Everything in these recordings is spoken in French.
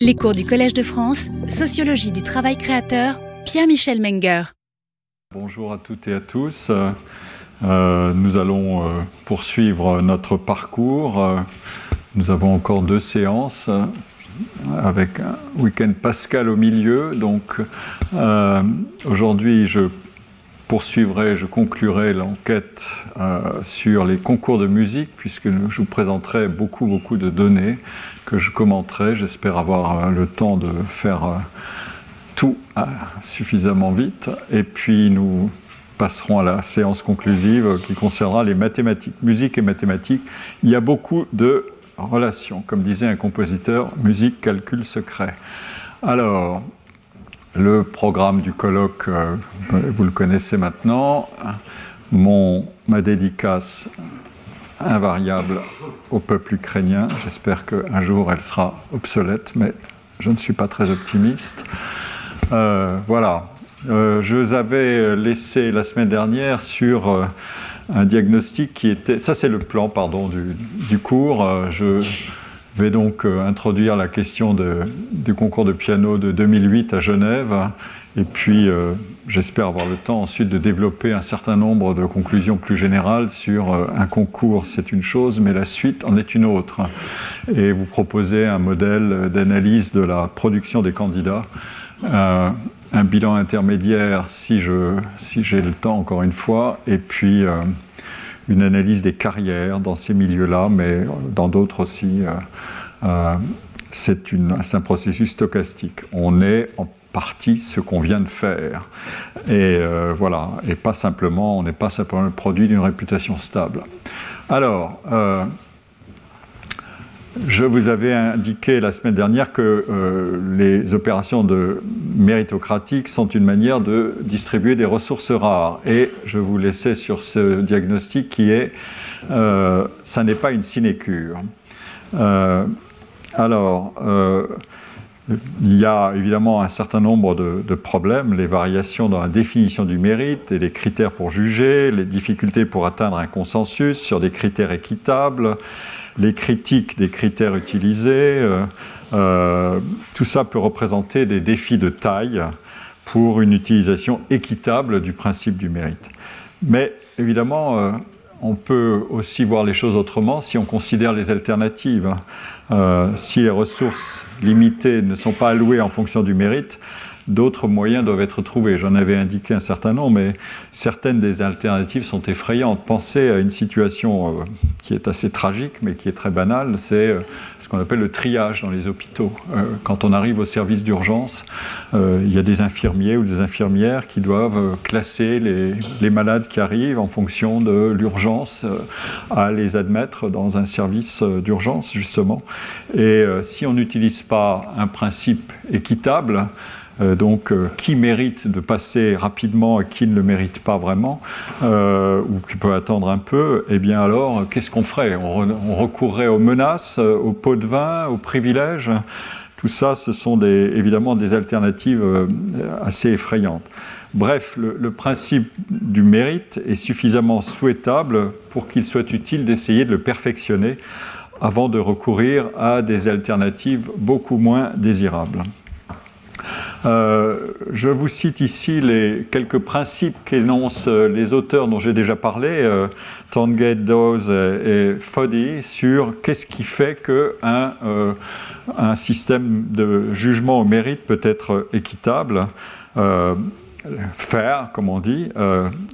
Les cours du Collège de France, Sociologie du travail créateur, Pierre-Michel Menger. Bonjour à toutes et à tous. Euh, nous allons euh, poursuivre notre parcours. Euh, nous avons encore deux séances avec un week-end pascal au milieu. Donc aujourd'hui, je poursuivrai, je conclurai l'enquête sur les concours de musique, puisque je vous présenterai beaucoup, beaucoup de données que je commenterai. J'espère avoir euh, le temps de faire euh, tout euh, suffisamment vite. Et puis nous passerons à la séance conclusive qui concernera les mathématiques. Musique et mathématiques, il y a beaucoup de relations. Comme disait un compositeur, musique, calcul, secret. Alors, le programme du colloque, vous le connaissez maintenant. Mon, ma dédicace invariable au peuple ukrainien. J'espère qu'un jour elle sera obsolète, mais je ne suis pas très optimiste. Euh, voilà. Euh, je vous avais laissé la semaine dernière sur euh, un diagnostic qui était. Ça, c'est le plan, pardon, du, du cours. je vais donc introduire la question du concours de piano de 2008 à Genève. Et puis, j'espère avoir le temps ensuite de développer un certain nombre de conclusions plus générales sur euh, un concours, c'est une chose, mais la suite en est une autre. Et vous proposez un modèle d'analyse de la production des candidats, euh, un bilan intermédiaire si j'ai si le temps encore une fois, et puis euh, une analyse des carrières dans ces milieux-là, mais dans d'autres aussi. c'est un processus stochastique. On est en partie ce qu'on vient de faire. Et euh, voilà, et pas simplement, on n'est pas simplement le produit d'une réputation stable. Alors, euh, je vous avais indiqué la semaine dernière que euh, les opérations de sont une manière de distribuer des ressources rares. Et je vous laissais sur ce diagnostic qui est, ça n'est pas une sinécure. alors, il y a évidemment un certain nombre de, problèmes, les variations dans la définition du mérite et les critères pour juger, les difficultés pour atteindre un consensus sur des critères équitables, les critiques des critères utilisés. Euh, euh, tout ça peut représenter des défis de taille pour une utilisation équitable du principe du mérite. Mais évidemment, euh, on peut aussi voir les choses autrement si on considère les alternatives. Euh, si les ressources limitées ne sont pas allouées en fonction du mérite, d'autres moyens doivent être trouvés. J'en avais indiqué un certain nombre, mais certaines des alternatives sont effrayantes. Pensez à une situation euh, qui est assez tragique, mais qui est très banale, c'est euh, qu'on appelle le triage dans les hôpitaux. Euh, quand on arrive au service d'urgence, il y a des infirmiers ou des infirmières qui doivent classer les, les, malades qui arrivent en fonction de l'urgence à les admettre dans un service d'urgence, justement. Et si on n'utilise pas un principe équitable, euh, donc, euh, qui mérite de passer rapidement et qui ne le mérite pas vraiment, euh, ou qui peut attendre un peu, eh bien alors, qu'est-ce qu'on ferait? On, recourrait aux menaces, aux pots de vin, aux privilèges? Tout ça, ce sont évidemment des alternatives assez effrayantes. Bref, le, principe du mérite est suffisamment souhaitable pour qu'il soit utile d'essayer de le perfectionner avant de recourir à des alternatives beaucoup moins désirables. Euh, je vous cite ici les quelques principes qu'énoncent euh, les auteurs dont j'ai déjà parlé, euh, Tongate, Dawes et, Foddy, sur qu'est-ce qui fait qu'un un système de jugement au mérite peut être équitable. faire, comme on dit,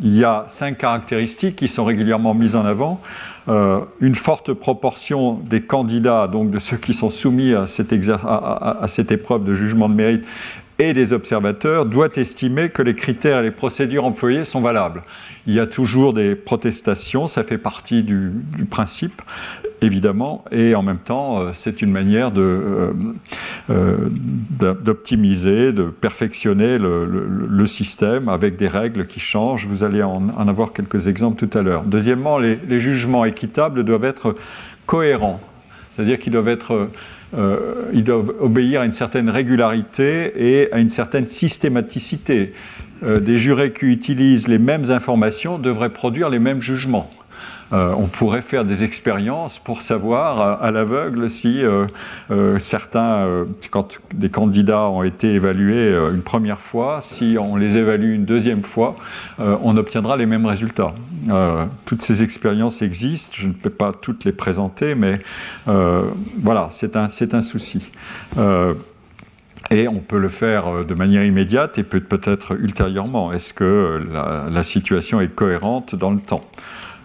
il y a cinq caractéristiques qui sont régulièrement mises en avant. une forte proportion des candidats, donc de ceux qui sont soumis à cette épreuve de jugement de mérite, et des observateurs doit estimer que les critères et les procédures employées sont valables. Il y a toujours des protestations, ça fait partie du, principe, évidemment, et en même temps, euh, c'est une manière euh, euh, d'optimiser, de, perfectionner le, système avec des règles qui changent. Vous allez en, avoir quelques exemples tout à l'heure. Deuxièmement, les, les jugements équitables doivent être cohérents, c'est-à-dire qu'ils doivent être euh, ils doivent obéir à une certaine régularité et à une certaine systématicité. Euh, des jurés qui utilisent les mêmes informations devraient produire les mêmes jugements. On pourrait faire des expériences pour savoir à l'aveugle si certains, quand des candidats ont été évalués une première fois, si on les évalue une deuxième fois, on obtiendra les mêmes résultats. toutes ces expériences existent, je ne peux pas toutes les présenter, mais voilà, c'est un, un souci. Et on peut le faire euh, de manière immédiate et peut-être ultérieurement. Est-ce que la, situation est cohérente dans le temps?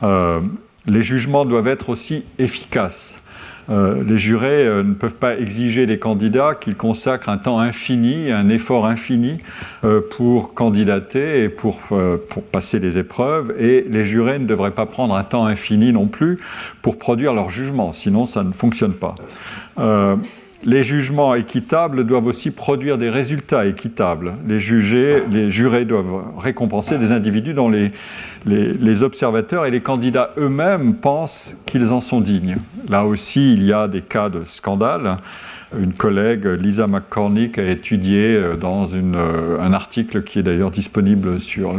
Euh, Les jugements doivent être aussi efficaces. Euh, les jurés ne peuvent pas exiger des candidats qu'ils consacrent un temps infini, un effort infini pour candidater et pour, pour, passer les épreuves. Et les jurés ne devraient pas prendre un temps infini non plus pour produire leur jugement, sinon ça ne fonctionne pas les jugements équitables doivent aussi produire des résultats équitables. Les, jugés, les jurés doivent récompenser des individus dont les, les observateurs et les candidats eux-mêmes pensent qu'ils en sont dignes. Là aussi, il y a des cas de scandale une collègue, Lisa McCormick, a étudié euh, dans euh, un article qui est d'ailleurs disponible sur,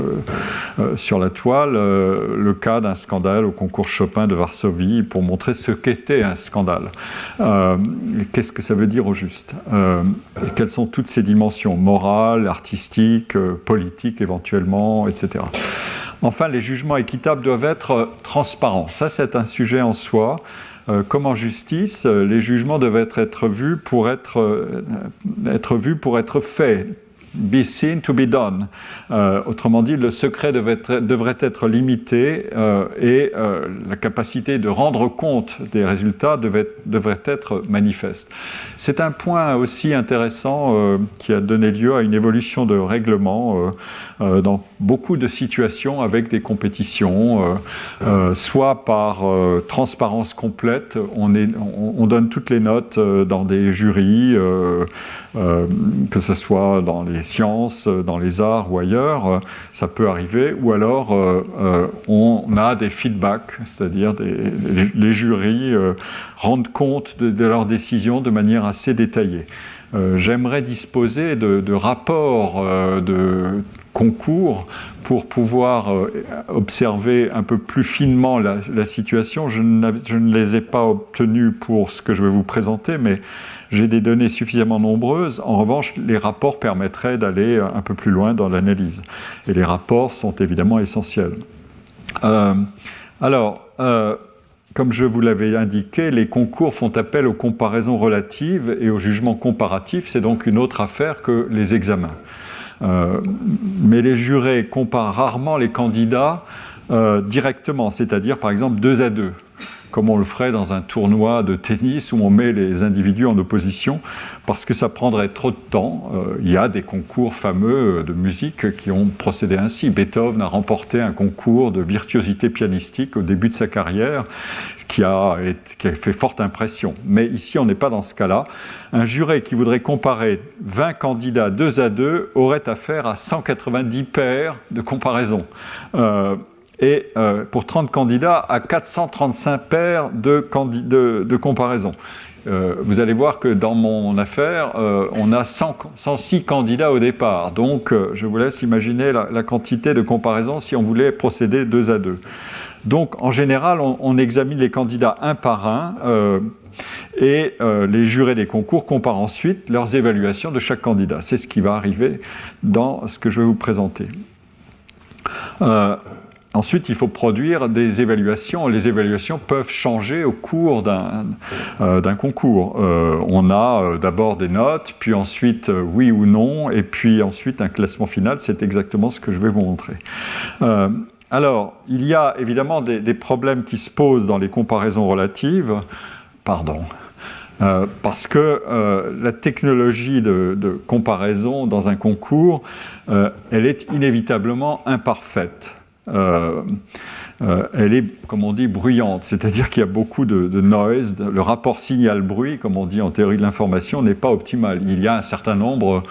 euh, la toile le cas d'un scandale au concours Chopin de Varsovie pour montrer ce qu'était un scandale. Qu'est-ce que ça veut dire au juste? Et Quelles sont toutes ces dimensions morales, artistiques, politiques éventuellement, etc. Enfin, les jugements équitables doivent être transparents. Ça, c'est un sujet en soi. Euh, comme en justice, euh, les jugements devaient euh, être vus pour être faits, be seen to be done. Euh, autrement dit, le secret devrait être, limité euh, et euh, la capacité de rendre compte des résultats devrait être manifeste. C'est un point aussi intéressant qui a donné lieu à une évolution de règlement dans beaucoup de situations avec des compétitions, soit par transparence complète, on, on, donne toutes les notes dans des jurys, que ce soit dans les sciences, dans les arts ou ailleurs, euh, ça peut arriver, ou alors euh, euh, on a des feedbacks, c'est-à-dire les, les, jurys rendent compte de, leurs décisions de manière assez détaillée. J'aimerais disposer de, rapports de concours pour pouvoir observer un peu plus finement la, situation. Je, ne les ai pas obtenus pour ce que je vais vous présenter, mais j'ai des données suffisamment nombreuses. En revanche, les rapports permettraient d'aller un peu plus loin dans l'analyse. Et les rapports sont évidemment essentiels. Euh, alors, euh, comme je vous l'avais indiqué, les concours font appel aux comparaisons relatives et au jugement comparatif. C'est donc une autre affaire que les examens. Euh, mais les jurés comparent rarement les candidats directement, c'est-à-dire par exemple deux à deux comme on le ferait dans un tournoi de tennis où on met les individus en opposition, parce que ça prendrait trop de temps. Euh, il y a des concours fameux de musique qui ont procédé ainsi. Beethoven a remporté un concours de virtuosité pianistique au début de sa carrière, ce qui a, fait forte impression. Mais ici, on n'est pas dans ce cas-là. Un juré qui voudrait comparer 20 candidats deux à deux aurait affaire à 190 paires de comparaison. Euh, et euh, pour 30 candidats à 435 paires de, de, comparaison. Euh, vous allez voir que dans mon affaire, euh, on a 106 candidats au départ. Donc, je vous laisse imaginer la, quantité de comparaisons si on voulait procéder deux à deux. Donc, en général, on, examine les candidats un par un et les jurés des concours comparent ensuite leurs évaluations de chaque candidat. C'est ce qui va arriver dans ce que je vais vous présenter. Ensuite, il faut produire des évaluations. Les évaluations peuvent changer au cours d'un euh, concours. Euh, on a euh, d'abord des notes, puis ensuite oui ou non, et puis ensuite un classement final. C'est exactement ce que je vais vous montrer. alors, il y a évidemment des, problèmes qui se posent dans les comparaisons relatives. Pardon. parce que la technologie de, de, comparaison dans un concours, elle est inévitablement imparfaite. Euh, euh, elle est, comme on dit, bruyante, c'est-à-dire qu'il y a beaucoup de, noise. Le rapport signal-bruit, comme on dit en théorie de l'information, n'est pas optimal. Il y a un certain nombre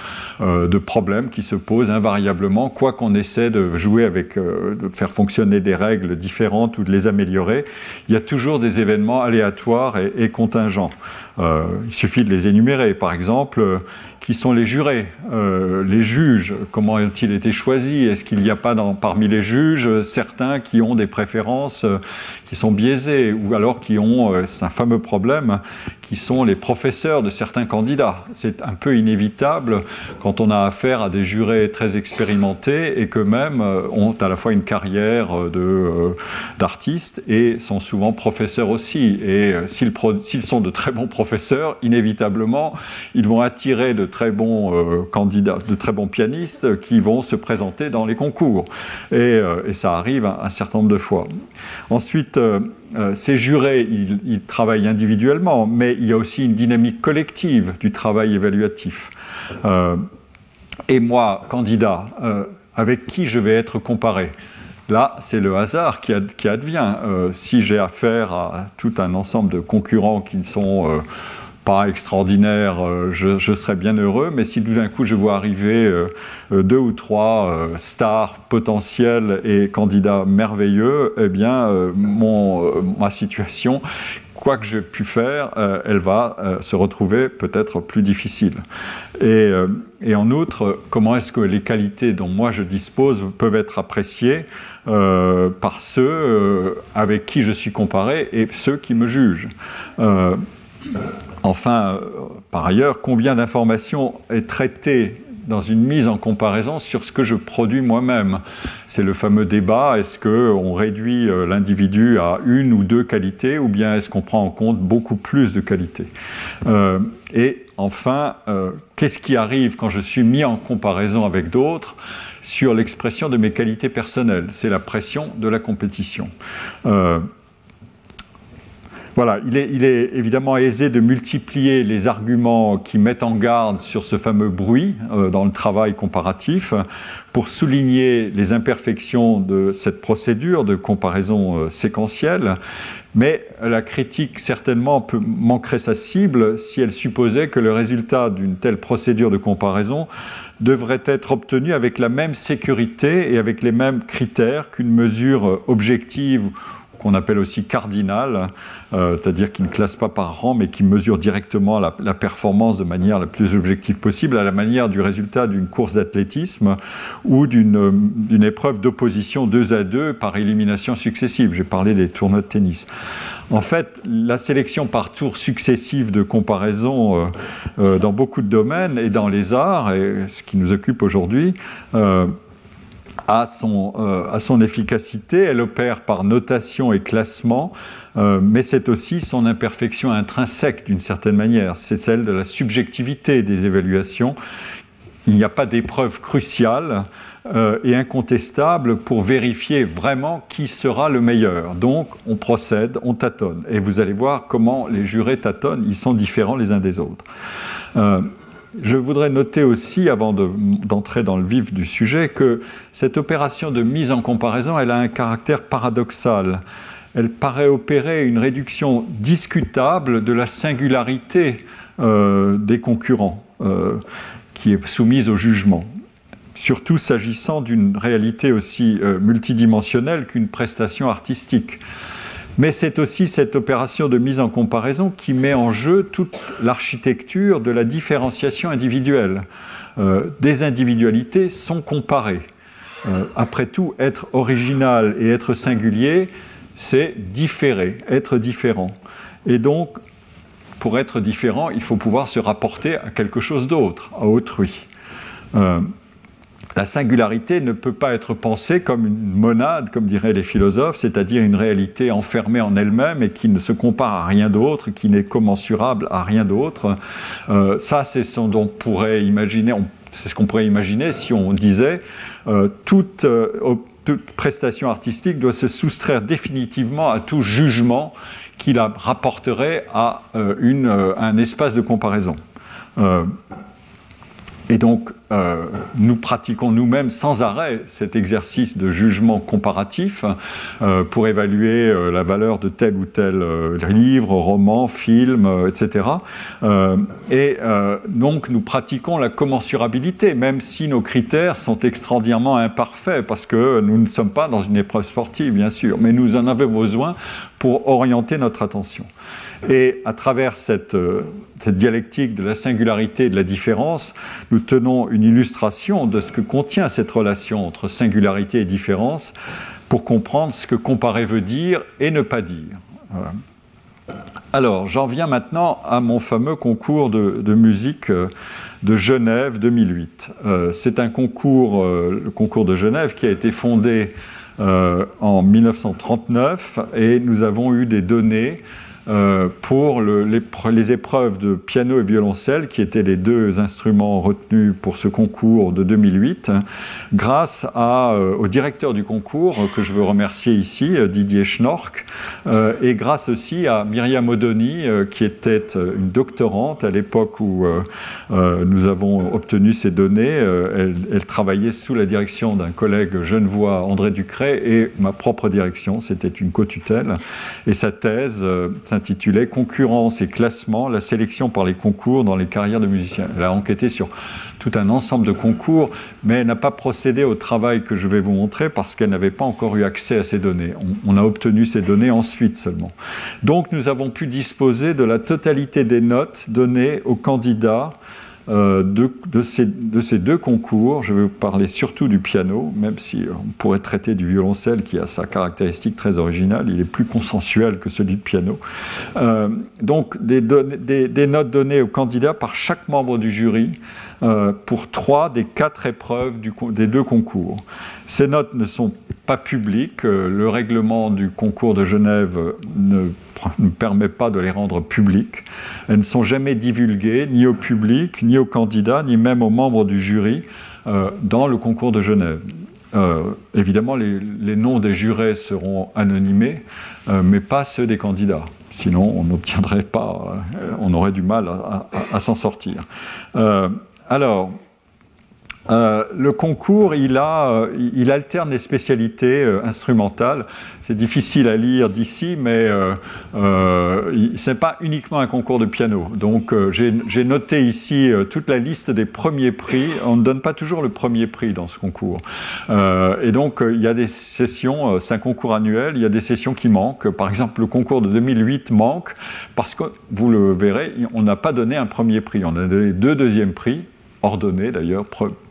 euh, de problèmes qui se posent invariablement, quoi qu'on essaie de jouer avec, de faire fonctionner des règles différentes ou de les améliorer. Il y a toujours des événements aléatoires et, contingents. il suffit de les énumérer. Par exemple, qui sont les jurés, euh, les juges, comment ont-ils été choisis Est-ce qu'il n'y a pas parmi les juges certains qui ont des préférences euh, qui sont biaisées ou alors qui ont, euh, c'est un fameux problème, qui sont les professeurs de certains candidats. C'est un peu inévitable quand on a affaire à des jurés très expérimentés et qu'eux-mêmes ont à la fois une carrière d'artistes et sont souvent professeurs aussi. Et s'ils sont de très bons professeurs, inévitablement, ils vont attirer de très bons euh, candidats, de très bons pianistes qui vont se présenter dans les concours. Et, euh, ça arrive un, certain nombre de fois. Ensuite, euh, ces jurés, ils, travaillent individuellement, mais il y a aussi une dynamique collective du travail évaluatif. et moi, candidat, avec qui je vais être comparé? Là, c'est le hasard qui, advient. si j'ai affaire à tout un ensemble de concurrents qui sont extraordinaire, euh, je, serais bien heureux, mais si tout d'un coup je vois arriver euh, euh, deux ou trois stars potentielles et candidats merveilleux, eh bien, ma situation, quoi que j'ai pu faire, elle va se retrouver peut-être plus difficile. Et, et en outre, comment est-ce que les qualités dont moi je dispose peuvent être appréciées par ceux avec qui je suis comparé et ceux qui me jugent Enfin, euh, par ailleurs, combien d'informations est traité dans une mise en comparaison sur ce que je produis moi-même? C'est le fameux débat, est-ce qu'on réduit euh, l'individu à une ou deux qualités, ou bien est-ce qu'on prend en compte beaucoup plus de qualités? Euh, Et enfin, qu'est-ce qui arrive quand je suis mis en comparaison avec d'autres sur l'expression de mes qualités personnelles? C'est la pression de la compétition. Voilà, il est, évidemment aisé de multiplier les arguments qui mettent en garde sur ce fameux bruit euh, dans le travail comparatif pour souligner les imperfections de cette procédure de comparaison euh, séquentielle. Mais la critique certainement manquerait sa cible si elle supposait que le résultat d'une telle procédure de comparaison devrait être obtenu avec la même sécurité et avec les mêmes critères qu'une mesure objective qu'on appelle aussi cardinal, euh, c'est-à-dire qui ne classe pas par rang, mais qui mesure directement la, performance de manière la plus objective possible, à la manière du résultat d'une course d'athlétisme ou d'une épreuve d'opposition 2 à 2 par élimination successive. J'ai parlé des tournois de tennis. En fait, la sélection par tour successif de comparaison euh, euh, dans beaucoup de domaines et dans les arts, et ce qui nous occupe aujourd'hui, à son, euh, son efficacité. Elle opère par notation et classement, euh, mais c'est aussi son imperfection intrinsèque d'une certaine manière. C'est celle de la subjectivité des évaluations. Il n'y a pas d'épreuve cruciale euh, et incontestable pour vérifier vraiment qui sera le meilleur. Donc on procède, on tâtonne. Et vous allez voir comment les jurés tâtonnent, ils sont différents les uns des autres. Je voudrais noter aussi, avant d'entrer dans le vif du sujet, que cette opération de mise en comparaison, elle a un caractère paradoxal. Elle paraît opérer une réduction discutable de la singularité euh, des concurrents, euh, qui est soumise au jugement surtout s'agissant d'une réalité aussi euh, multidimensionnelle qu'une prestation artistique. Mais c'est aussi cette opération de mise en comparaison qui met en jeu toute l'architecture de la différenciation individuelle. Euh, des individualités sont comparées. Euh, après tout, être original et être singulier, c'est différer, être différent. Et donc, pour être différent, il faut pouvoir se rapporter à quelque chose d'autre, à autrui. Euh, la singularité ne peut pas être pensée comme une monade, comme diraient les philosophes, c'est-à-dire une réalité enfermée en elle-même et qui ne se compare à rien d'autre, qui n'est commensurable à rien d'autre. Euh, ça, c'est ce pourrait imaginer, c'est ce qu'on pourrait imaginer si on disait euh, toute, euh, toute, prestation artistique doit se soustraire définitivement à tout jugement qui la rapporterait à une, un espace de comparaison. Et donc, euh, nous pratiquons nous-mêmes sans arrêt cet exercice de jugement comparatif euh, pour évaluer euh, la valeur de tel ou tel livre, roman, film, etc. et donc, nous pratiquons la commensurabilité, même si nos critères sont extraordinairement imparfaits, parce que nous ne sommes pas dans une épreuve sportive, bien sûr, mais nous en avons besoin pour orienter notre attention. Et à travers cette, cette dialectique de la singularité et de la différence, nous tenons une illustration de ce que contient cette relation entre singularité et différence pour comprendre ce que comparer veut dire et ne pas dire. Alors, j'en viens maintenant à mon fameux concours de, musique euh, de Genève 2008. Euh, c'est un concours, euh, le concours de Genève, qui a été fondé en 1939 et nous avons eu des données euh, pour les, épreuves de piano et violoncelle, qui étaient les deux instruments retenus pour ce concours de 2008, grâce euh, au directeur du concours, que je veux remercier ici, euh, Didier Schnork, et grâce aussi à Myriam Odoni, qui était une doctorante à l'époque où nous avons obtenu ces données. Elle, travaillait sous la direction d'un collègue genevois, André Ducret, et ma propre direction, c'était une co-tutelle. Et sa thèse s'intitulait Concurrence et classement, la sélection par les concours dans les carrières de musiciens. Elle a enquêté sur tout un ensemble de concours, mais elle n'a pas procédé au travail que je vais vous montrer parce qu'elle n'avait pas encore eu accès à ces données. On, a obtenu ces données ensuite seulement. Donc nous avons pu disposer de la totalité des notes données aux candidats euh, de, ces, deux concours. Je vais vous parler surtout du piano, même si on pourrait traiter du violoncelle qui a sa caractéristique très originale. Il est plus consensuel que celui du piano. Euh, donc des, notes données aux candidats par chaque membre du jury euh, pour trois des quatre épreuves des deux concours. Ces notes ne sont pas publiques. le règlement du concours de Genève ne ne permet pas de les rendre publiques. Elles ne sont jamais divulguées, ni au public, ni aux candidats, ni même aux membres du jury euh, dans le concours de Genève. Euh, évidemment, les, noms des jurés seront anonymés, euh, mais pas ceux des candidats. Sinon, on n'obtiendrait pas, on aurait du mal à, s'en sortir. Alors, le concours, il, a, il alterne les spécialités instrumentales c'est difficile à lire d'ici, mais euh, euh, ce n'est pas uniquement un concours de piano. Donc euh, j'ai noté ici toute la liste des premiers prix. On ne donne pas toujours le premier prix dans ce concours. et donc il y a des sessions, c'est un concours annuel, il y a des sessions qui manquent. Par exemple, le concours de 2008 manque parce que, vous le verrez, on n'a pas donné un premier prix. On a donné deux deuxièmes prix, ordonnés d'ailleurs,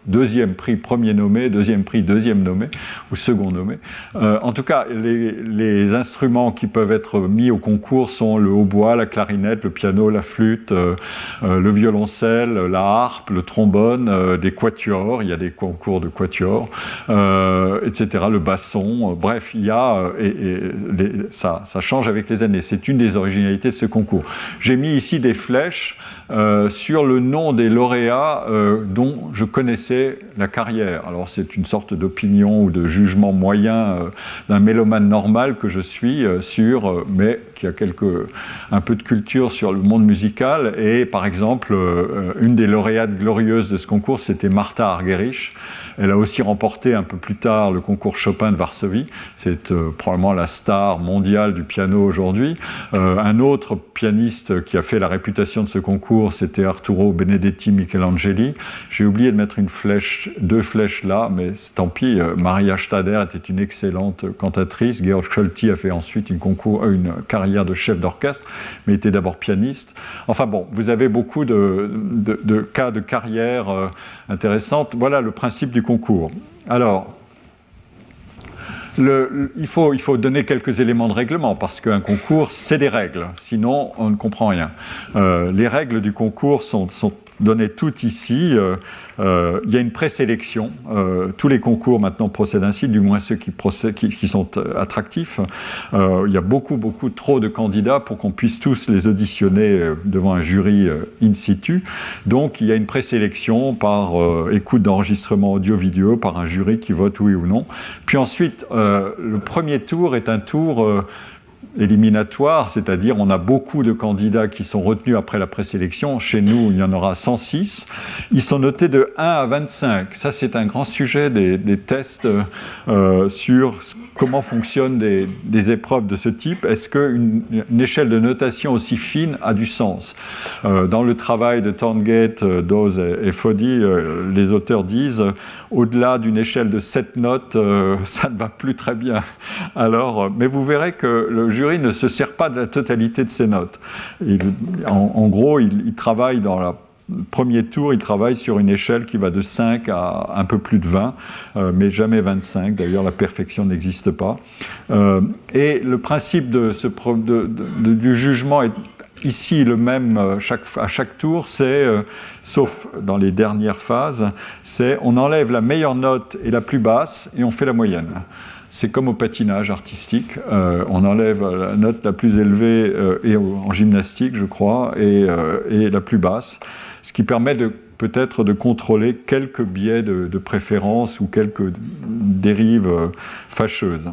deuxième prix premier nommé, deuxième prix deuxième nommé ou second nommé. Euh, en tout cas, les, instruments qui peuvent être mis au concours sont le hautbois, la clarinette, le piano, la flûte, euh, euh, le violoncelle, la harpe, le trombone, des quatuors, il y a des concours de quatuors, etc., le basson, bref, il y a, et, ça, ça change avec les années. C'est une des originalités de ce concours. J'ai mis ici des flèches sur le nom des lauréats dont je connaissais la carrière. Alors c'est une sorte d'opinion ou de jugement moyen euh, d'un mélomane normal que je suis euh, sur, euh, mais qui a un peu de culture sur le monde musical. Et par exemple, une des lauréates glorieuses de ce concours, c'était Martha Argerich. Elle a aussi remporté un peu plus tard le concours Chopin de Varsovie. C'est probablement la star mondiale du piano aujourd'hui. un autre pianiste qui a fait la réputation de ce concours, c'était Arturo Benedetti Michelangeli. J'ai oublié de mettre une flèche, deux flèches là, mais tant pis. Euh, Maria Stader était une excellente cantatrice. Georg Scholti a fait ensuite une, euh, carrière de chef d'orchestre, mais était d'abord pianiste. Enfin bon, vous avez beaucoup de, cas de carrière euh, intéressantes. Voilà le principe du Alors, il, faut, donner quelques éléments de règlement parce qu'un concours, c'est des règles. Sinon, on ne comprend rien. les règles du concours sont données toutes ici. Euh, il y a une présélection. Euh, tous les concours maintenant procèdent ainsi, du moins ceux qui, sont euh, attractifs. il y a beaucoup, beaucoup trop de candidats pour qu'on puisse tous les auditionner devant un jury in situ. Donc il y a une présélection par écoute d'enregistrement audio-vidéo, par un jury qui vote oui ou non. Puis ensuite, le premier tour est un tour éliminatoire, c'est-à-dire on a beaucoup de candidats qui sont retenus après la présélection. Chez nous, il y en aura 106. Ils sont notés de 1 à 25. Ça, c'est un grand sujet des, tests euh, sur comment fonctionnent des, épreuves de ce type. Est-ce qu'une une échelle de notation aussi fine a du sens? Euh, Dans le travail de Torngate, euh, Dawes et, Foddy, les auteurs disent au-delà d'une échelle de 7 notes, ça ne va plus très bien. Alors, mais vous verrez que le le jury ne se sert pas de la totalité de ses notes. en, gros, il, il travaille dans la premier tour, il travaille sur une échelle qui va de 5 à un peu plus de 20, euh, mais jamais 25. D'ailleurs, la perfection n'existe pas. Euh, et le principe du jugement est ici le même euh, à chaque tour, sauf dans les dernières phases, on enlève la meilleure note et la plus basse et on fait la moyenne. C'est comme au patinage artistique, on enlève la note la plus élevée et en gymnastique, je crois, et, et la plus basse ce qui permet peut-être de contrôler quelques biais de, préférence ou quelques dérives euh, fâcheuses.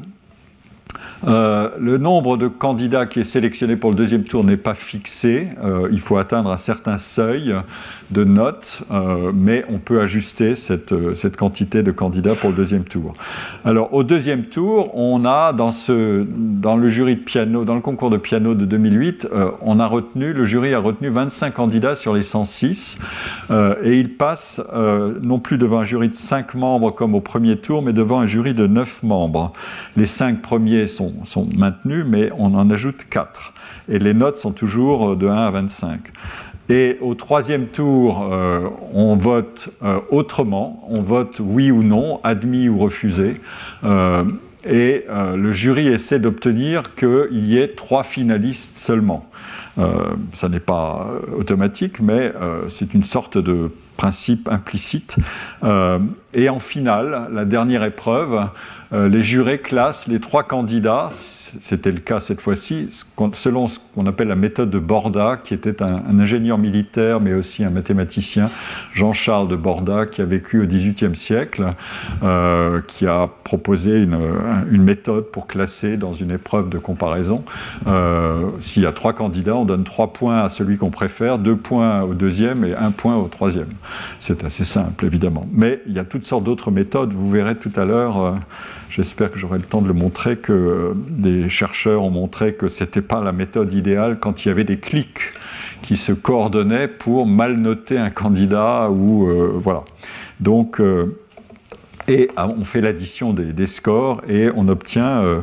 Euh, le nombre de candidats qui est sélectionné pour le deuxième tour n'est pas fixé. Euh, il faut atteindre un certain seuil de notes, euh, mais on peut ajuster cette, quantité de candidats pour le deuxième tour. Alors, au deuxième tour, on a dans le jury de piano, dans le concours de piano de 2008, on a retenu, le jury a retenu 25 candidats sur les 106, et il passe non plus devant un jury de 5 membres comme au premier tour, mais devant un jury de 9 membres. Les 5 premiers sont sont, maintenus, mais on en ajoute 4. Et les notes sont toujours euh, de 1 à 25. Et au troisième tour, euh, on vote euh, autrement, on vote oui ou non, admis ou refusé. et le jury essaie d'obtenir qu'il y ait trois finalistes seulement. ça n'est pas automatique, mais c'est une sorte de principe implicite. et en finale, la dernière épreuve, les jurés classent les trois candidats, c'était le cas cette fois-ci, selon ce qu'on appelle la méthode de Borda, qui était un, ingénieur militaire, mais aussi un mathématicien, Jean-Charles de Borda, qui a vécu au XVIIIe siècle, euh, qui a proposé une, méthode pour classer dans une épreuve de comparaison. Euh, s'il y a trois candidats, on donne trois points à celui qu'on préfère, deux points au deuxième et un point au troisième. C'est assez simple, évidemment. Mais il y a toutes sortes d'autres méthodes, vous verrez tout à l'heure J'espère que j'aurai le temps de le montrer, que des chercheurs ont montré que ce n'était pas la méthode idéale quand il y avait des clics qui se coordonnaient pour mal noter un candidat ou euh, voilà. Donc euh, et ah, on fait l'addition des, scores et on obtient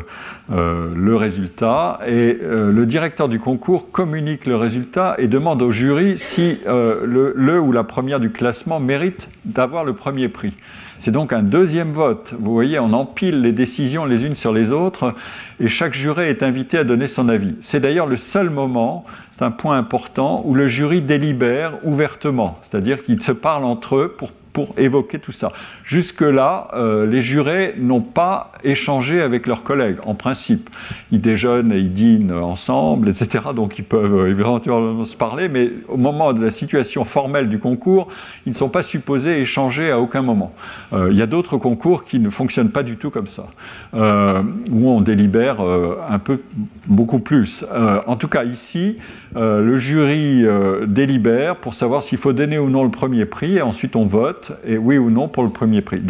euh, le résultat. Et le directeur du concours communique le résultat et demande au jury si le, ou la première du classement mérite d'avoir le premier prix. C'est donc un deuxième vote. Vous voyez, on empile les décisions les unes sur les autres et chaque juré est invité à donner son avis. C'est d'ailleurs le seul moment, c'est un point important, où le jury délibère ouvertement, c'est-à-dire qu'ils se parlent entre eux pour pour évoquer tout ça. Jusque-là, euh, les jurés n'ont pas échangé avec leurs collègues, en principe. Ils déjeunent et ils dînent ensemble, etc. Donc ils peuvent éventuellement se parler, mais au moment de la situation formelle du concours, ils ne sont pas supposés échanger à aucun moment. Euh, il y a d'autres concours qui ne fonctionnent pas du tout comme ça, euh, où on délibère un peu, beaucoup plus. en tout cas, ici, le jury délibère pour savoir s'il faut donner ou non le premier prix, et ensuite on vote et oui ou non pour le premier prix.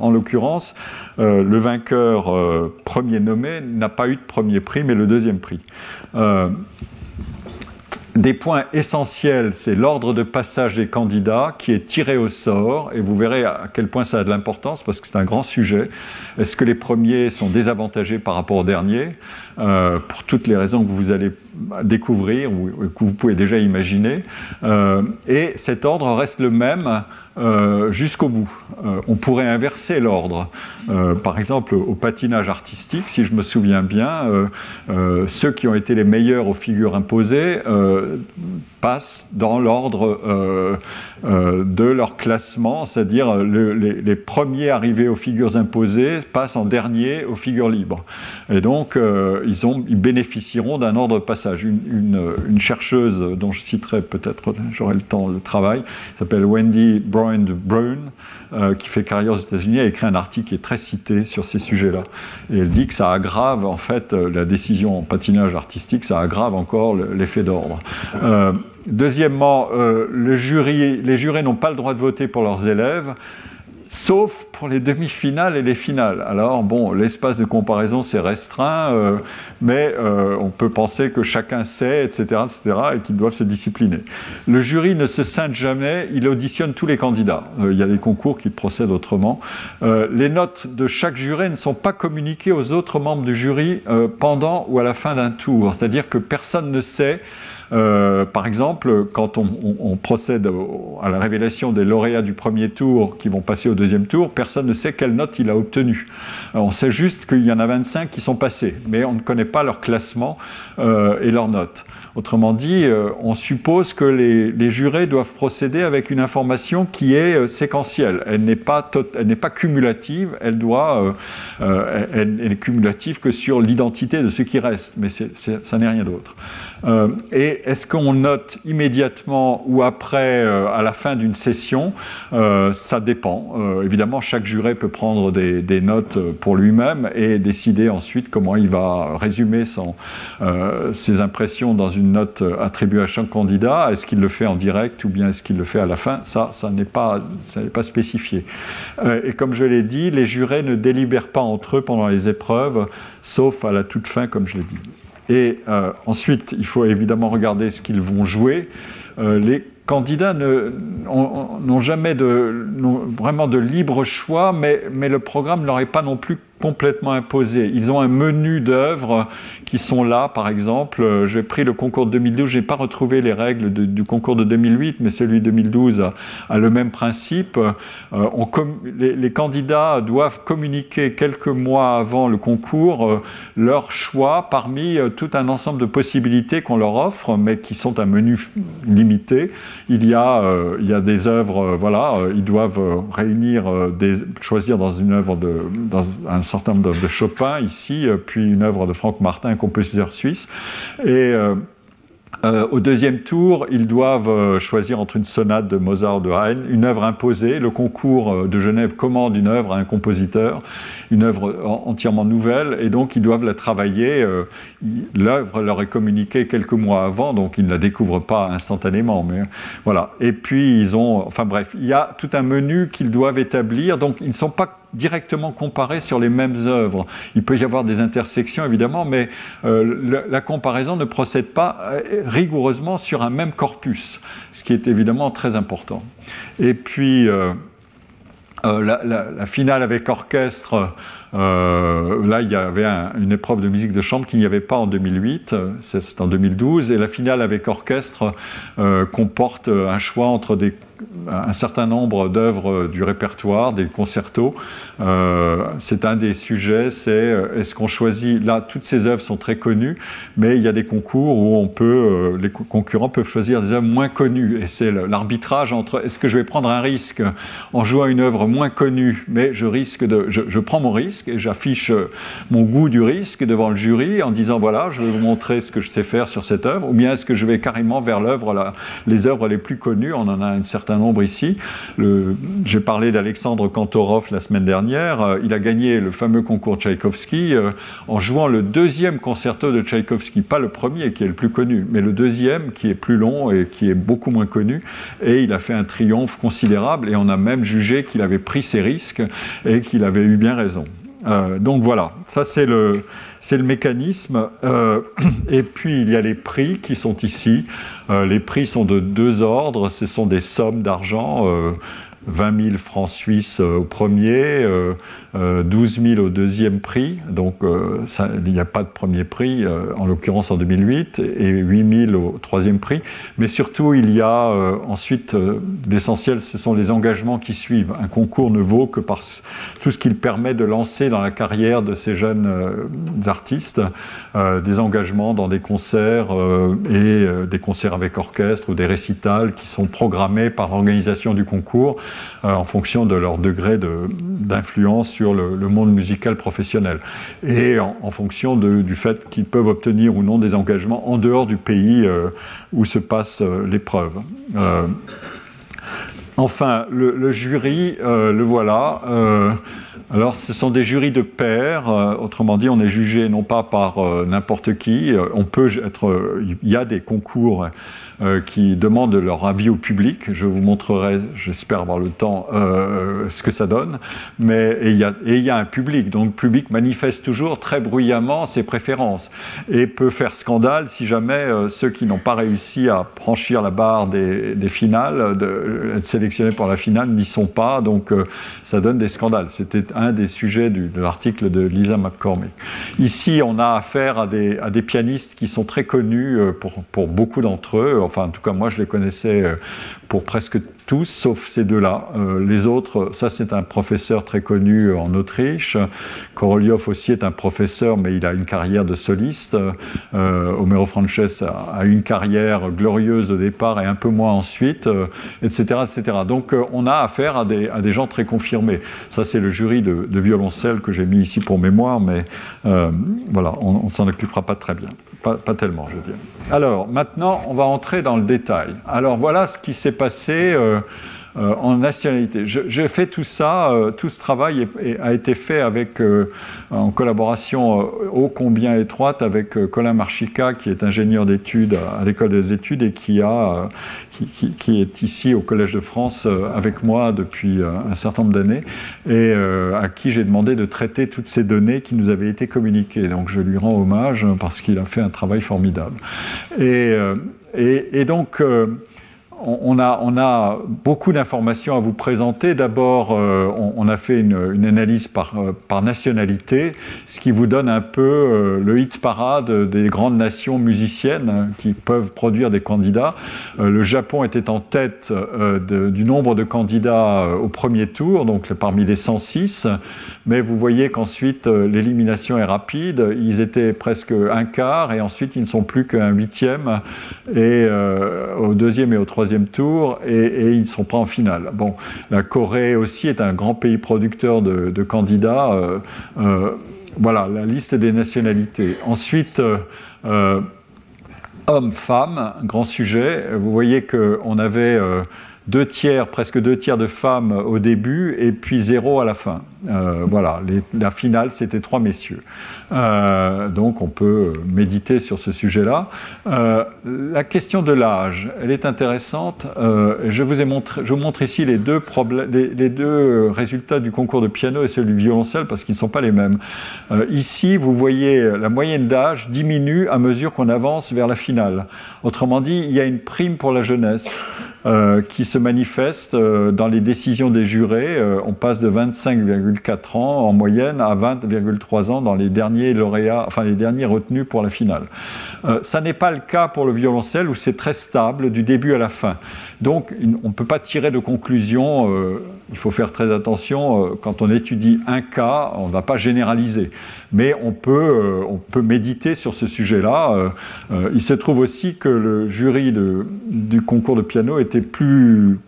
en l'occurrence, euh, le vainqueur euh, premier nommé n'a pas eu de premier prix, mais le deuxième prix. Euh, des points essentiels, c'est l'ordre de passage des candidats qui est tiré au sort, et vous verrez à quel point ça a de l'importance parce que c'est un grand sujet. Est-ce que les premiers sont désavantagés par rapport aux derniers? Pour toutes les raisons que vous allez découvrir ou que vous pouvez déjà imaginer. et cet ordre reste le même euh, jusqu'au bout. Euh, on pourrait inverser l'ordre. Euh, par exemple, au patinage artistique, si je me souviens bien, ceux qui ont été les meilleurs aux figures imposées passent dans l'ordre de leur classement, c'est-à-dire les, premiers arrivés aux figures imposées passent en dernier aux figures libres. Et donc, ils, ont, ils, bénéficieront d'un ordre de passage. Une, une, chercheuse dont je citerai peut-être, j'aurai le temps, de travail, s'appelle Wendy Brown, de Brown, euh, qui fait carrière aux États-Unis, a écrit un article qui est très cité sur ces sujets-là. Et elle dit que ça aggrave, en fait, euh, la décision en patinage artistique, ça aggrave encore l'effet d'ordre. Euh, deuxièmement, les jurés n'ont pas le droit de voter pour leurs élèves sauf pour les demi-finales et les finales. Alors, bon, l'espace de comparaison, c'est restreint, euh, mais euh, on peut penser que chacun sait, etc., etc., et qu'ils doivent se discipliner. Le jury ne se scinde jamais, il auditionne tous les candidats. Euh, il y a des concours qui procèdent autrement. les notes de chaque jury ne sont pas communiquées aux autres membres du jury pendant ou à la fin d'un tour, c'est-à-dire que personne ne sait euh, par exemple, quand on, procède à la révélation des lauréats du premier tour qui vont passer au deuxième tour, personne ne sait quelle note il a obtenue. On sait juste qu'il y en a 25 qui sont passés, mais on ne connaît pas leur classement euh, et leurs notes. Autrement dit, euh, on suppose que les, jurés doivent procéder avec une information qui est euh, séquentielle. Elle n'est pas, pas cumulative, elle, doit, euh, elle, est cumulative que sur l'identité de ce qui reste, mais ça n'est rien d'autre. Et est-ce qu'on note immédiatement ou après, à la fin d'une session Ça dépend. évidemment, chaque juré peut prendre des, notes pour lui-même et décider ensuite comment il va résumer ses impressions dans une note attribuée à chaque candidat. Est-ce qu'il le fait en direct ou bien est-ce qu'il le fait à la fin? Ça, n'est pas, spécifié. Euh, et comme je l'ai dit, les jurés ne délibèrent pas entre eux pendant les épreuves, sauf à la toute fin, comme je l'ai dit. Et euh, ensuite, il faut évidemment regarder ce qu'ils vont jouer. Euh, les candidats n'ont jamais vraiment de libre choix, mais, mais le programme est pas non plus complètement imposé. Ils ont un menu d'œuvres qui sont là, par exemple. Euh, j'ai pris le concours de 2012, je n'ai pas retrouvé les règles du concours de 2008, mais celui de 2012 a, le même principe. Euh, les, candidats doivent communiquer quelques mois avant le concours euh, leur choix parmi tout un ensemble de possibilités qu'on leur offre, mais qui sont un menu limité. Il y a, il y a des œuvres, voilà, ils doivent réunir, des, choisir dans une œuvre de, dans certain nombre de Chopin ici, euh, puis une œuvre de Franck Martin, compositeur suisse. Et euh, euh, au deuxième tour, ils doivent choisir entre une sonate de Mozart de Haydn, une œuvre imposée. Le concours de Genève commande une œuvre à un compositeur, une œuvre entièrement nouvelle, et donc ils doivent la travailler. L'œuvre leur est communiquée quelques mois avant, donc ils ne la découvrent pas instantanément. Mais voilà. Et puis ils ont, enfin bref, il y a tout un menu qu'ils doivent établir. Donc ils ne sont pas directement comparés sur les mêmes œuvres. Il peut y avoir des intersections, évidemment, mais euh, la, comparaison ne procède pas euh, rigoureusement sur un même corpus, ce qui est évidemment très important. Et puis, euh, la, finale avec orchestre, là, il y avait une épreuve de musique de chambre qu'il n'y avait pas en 2008, c'est en 2012, et la finale avec orchestre comporte un choix entre un certain nombre d'œuvres du répertoire, des concertos. Euh, c'est un des sujets, c'est euh, est-ce qu'on choisit, là toutes ces œuvres sont très connues, mais il y a des concours où euh, les concurrents peuvent choisir des œuvres moins connues, et c'est l'arbitrage entre est-ce que je vais prendre un risque en jouant une œuvre moins connue, mais je risque de, je, prends mon risque et j'affiche mon goût du risque devant le jury en disant voilà, je vais vous montrer ce que je sais faire sur cette œuvre, ou bien est-ce que je vais carrément vers l'œuvre, les œuvres les plus connues, on en a un certain nombre ici. J'ai parlé d'Alexandre Kantorov la semaine dernière. Euh, il a gagné le fameux concours Tchaïkovski euh, en jouant le deuxième concerto de Tchaïkovski, pas le premier qui est le plus connu, mais le deuxième qui est plus long et qui est beaucoup moins connu. Et il a fait un triomphe considérable et on a même jugé qu'il avait pris ses risques et qu'il avait eu bien raison. Euh, donc voilà, ça c'est le, mécanisme. Euh, et puis il y a les prix qui sont ici. Euh, les prix sont de deux ordres. Ce sont des sommes d'argent. 20 000 francs suisses au premier, 12 000 au deuxième prix, donc ça, il n'y a pas de premier prix, en l'occurrence en 2008, et 8 000 au troisième prix. Mais surtout, il y a ensuite, l'essentiel, ce sont les engagements qui suivent. Un concours ne vaut que par tout ce qu'il permet de lancer dans la carrière de ces jeunes artistes, euh, des engagements dans des concerts euh, et euh, des concerts avec orchestre ou des récitals qui sont programmés par l'organisation du concours en fonction de leur degré d'influence le, monde musical professionnel et en, fonction du fait qu'ils peuvent obtenir ou non des engagements en dehors du pays où se passe l'épreuve. Enfin, le, jury, le voilà. Alors, ce sont des jurys de pairs. Euh, autrement dit, on est jugé non pas par euh, n'importe qui. Euh, on peut être. il y a des concours qui demandent leur avis au public. Je vous montrerai, j'espère avoir le temps, ce que ça donne. Mais il y, a un public, donc le public manifeste toujours très bruyamment ses préférences et peut faire scandale si jamais ceux qui n'ont pas réussi à franchir la barre des, finales, de, être sélectionnés pour la finale, n'y sont pas. Donc ça donne des scandales. C'était un des sujets de l'article de Lisa McCormick. Ici, on a affaire à des, pianistes qui sont très connus pour beaucoup d'entre eux. Enfin, en tout cas, moi, je les connaissais pour presque tous, sauf ces deux-là. Euh, les autres, ça c'est un professeur très connu en Autriche. Korolev aussi est un professeur, mais il a une carrière de soliste. Euh, Homero Frances a, une carrière glorieuse au départ et un peu moins ensuite, etc., euh, etc. Donc on a affaire à des, gens très confirmés. Ça c'est le jury de, violoncelle que j'ai mis ici pour mémoire, mais voilà, on ne s'en occupera pas très bien. Pas, pas, tellement, je veux dire. Alors maintenant, on va entrer dans le détail. Alors voilà ce qui s'est passé en nationalité. J'ai fait tout ça, euh, tout ce travail a été fait avec, en collaboration ô combien étroite avec Colin Marchica, qui est ingénieur d'études à l'école des études et qui, a, qui, est ici au Collège de France avec moi depuis un certain nombre d'années et à qui j'ai demandé de traiter toutes ces données qui nous avaient été communiquées. Donc je lui rends hommage parce qu'il a fait un travail formidable. Et, et donc, on a, beaucoup d'informations à vous présenter. D'abord, euh, on, a fait une, analyse euh, par, nationalité, ce qui vous donne un peu euh, le hit parade des grandes nations musiciennes hein, qui peuvent produire des candidats. le Japon était en tête du nombre de candidats au premier tour, donc parmi les 106, mais vous voyez qu'ensuite l'élimination est rapide. Ils étaient presque un quart et ensuite ils ne sont plus qu'un huitième et au deuxième et au troisième tour et, ils ne sont pas en finale. Bon, la Corée aussi est un grand pays producteur de, candidats. Euh, euh, voilà, la liste des nationalités. Ensuite, euh, hommes-femmes, grand sujet. Vous voyez qu'on avait deux tiers, presque deux tiers de femmes au début et puis zéro à la fin. Euh, voilà, la finale, c'était trois messieurs. Euh, donc on peut méditer sur ce sujet-là. Euh, la question de l'âge, elle est intéressante. je vous montre ici les deux, les, deux résultats du concours de piano et celui du violoncelle parce qu'ils ne sont pas les mêmes. ici, vous voyez la moyenne d'âge diminue à mesure qu'on avance vers la finale. Autrement dit, il y a une prime pour la jeunesse. Qui se manifeste dans les décisions des jurés. on passe de 25,5 4 ans en moyenne à 20,3 ans dans les derniers lauréats, enfin les derniers retenus pour la finale. Euh, ça n'est pas le cas pour le violoncelle où c'est très stable du début à la fin. Donc on ne peut pas tirer de conclusion, euh, il faut faire très attention, euh, quand on étudie un cas, on ne va pas généraliser. Mais on peut, on peut méditer sur ce sujet-là. il se trouve aussi que le jury du concours de piano était plus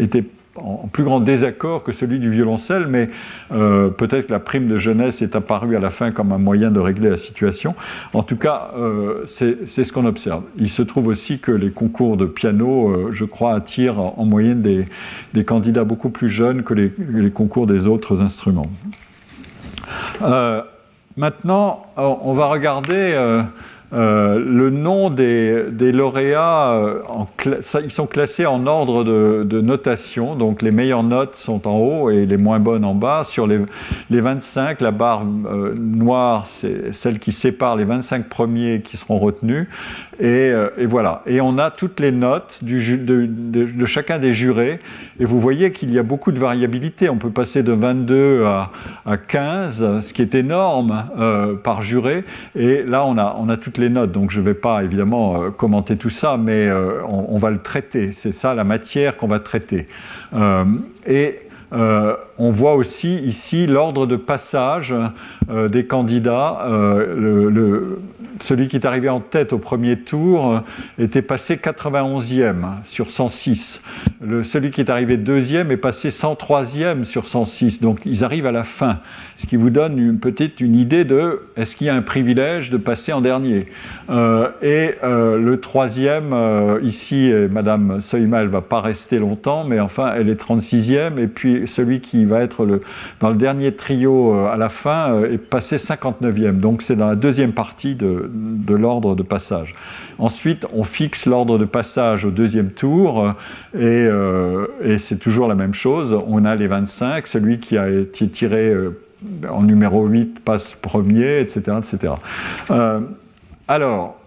était en plus grand désaccord que celui du violoncelle, mais euh, peut-être que la prime de jeunesse est apparue à la fin comme un moyen de régler la situation. En tout cas, euh, c'est ce qu'on observe. Il se trouve aussi que les concours de piano, euh, je crois, attirent en, moyenne des, candidats beaucoup plus jeunes que les, les concours des autres instruments. maintenant, on va regarder euh, le nom des, lauréats, euh, ils sont classés en ordre de, notation, donc les meilleures notes sont en haut et les moins bonnes en bas. Sur les, 25, la barre euh, noire, c'est celle qui sépare les 25 premiers qui seront retenus. Et, voilà. Et on a toutes les notes de, chacun des jurés. Et vous voyez qu'il y a beaucoup de variabilité. On peut passer de 22 à, 15, ce qui est énorme par juré. Et là, on a, on a toutes les notes, donc je ne vais pas évidemment euh, commenter tout ça, mais euh, on, va le traiter. C'est ça la matière qu'on va traiter. Euh, et on voit aussi ici l'ordre de passage des candidats. celui qui est arrivé en tête au premier tour était passé 91e sur 106. Le, celui qui est arrivé deuxième est passé 103e sur 106. Donc ils arrivent à la fin, ce qui vous donne peut-être une idée de est-ce qu'il y a un privilège de passer en dernier? Euh, et euh, le troisième, ici, Madame Soima, elle va pas rester longtemps, mais enfin, elle est 36e. Et puis celui qui va être le, dans le dernier trio à la fin est passé 59e. Donc c'est dans la deuxième partie de, de l'ordre de passage. Ensuite, on fixe l'ordre de passage au deuxième tour et, et c'est toujours la même chose. On a les 25, celui qui a été tiré en numéro 8 passe premier, etc. etc. alors,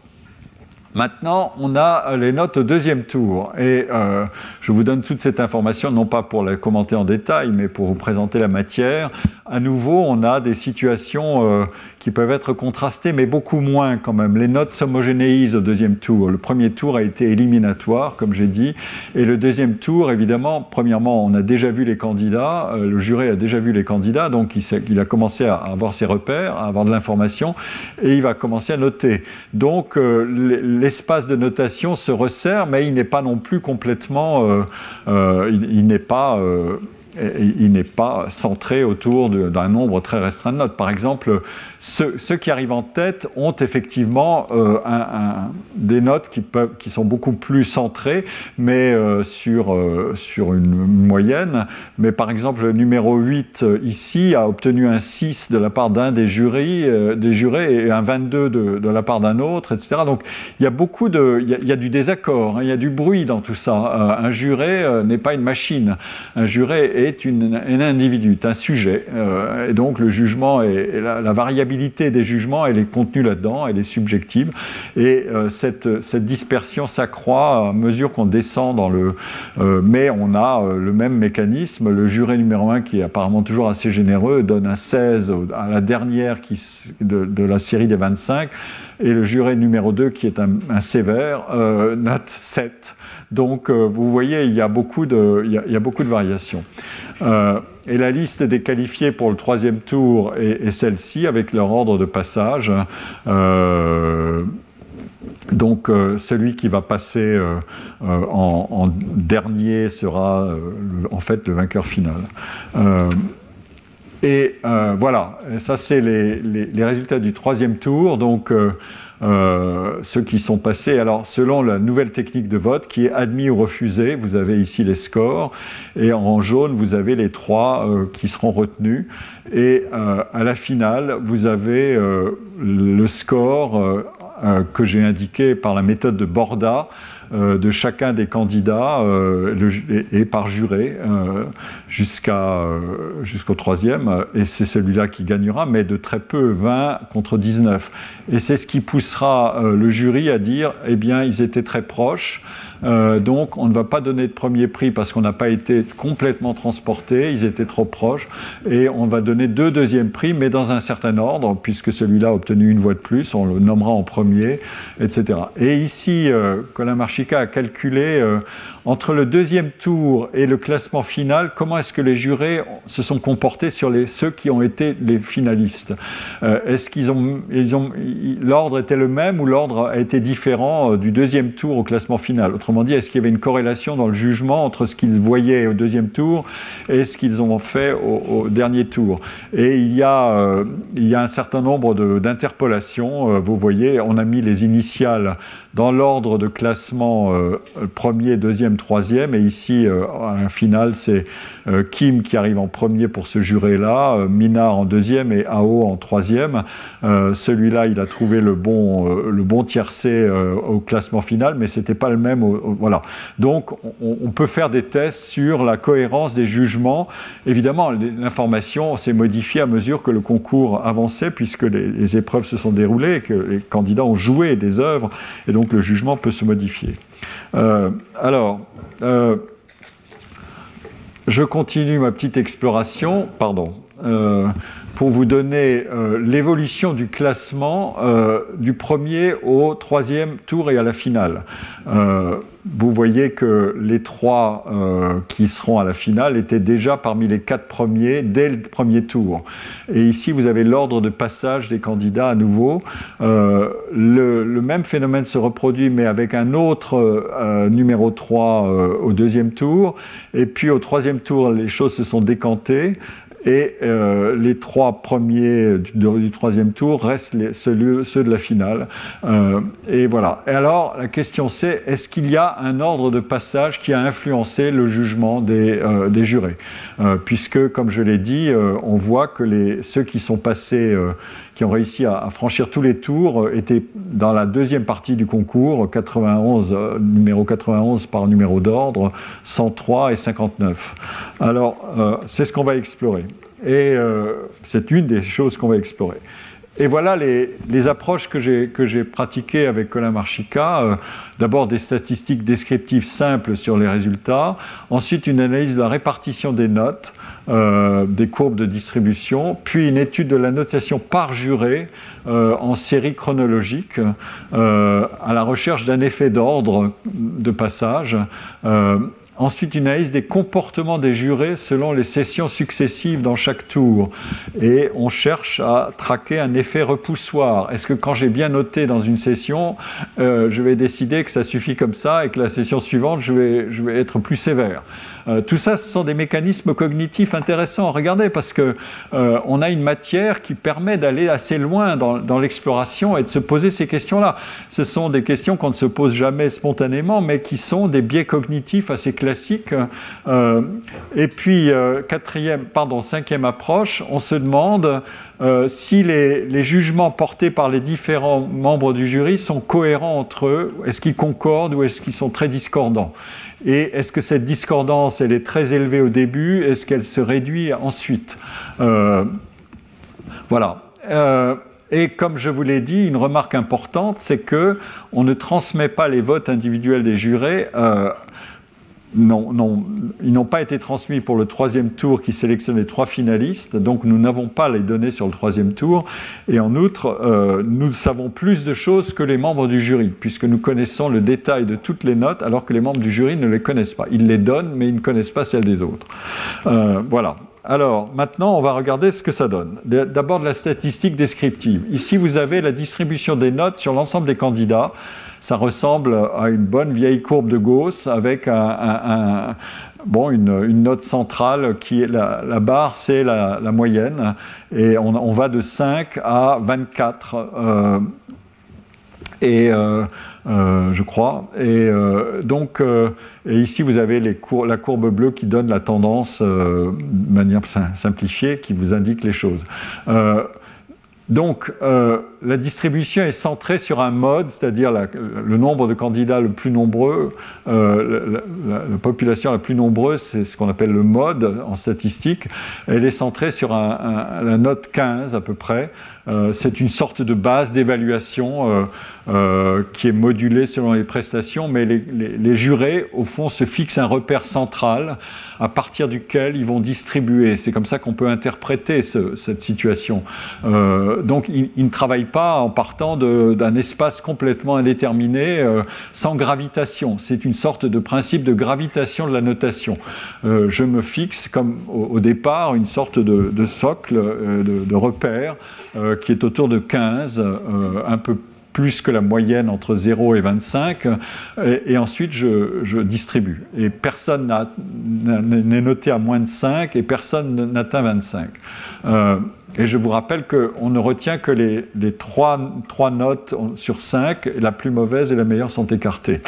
Maintenant, on a les notes au deuxième tour. Et euh, je vous donne toute cette information, non pas pour la commenter en détail, mais pour vous présenter la matière. À nouveau, on a des situations euh, qui peuvent être contrastées, mais beaucoup moins quand même. Les notes s'homogénéisent au deuxième tour. Le premier tour a été éliminatoire, comme j'ai dit. Et le deuxième tour, évidemment, premièrement, on a déjà vu les candidats. Euh, le jury a déjà vu les candidats, donc il, a commencé à avoir ses repères, à avoir de l'information, et il va commencer à noter. Donc, l'espace de notation se resserre, mais il n'est pas non plus complètement, euh, euh, il, n'est pas euh, il n'est pas centré autour d'un nombre très restreint de notes. Par exemple, ceux, qui arrivent en tête ont effectivement euh, des notes qui, sont beaucoup plus centrées, mais euh, sur, euh, sur une moyenne. Mais par exemple, le numéro 8 ici a obtenu un 6 de la part d'un des des jurés et un 22 de, de la part d'un autre, etc. Donc il y a beaucoup de, il y a, du désaccord, hein, il y a du bruit dans tout ça. un juré n'est pas une machine. Un juré une, un individu, un sujet. et donc le jugement et, la, variabilité des jugements, elle est contenue là-dedans, elle est subjective. Et euh, cette, cette, dispersion s'accroît à mesure qu'on descend dans le... Euh, mais on a euh, le même mécanisme. Le juré numéro 1, qui est apparemment toujours assez généreux, donne un 16 à la dernière qui, de, la série des 25. Et le juré numéro 2, qui est un, sévère, note 7. Donc, vous voyez, il y a beaucoup de, variations. Et la liste des qualifiés pour le troisième tour est, celle-ci, avec leur ordre de passage. Euh, donc euh, celui qui va passer euh, en, dernier sera en fait le vainqueur final. Et voilà, ça c'est les, résultats du troisième tour. Donc euh, ceux qui sont passés. Alors, selon la nouvelle technique de vote qui est admis ou refusé, vous avez ici les scores, et en jaune, vous avez les trois euh, qui seront retenus. Et euh, à la finale, vous avez le score que j'ai indiqué par la méthode de Borda. Euh, de chacun des candidats euh, et, par juré euh, jusqu'à, jusqu'au troisième. Et c'est celui-là qui gagnera, mais de très peu, 20 contre 19. Et c'est ce qui poussera le jury à dire, eh bien, ils étaient très proches. Euh, donc on ne va pas donner de premier prix parce qu'on n'a pas été complètement transporté, ils étaient trop proches, et on va donner deux deuxièmes prix, mais dans un certain ordre, puisque celui-là a obtenu une voix de plus, on le nommera en premier, etc. Et ici, euh, Colin Marchica a calculé euh, entre le deuxième tour et le classement final, comment est-ce que les jurés se sont comportés sur ceux qui ont été les finalistes? Euh, Est-ce qu'ils ont, l'ordre était le même ou l'ordre a été différent euh, du deuxième tour au classement final? Autrement dit, est-ce qu'il y avait une corrélation dans le jugement entre ce qu'ils voyaient au deuxième tour et ce qu'ils ont fait au, dernier tour? Et il y a, euh, il y a un certain nombre d'interpolations. vous voyez, on a mis les initiales dans l'ordre de classement premier, deuxième, troisième. Et ici, euh, un final, c'est euh, Kim qui arrive en premier pour ce jurer-là, euh, Minard en deuxième et Ao en troisième. Celui-là, il a trouvé le bon, le bon tiercé au classement final, mais c'était pas le même. voilà. Donc, on, peut faire des tests sur la cohérence des jugements. Évidemment, l'information s'est modifiée à mesure que le concours avançait, puisque les, les épreuves se sont déroulées et que les candidats ont joué des œuvres, et donc le jugement peut se modifier. Euh, alors, euh, je continue ma petite exploration, pardon, euh, pour vous donner l'évolution du classement du premier au troisième tour et à la finale vous voyez que les trois euh, qui seront à la finale étaient déjà parmi les quatre premiers dès le premier tour. Et ici, vous avez l'ordre de passage des candidats à nouveau. Euh, le, même phénomène se reproduit, mais avec un autre euh, numéro 3 au deuxième tour. Et puis au troisième tour, les choses se sont décantées. Et euh, les trois premiers du, troisième tour restent ceux, de la finale. Euh, et voilà. Et alors, la question c'est est-ce qu'il y a un ordre de passage qui a influencé le jugement des, euh, des jurés? Puisque, comme je l'ai dit, on voit que les, ceux qui sont passés qui ont réussi à, franchir tous les tours étaient dans la deuxième partie du concours, 91, numéro 91 par numéro d'ordre, 103 et 59. Alors, c'est ce qu'on va explorer. Et euh, c'est une des choses qu'on va explorer. Et voilà les, approches que j'ai pratiquées avec Colin Marchica. Euh, d'abord des statistiques descriptives simples sur les résultats, ensuite une analyse de la répartition des notes, euh, des courbes de distribution, puis une étude de la notation par juré en série chronologique à la recherche d'un effet d'ordre de passage Ensuite, une analyse des comportements des jurés selon les sessions successives dans chaque tour. Et on cherche à traquer un effet repoussoir. Est-ce que quand j'ai bien noté dans une session, euh, je vais décider que ça suffit comme ça et que la session suivante, je vais, je vais être plus sévère? Euh, tout ça, ce sont des mécanismes cognitifs intéressants. Regardez, parce que euh, on a une matière qui permet d'aller assez loin dans, l'exploration et de se poser ces questions-là. Ce sont des questions qu'on ne se pose jamais spontanément, mais qui sont des biais cognitifs assez classiques. Euh, et puis, quatrième, pardon, cinquième approche, on se demande si les, les, jugements portés par les différents membres du jury sont cohérents entre eux, est-ce qu'ils concordent ou est-ce qu'ils sont très discordants? Et est-ce que cette discordance, elle est très élevée au début? Est-ce qu'elle se réduit ensuite? Euh, Voilà. Euh, et comme je vous l'ai dit, une remarque importante, c'est que on ne transmet pas les votes individuels des jurés euh, non, non, ils n'ont pas été transmis pour le troisième tour qui sélectionne les trois finalistes, donc nous n'avons pas les données sur le troisième tour. Et en outre, euh, nous savons plus de choses que les membres du jury, puisque nous connaissons le détail de toutes les notes, alors que les membres du jury ne les connaissent pas. Ils les donnent, mais ils ne connaissent pas celles des autres. Euh, voilà. Alors, maintenant, on va regarder ce que ça donne. D'abord de la statistique descriptive. Ici, vous avez la distribution des notes sur l'ensemble des candidats ça ressemble à une bonne vieille courbe de Gauss avec un, bon, une, note centrale qui est la, barre, c'est la, moyenne, et on, va de 5 à 24. Euh, et euh, euh, je crois. Et donc, et ici vous avez les la courbe bleue qui donne la tendance de manière simplifiée, qui vous indique les choses. Donc, la distribution est centrée sur un mode, c'est-à-dire le nombre de candidats le plus nombreux, euh, la, population la plus nombreuse, c'est ce qu'on appelle le mode en statistique. Elle est centrée sur la note 15 à peu près. Euh, c'est une sorte de base d'évaluation qui est modulée selon les prestations, mais les, jurés, au fond, se fixent un repère central à partir duquel ils vont distribuer. C'est comme ça qu'on peut interpréter cette situation. Euh, donc ils, ne travaillent pas en partant d'un espace complètement indéterminé, euh, sans gravitation. C'est une sorte de principe de gravitation de la notation. Euh, je me fixe comme au, départ une sorte de, socle, de, de, repère qui est autour de 15, un peu plus que la moyenne entre 0 et 25, et, ensuite je, distribue. Et personne n'est noté à moins de 5 et personne n'atteint 25. Et je vous rappelle qu'on ne retient que les, les 3, 3 notes sur 5, la plus mauvaise et la meilleure sont écartées.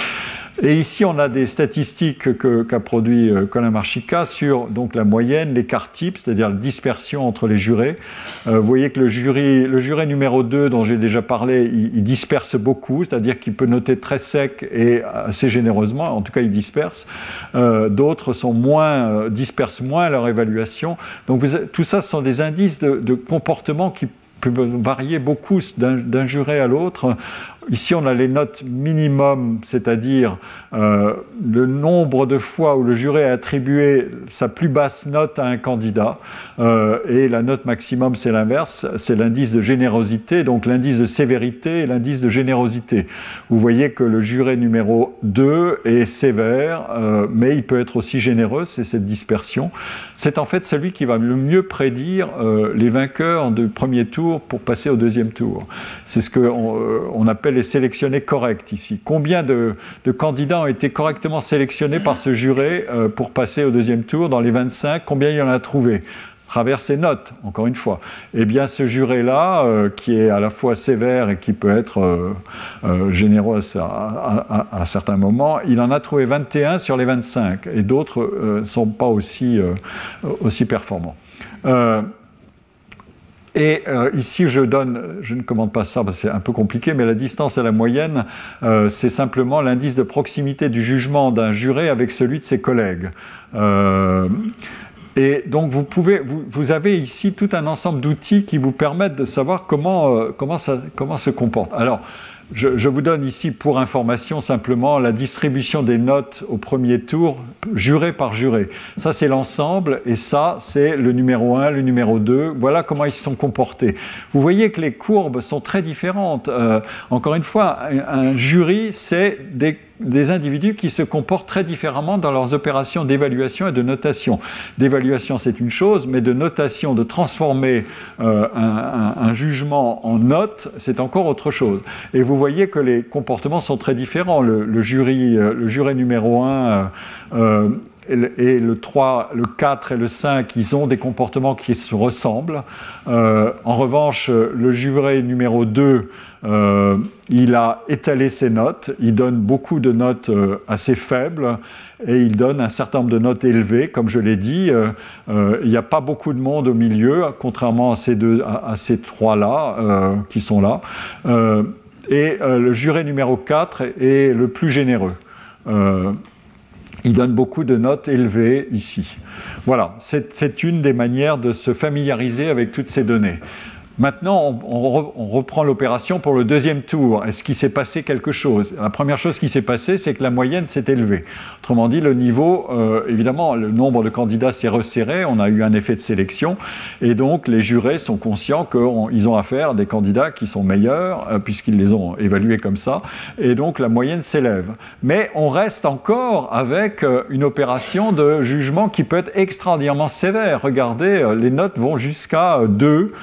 Et ici, on a des statistiques qu'a produit euh, Colin Marchica sur donc, la moyenne, l'écart type, c'est-à-dire la dispersion entre les jurés. Euh, vous voyez que le jury, le juré numéro 2, dont j'ai déjà parlé, il, disperse beaucoup, c'est-à-dire qu'il peut noter très sec et assez généreusement, en tout cas il disperse. Euh, d'autres sont moins, dispersent moins leur évaluation. Donc tout ça, ce sont des indices de, de comportement qui peuvent varier beaucoup d'un juré à l'autre Ici, on a les notes minimum, c'est-à-dire euh, le nombre de fois où le jury a attribué sa plus basse note à un candidat. Euh, et la note maximum, c'est l'inverse, c'est l'indice de générosité, donc l'indice de sévérité et l'indice de générosité. Vous voyez que le juré numéro 2 est sévère, euh, mais il peut être aussi généreux, c'est cette dispersion. C'est en fait celui qui va le mieux prédire les vainqueurs du premier tour pour passer au deuxième tour. C'est ce qu'on on appelle les sélectionnés corrects ici. Combien de, candidats ont été correctement sélectionnés par ce juré euh, pour passer au deuxième tour dans les 25 Combien il y en a trouvé? Travers ses notes, encore une fois. Eh bien, ce juré-là, qui est à la fois sévère et qui peut être généreux à, certains moments, il en a trouvé 21 sur les 25, et d'autres ne sont pas aussi, aussi performants. Et euh, ici, je donne, je ne commande pas ça parce que c'est un peu compliqué, mais la distance à la moyenne, euh, c'est simplement l'indice de proximité du jugement d'un juré avec celui de ses collègues. Euh, et donc, vous, pouvez, vous, avez ici tout un ensemble d'outils qui vous permettent de savoir comment, comment, ça, comment se comporte. Alors, je, vous donne ici pour information simplement la distribution des notes au premier tour, juré par juré. Ça, c'est l'ensemble, et ça, c'est le numéro 1, le numéro 2. Voilà comment ils se sont comportés. Vous voyez que les courbes sont très différentes. Euh, encore une fois, un jury, c'est des des individus qui se comportent très différemment dans leurs opérations d'évaluation et de notation. D'évaluation, c'est une chose, mais de notation, de transformer euh, un, jugement en note, c'est encore autre chose. Et vous voyez que les comportements sont très différents. Le, jury, euh, le juré numéro 1 euh, et le 3, le 4 et le 5, ils ont des comportements qui se ressemblent. en revanche, le juré numéro 2 euh, il a étalé ses notes, il donne beaucoup de notes euh, assez faibles et il donne un certain nombre de notes élevées, comme je l'ai dit. Euh, il n'y a pas beaucoup de monde au milieu, contrairement à ces, deux, à, ces trois-là qui sont là. et le juré numéro 4 est le plus généreux. Il donne beaucoup de notes élevées ici. Voilà, c'est une des manières de se familiariser avec toutes ces données. Maintenant, on, reprend l'opération pour le deuxième tour. Est-ce qu'il s'est passé quelque chose? La première chose qui s'est passée, c'est que la moyenne s'est élevée. Autrement dit, le niveau, euh, évidemment, le nombre de candidats s'est resserré, on a eu un effet de sélection, et donc les jurés sont conscients qu'ils ont affaire à des candidats qui sont meilleurs, euh, puisqu'ils les ont évalués comme ça, et donc la moyenne s'élève. Mais on reste encore avec euh, une opération de jugement qui peut être extraordinairement sévère. Regardez, les notes vont jusqu'à 2.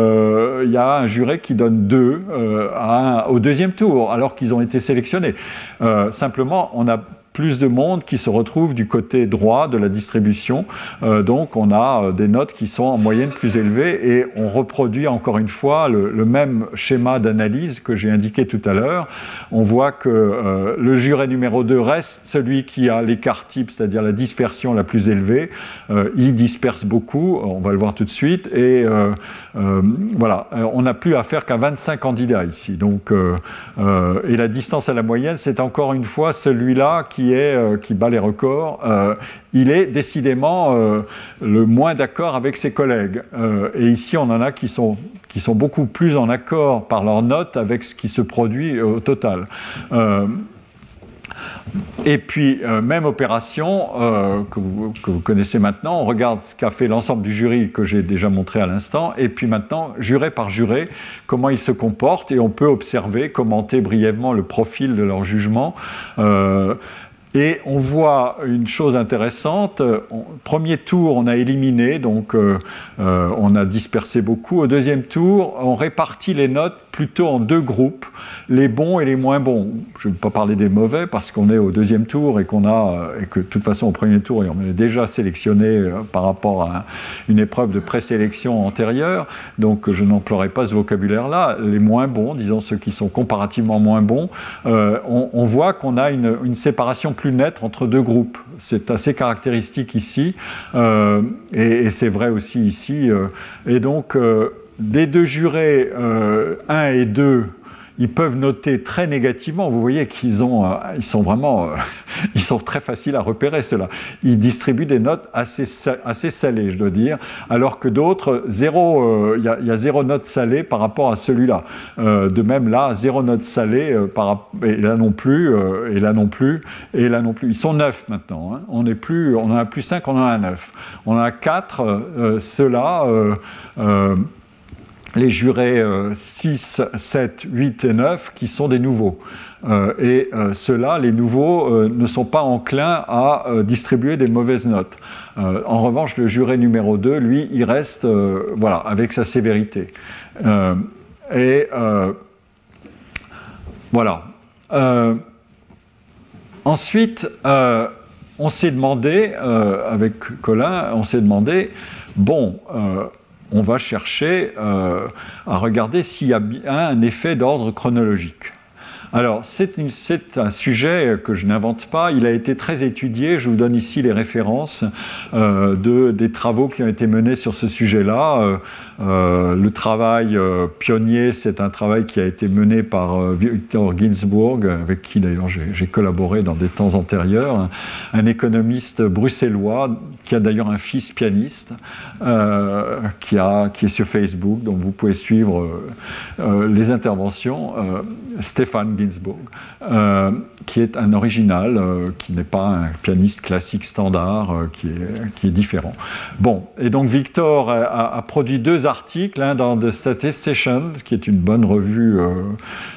Euh, il y a un juré qui donne deux euh, au deuxième tour, alors qu'ils ont été sélectionnés. Euh, simplement, on a plus de monde qui se retrouve du côté droit de la distribution. Euh, donc on a euh, des notes qui sont en moyenne plus élevées et on reproduit encore une fois le, même schéma d'analyse que j'ai indiqué tout à l'heure. On voit que euh, le juré numéro 2 reste celui qui a l'écart type, c'est-à-dire la dispersion la plus élevée. il disperse beaucoup, on va le voir tout de suite. Et voilà, on n'a plus affaire qu'à 25 candidats ici. Donc, et la distance à la moyenne, c'est encore une fois celui-là qui euh, qui, bat les records, euh, il est décidément euh, le moins d'accord avec ses collègues. et ici, on en a qui sont, qui sont beaucoup plus en accord par leurs notes avec ce qui se produit au total. Et puis, même opération que, vous, que, vous, connaissez maintenant, on regarde ce qu'a fait l'ensemble du jury que j'ai déjà montré à l'instant, et puis maintenant, juré par juré, comment ils se comportent, et on peut observer, commenter brièvement le profil de leur jugement. Et on voit une chose intéressante. premier tour, on a éliminé, donc euh, euh, on a dispersé beaucoup. Au deuxième tour, on répartit les notes plutôt en deux groupes, les bons et les moins bons. Je ne vais pas parler des mauvais parce qu'on est au deuxième tour et qu'on a et que de toute façon au premier tour, on est déjà sélectionné euh, par rapport à une épreuve de présélection antérieure. Donc je n'emploierai pas ce vocabulaire-là. Les moins bons, disons ceux qui sont comparativement moins bons, on, voit qu'on a une séparation plus entre deux groupes. C'est assez caractéristique ici, euh, et, c'est vrai aussi ici. Euh. et donc, euh, des deux jurés 1 et 2 ils peuvent noter très négativement. Vous voyez qu'ils ont, euh, ils sont vraiment, euh, ils sont très faciles à repérer cela. Ils distribuent des notes assez, salées, je dois dire, alors que d'autres, zéro, euh, il y, a zéro note salée par rapport à celui-là. de même là, zéro note salée, et là non plus, et là non plus, et là non plus. Ils sont neuf maintenant. Hein. On est plus, on en a plus cinq, on en a neuf. On en a quatre. Ceux-là les jurés 6, 7, 8 et 9 qui sont des nouveaux. Euh, et euh, ceux-là, les nouveaux, euh, ne sont pas enclins à distribuer des mauvaises notes. en revanche, le juré numéro 2, lui, il reste voilà, avec sa sévérité. et voilà. ensuite, on s'est demandé, avec Colin, on s'est demandé, bon, on va chercher à regarder s'il y a un effet d'ordre chronologique. Alors, c'est un sujet que je n'invente pas. Il a été très étudié. Je vous donne ici les références euh, de, des travaux qui ont été menés sur ce sujet-là. Euh, euh, le travail pionnier, c'est un travail qui a été mené par Victor Ginsburg, avec qui d'ailleurs j'ai collaboré dans des temps antérieurs, un, économiste bruxellois qui a d'ailleurs un fils pianiste, qui, a, est sur Facebook, donc vous pouvez suivre les interventions. Stéphane Ginsburg, euh, qui est un original, euh, qui n'est pas un pianiste classique standard, euh, qui, est, différent. Bon, et donc Victor a, produit deux articles, l'un dans The Statistician, qui est une bonne revue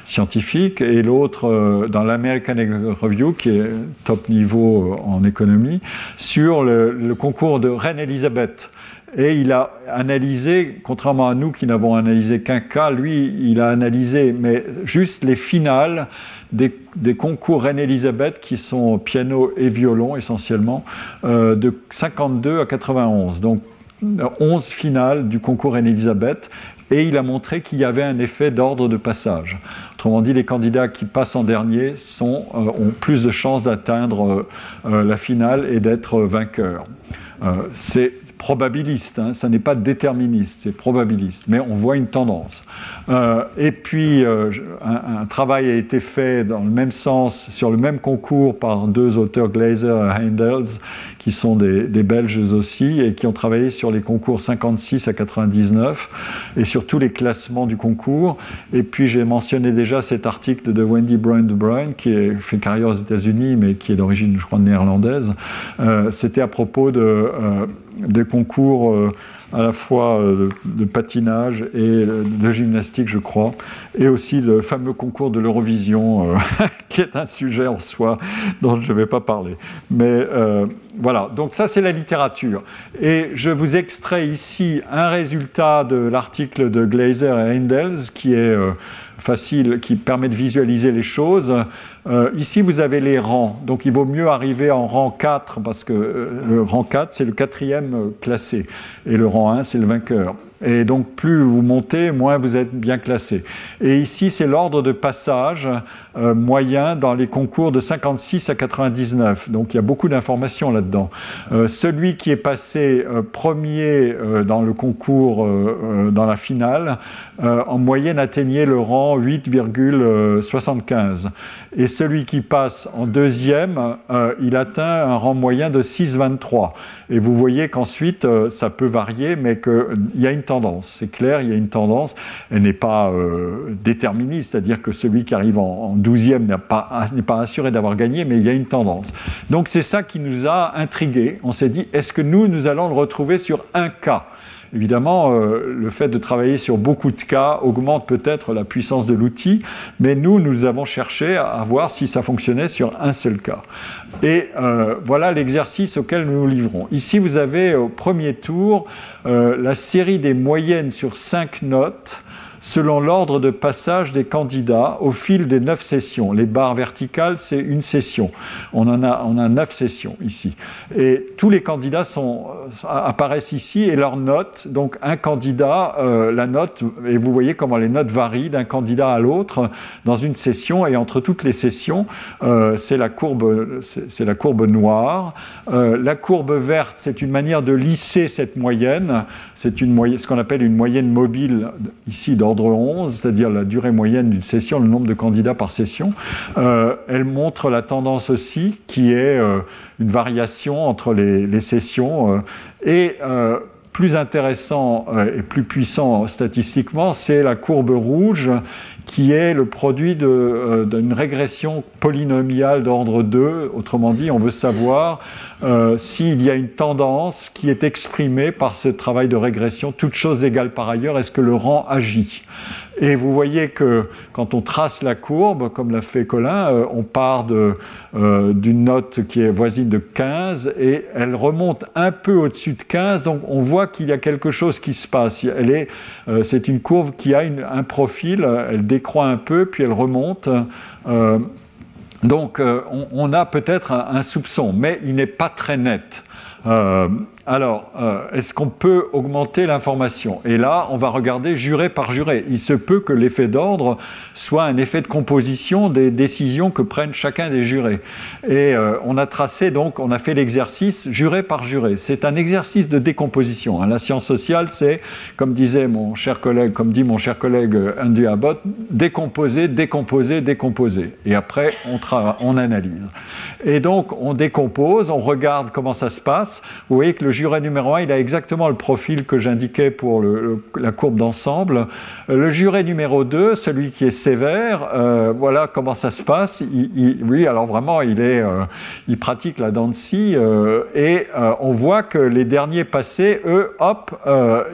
scientifique, et l'autre dans l'American Review, qui est top niveau en économie, sur le, concours de Reine Elisabeth. Et il a analysé, contrairement à nous qui n'avons analysé qu'un cas, lui, il a analysé mais juste les finales des, concours Reine-Élisabeth qui sont piano et violon essentiellement, euh, de 52 à 91. Donc 11 finales du concours Reine-Élisabeth. Et il a montré qu'il y avait un effet d'ordre de passage. Autrement dit, les candidats qui passent en dernier sont, euh, ont plus de chances d'atteindre euh, la finale et d'être vainqueurs. c'est probabiliste, hein, ça n'est pas déterministe, c'est probabiliste, mais on voit une tendance. Euh, et puis, euh, un, travail a été fait dans le même sens, sur le même concours, par deux auteurs, Glaser et Heindels, qui sont des, Belges aussi, et qui ont travaillé sur les concours 56 à 99, et sur tous les classements du concours. Et puis, j'ai mentionné déjà cet article de Wendy Brown de Bruyne, qui fait carrière aux États-Unis, mais qui est d'origine, je crois, néerlandaise. Euh, c'était à propos de des concours euh, à la fois euh, de, patinage et de gymnastique, je crois, et aussi le fameux concours de l'Eurovision, euh, qui est un sujet en soi dont je ne vais pas parler. Mais voilà, donc ça c'est la littérature. Et je vous extrais ici un résultat de l'article de Glaser et Endels, qui est facile, qui permet de visualiser les choses. Euh, ici, vous avez les rangs. Donc, il vaut mieux arriver en rang 4 parce que euh, le rang 4, c'est le quatrième euh, classé. Et le rang 1, c'est le vainqueur. Et donc, plus vous montez, moins vous êtes bien classé. Et ici, c'est l'ordre de passage euh, moyen dans les concours de 56 à 99. Donc, il y a beaucoup d'informations là-dedans. Euh, celui qui est passé euh, premier dans le concours, dans la finale, en moyenne atteignait le rang 8,75. Et celui qui passe en deuxième, il atteint un rang moyen de 6,23. Et vous voyez qu'ensuite, ça peut varier, mais qu'il y a une tendance. C'est clair, il y a une tendance. Elle n'est pas euh, déterministe, c'est-à-dire que celui qui arrive en, 12e n'est pas, pas assuré d'avoir gagné, mais il y a une tendance. Donc c'est ça qui nous a intrigués. On s'est dit, est-ce que nous, nous allons le retrouver sur un cas? Évidemment, euh, le fait de travailler sur beaucoup de cas augmente peut-être la puissance de l'outil, mais nous, nous avons cherché à voir si ça fonctionnait sur un seul cas. Et euh, voilà l'exercice auquel nous nous livrons. Ici, vous avez au premier tour euh, la série des moyennes sur cinq notes selon l'ordre de passage des candidats au fil des neuf sessions. Les barres verticales, c'est une session. On en a, on a neuf sessions ici. Et tous les candidats euh, apparaissent ici et leurs notes. Donc un candidat, euh, la note, et vous voyez comment les notes varient d'un candidat à l'autre dans une session. Et entre toutes les sessions, euh, c'est la courbe, c'est la courbe noire. la courbe verte, c'est une manière de lisser cette moyenne. C'est une moyenne, ce qu'on appelle une moyenne mobile ici dans 11, c'est-à-dire la durée moyenne d'une session, le nombre de candidats par session. Euh, elle montre la tendance aussi, qui est euh, une variation entre les, sessions. Euh, et plus intéressant et plus puissant statistiquement, c'est la courbe rouge qui est le produit d'une régression polynomiale d'ordre 2. Autrement dit, on veut savoir s'il y a une tendance qui est exprimée par ce travail de régression, toutes choses égales par ailleurs, est-ce que le rang agit? Et vous voyez que quand on trace la courbe, comme l'a fait Colin, euh, on part euh, d'une note qui est voisine de 15 et elle remonte un peu au-dessus de 15. Donc on voit qu'il y a quelque chose qui se passe. Elle est, euh, c'est une courbe qui a un profil, elle décroît un peu, puis elle remonte Donc on, a peut-être un, soupçon, mais il n'est pas très net. Alors, euh, est-ce qu'on peut augmenter l'information? Et là, on va regarder juré par juré. Il se peut que l'effet d'ordre soit un effet de composition des décisions que prennent chacun des jurés. Et euh, on a tracé donc, on a fait l'exercice juré par juré. C'est un exercice de décomposition. Hein. La science sociale, c'est, comme disait mon cher collègue, comme dit mon cher collègue Andy Abbott, décomposer, décomposer, décomposer. Et après, on, on analyse. Et donc, on décompose, on regarde comment ça se passe. Vous voyez que le juré numéro 1, il a exactement le profil que j'indiquais pour la courbe d'ensemble. Euh, le juré numéro 2, celui qui est sévère, euh, voilà comment ça se passe. Oui, alors vraiment, il, est, euh, il pratique la dent et on voit que les derniers passés, eux, hop,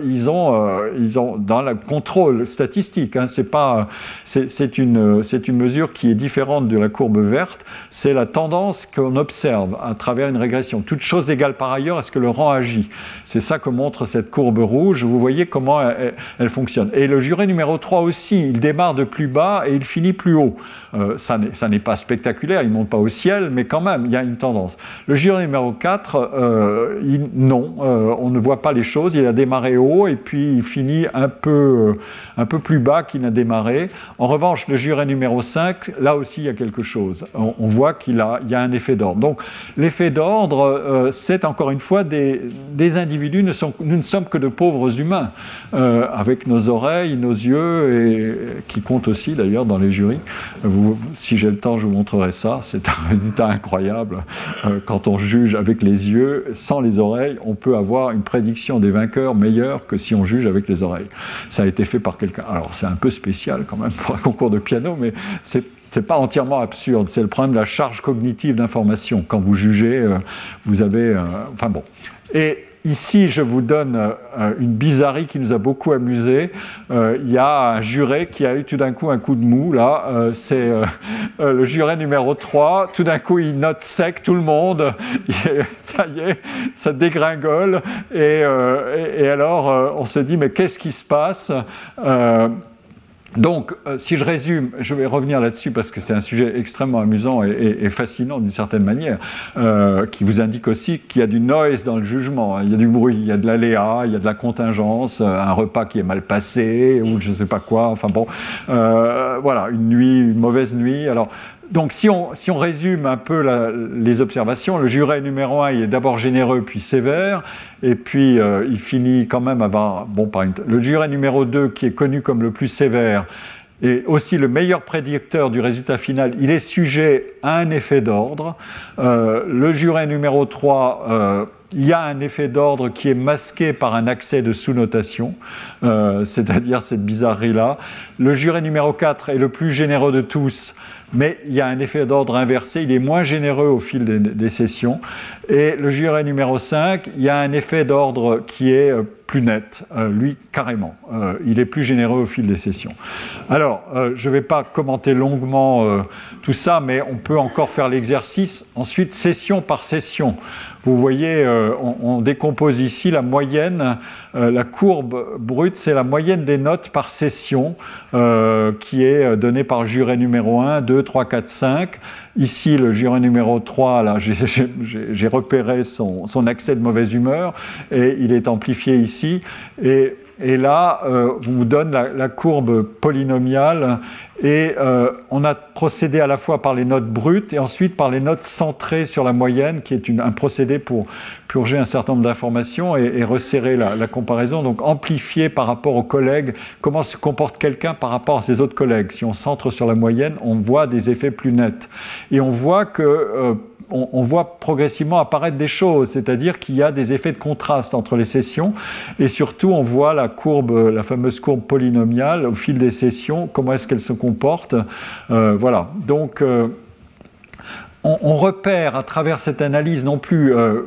ils, ont, ils ont dans le contrôle statistique, hein, c'est pas, c'est une, c'est une mesure qui est différente de la courbe verte, c'est la tendance qu'on observe à travers une régression. Toute chose égale par ailleurs, est-ce que le rang agit. C'est ça que montre cette courbe rouge. Vous voyez comment elle, fonctionne. Et le juré numéro 3 aussi, il démarre de plus bas et il finit plus haut. Euh, ça n'est pas spectaculaire, il ne monte pas au ciel, mais quand même, il y a une tendance. Le juré numéro 4, euh, non, euh, on ne voit pas les choses. Il a démarré haut et puis il finit un peu, plus bas qu'il n'a démarré. En revanche, le juré numéro 5, là aussi, il y a quelque chose. On, voit qu'il y a un effet d'ordre. Donc, l'effet d'ordre, c'est encore une fois des, individus, nous ne sommes que de pauvres humains, avec nos oreilles, nos yeux, et qui comptent aussi d'ailleurs dans les jurys. Si j'ai le temps, je vous montrerai ça. C'est un résultat incroyable. Euh, quand on juge avec les yeux, sans les oreilles, on peut avoir une prédiction des vainqueurs meilleure que si on juge avec les oreilles. Ça a été fait par quelqu'un. Alors c'est un peu spécial quand même pour un concours de piano, mais c'est c'est pas entièrement absurde. C'est le problème de la charge cognitive d'information. Quand vous jugez, euh, vous avez. enfin bon. Et Ici, je vous donne euh, une bizarrerie qui nous a beaucoup amusé. Euh, il y a un juré qui a eu tout d'un coup un coup de mou. Là, euh, c'est le juré numéro 3. Tout d'un coup, il note sec tout le monde. ça y est, ça dégringole. Et, et alors, on se dit, mais qu'est-ce qui se passe? Donc, euh, si je résume, je vais revenir là-dessus parce que c'est un sujet extrêmement amusant et, fascinant d'une certaine manière, euh, qui vous indique aussi qu'il y a du noise dans le jugement. Il y a du bruit, il y a de l'aléa, il y a de la contingence, euh, un repas qui est mal passé ou je ne sais pas quoi. Enfin bon, voilà, une nuit, une mauvaise nuit. Alors, donc si on, si on, résume un peu les observations, le juré numéro 1 il est d'abord généreux puis sévère, et puis euh, il finit quand même avoir... Bon, par le juré numéro 2 qui est connu comme le plus sévère, est aussi le meilleur prédicteur du résultat final, il est sujet à un effet d'ordre. Euh, le juré numéro 3, euh, il y a un effet d'ordre qui est masqué par un accès de sous-notation, c'est-à-dire cette bizarrerie-là. Le juré numéro 4 est le plus généreux de tous, mais il y a un effet d'ordre inversé, il est moins généreux au fil des, sessions. Et le juré numéro 5, il y a un effet d'ordre qui est euh, plus net, euh, lui carrément. Euh, il est plus généreux au fil des sessions. Alors, je ne vais pas commenter longuement tout ça, mais on peut encore faire l'exercice. Ensuite, session par session. Vous voyez, euh, on, décompose ici la moyenne, euh, la courbe brute, c'est la moyenne des notes par session euh, qui est donnée par juré numéro 1, 2, 3, 4, 5. Ici, le juré numéro 3, là, j'ai repéré son, accès de mauvaise humeur et il est amplifié ici. Et et là, euh, vous donne la, courbe polynomiale et euh, on a procédé à la fois par les notes brutes et ensuite par les notes centrées sur la moyenne, qui est un procédé pour purger un certain nombre d'informations et, resserrer la, comparaison, donc amplifier par rapport aux collègues comment se comporte quelqu'un par rapport à ses autres collègues? Si on centre sur la moyenne, on voit des effets plus nets. Et on voit que euh, on, voit progressivement apparaître des choses, c'est-à-dire qu'il y a des effets de contraste entre les sessions, et surtout on voit la courbe, la fameuse courbe polynomiale au fil des sessions, comment est-ce qu'elle se comporte. Euh, voilà. Donc on, repère à travers cette analyse non plus euh,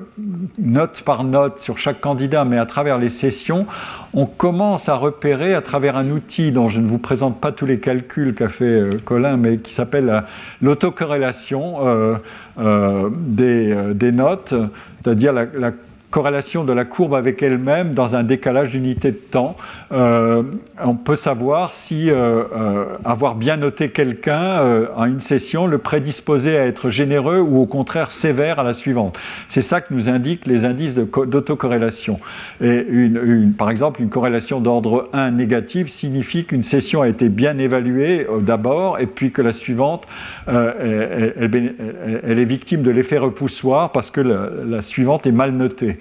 note par note sur chaque candidat, mais à travers les sessions, on commence à repérer à travers un outil dont je ne vous présente pas tous les calculs qu'a fait euh, Colin, mais qui s'appelle l'autocorrélation euh, des, notes, c'est-à-dire la corrélation de la courbe avec elle-même dans un décalage d'unité de temps. on peut savoir si avoir bien noté quelqu'un en une session le prédisposait à être généreux ou au contraire sévère à la suivante. C'est ça que nous indiquent les indices d'autocorrélation. Et une, par exemple, une corrélation d'ordre 1 négative signifie qu'une session a été bien évaluée d'abord et puis que la suivante, elle, elle, est victime de l'effet repoussoir parce que la, suivante est mal notée.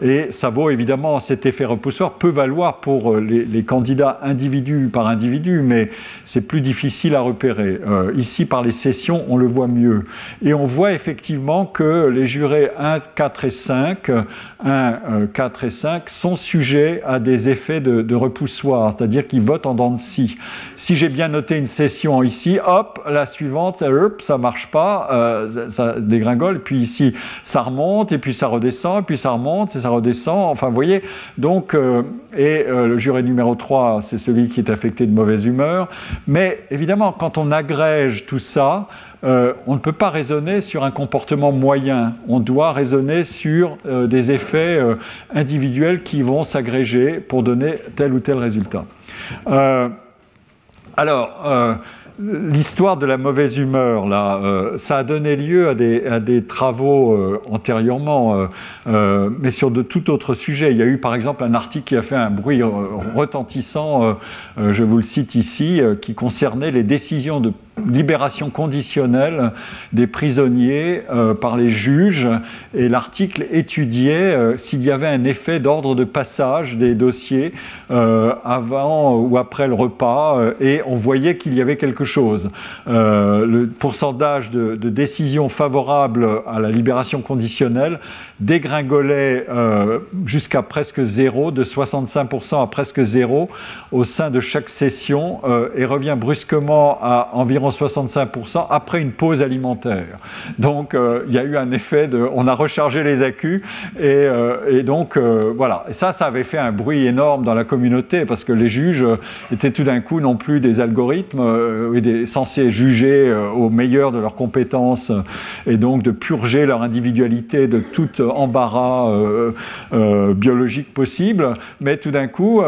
et ça vaut évidemment, cet effet repoussoir peut valoir pour euh, les, candidats individu par individu, mais c'est plus difficile à repérer. Euh, ici, par les sessions, on le voit mieux. Et on voit effectivement que les jurés 1, 4 et 5, 1, 4 et 5 sont sujets à des effets de, repoussoir, c'est-à-dire qu'ils votent en dents de scie. Si j'ai bien noté une session ici, hop, la suivante, hop, ça marche pas, ça dégringole, puis ici, ça remonte, et puis ça redescend, et puis ça remonte et ça redescend. Enfin, vous voyez, donc, euh, et euh, le juré numéro 3, c'est celui qui est affecté de mauvaise humeur. Mais évidemment, quand on agrège tout ça, euh, on ne peut pas raisonner sur un comportement moyen. On doit raisonner sur des effets individuels qui vont s'agréger pour donner tel ou tel résultat. alors, l'histoire de la mauvaise humeur, là, euh, ça a donné lieu à des, travaux euh, antérieurement, euh, mais sur de tout autre sujet. Il y a eu par exemple un article qui a fait un bruit retentissant, je vous le cite ici, qui concernait les décisions de libération conditionnelle des prisonniers euh, par les juges et l'article étudiait euh, s'il y avait un effet d'ordre de passage des dossiers euh, avant ou après le repas et on voyait qu'il y avait quelque chose. le pourcentage de, de, décisions favorables à la libération conditionnelle dégringolait jusqu'à presque zéro, de 65% à presque zéro au sein de chaque session et revient brusquement à environ 65% après une pause alimentaire. Donc euh, il y a eu un effet de... On a rechargé les accus et, euh, donc euh, voilà. Et ça, ça avait fait un bruit énorme dans la communauté parce que les juges étaient tout d'un coup non plus des algorithmes des, censés juger au meilleur de leurs compétences et donc de purger leur individualité de tout embarras biologique possible, mais tout d'un coup,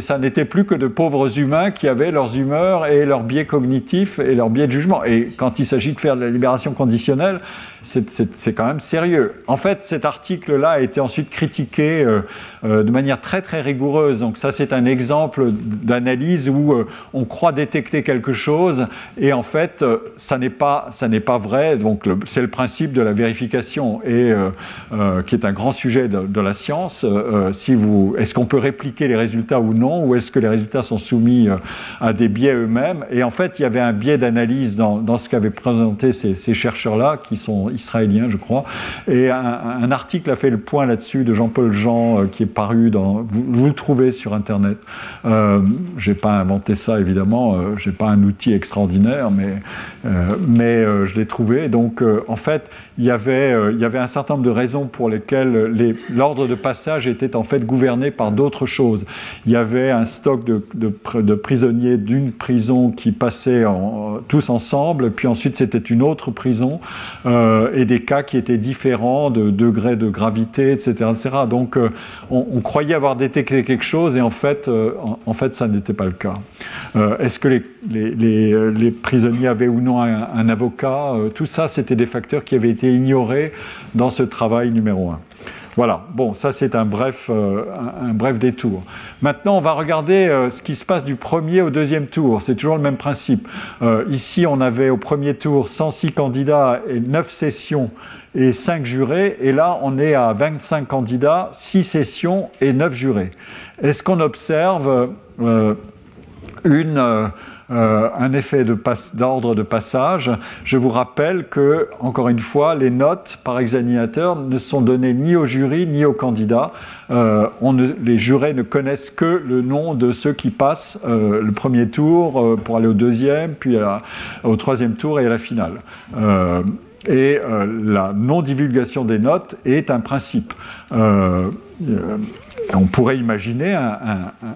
ça n'était plus que de pauvres humains qui avaient leurs humeurs et leurs biais cognitifs et leur biais de jugement. Et quand il s'agit de faire de la libération conditionnelle, c'est quand même sérieux. En fait, cet article-là a été ensuite critiqué euh, euh, de manière très très rigoureuse. Donc ça, c'est un exemple d'analyse où euh, on croit détecter quelque chose et en fait, ça n'est pas pas vrai. Donc c'est le principe de la vérification et qui est un grand sujet de, la science. si vous, est-ce qu'on peut répliquer les résultats ou non, ou est-ce que les résultats sont soumis à des biais eux-mêmes? Et en fait, il y avait un biais d'analyse dans, ce qu'avaient présenté ces, chercheurs-là qui sont israélien, je crois. Et un, article a fait le point là-dessus de Jean-Paul Jean, euh, qui est paru dans. Vous, le trouvez sur Internet. Euh, j'ai pas inventé ça, évidemment. Euh, j'ai pas un outil extraordinaire, mais, euh, mais je l'ai trouvé. Donc, en fait, il y, avait, il y avait un certain nombre de raisons pour lesquelles l'ordre de passage était en fait gouverné par d'autres choses. Il y avait un stock de, prisonniers d'une prison qui passaient en, tous ensemble, puis ensuite c'était une autre prison. Euh, et des cas qui étaient différents de degré de gravité, etc. etc. Donc euh, on, croyait avoir détecté quelque chose et en fait, euh, en, fait ça n'était pas le cas. Est-ce que les, prisonniers avaient ou non un avocat Tout ça, c'était des facteurs qui avaient été ignorés dans ce travail numéro un. Voilà, bon, ça c'est un bref, euh, un, bref détour. Maintenant, on va regarder euh, ce qui se passe du premier au deuxième tour. C'est toujours le même principe. Euh, ici, on avait au premier tour 106 candidats et 9 sessions et 5 jurés. Et là, on est à 25 candidats, 6 sessions et 9 jurés. Est-ce qu'on observe une euh, un effet d'ordre de, passage. Je vous rappelle que, encore une fois, les notes par examinateur ne sont données ni au jury ni aux candidats. Euh, les jurés ne connaissent que le nom de ceux qui passent euh, le premier tour pour aller au deuxième, puis au troisième tour et à la finale. et la non-divulgation des notes est un principe. On pourrait imaginer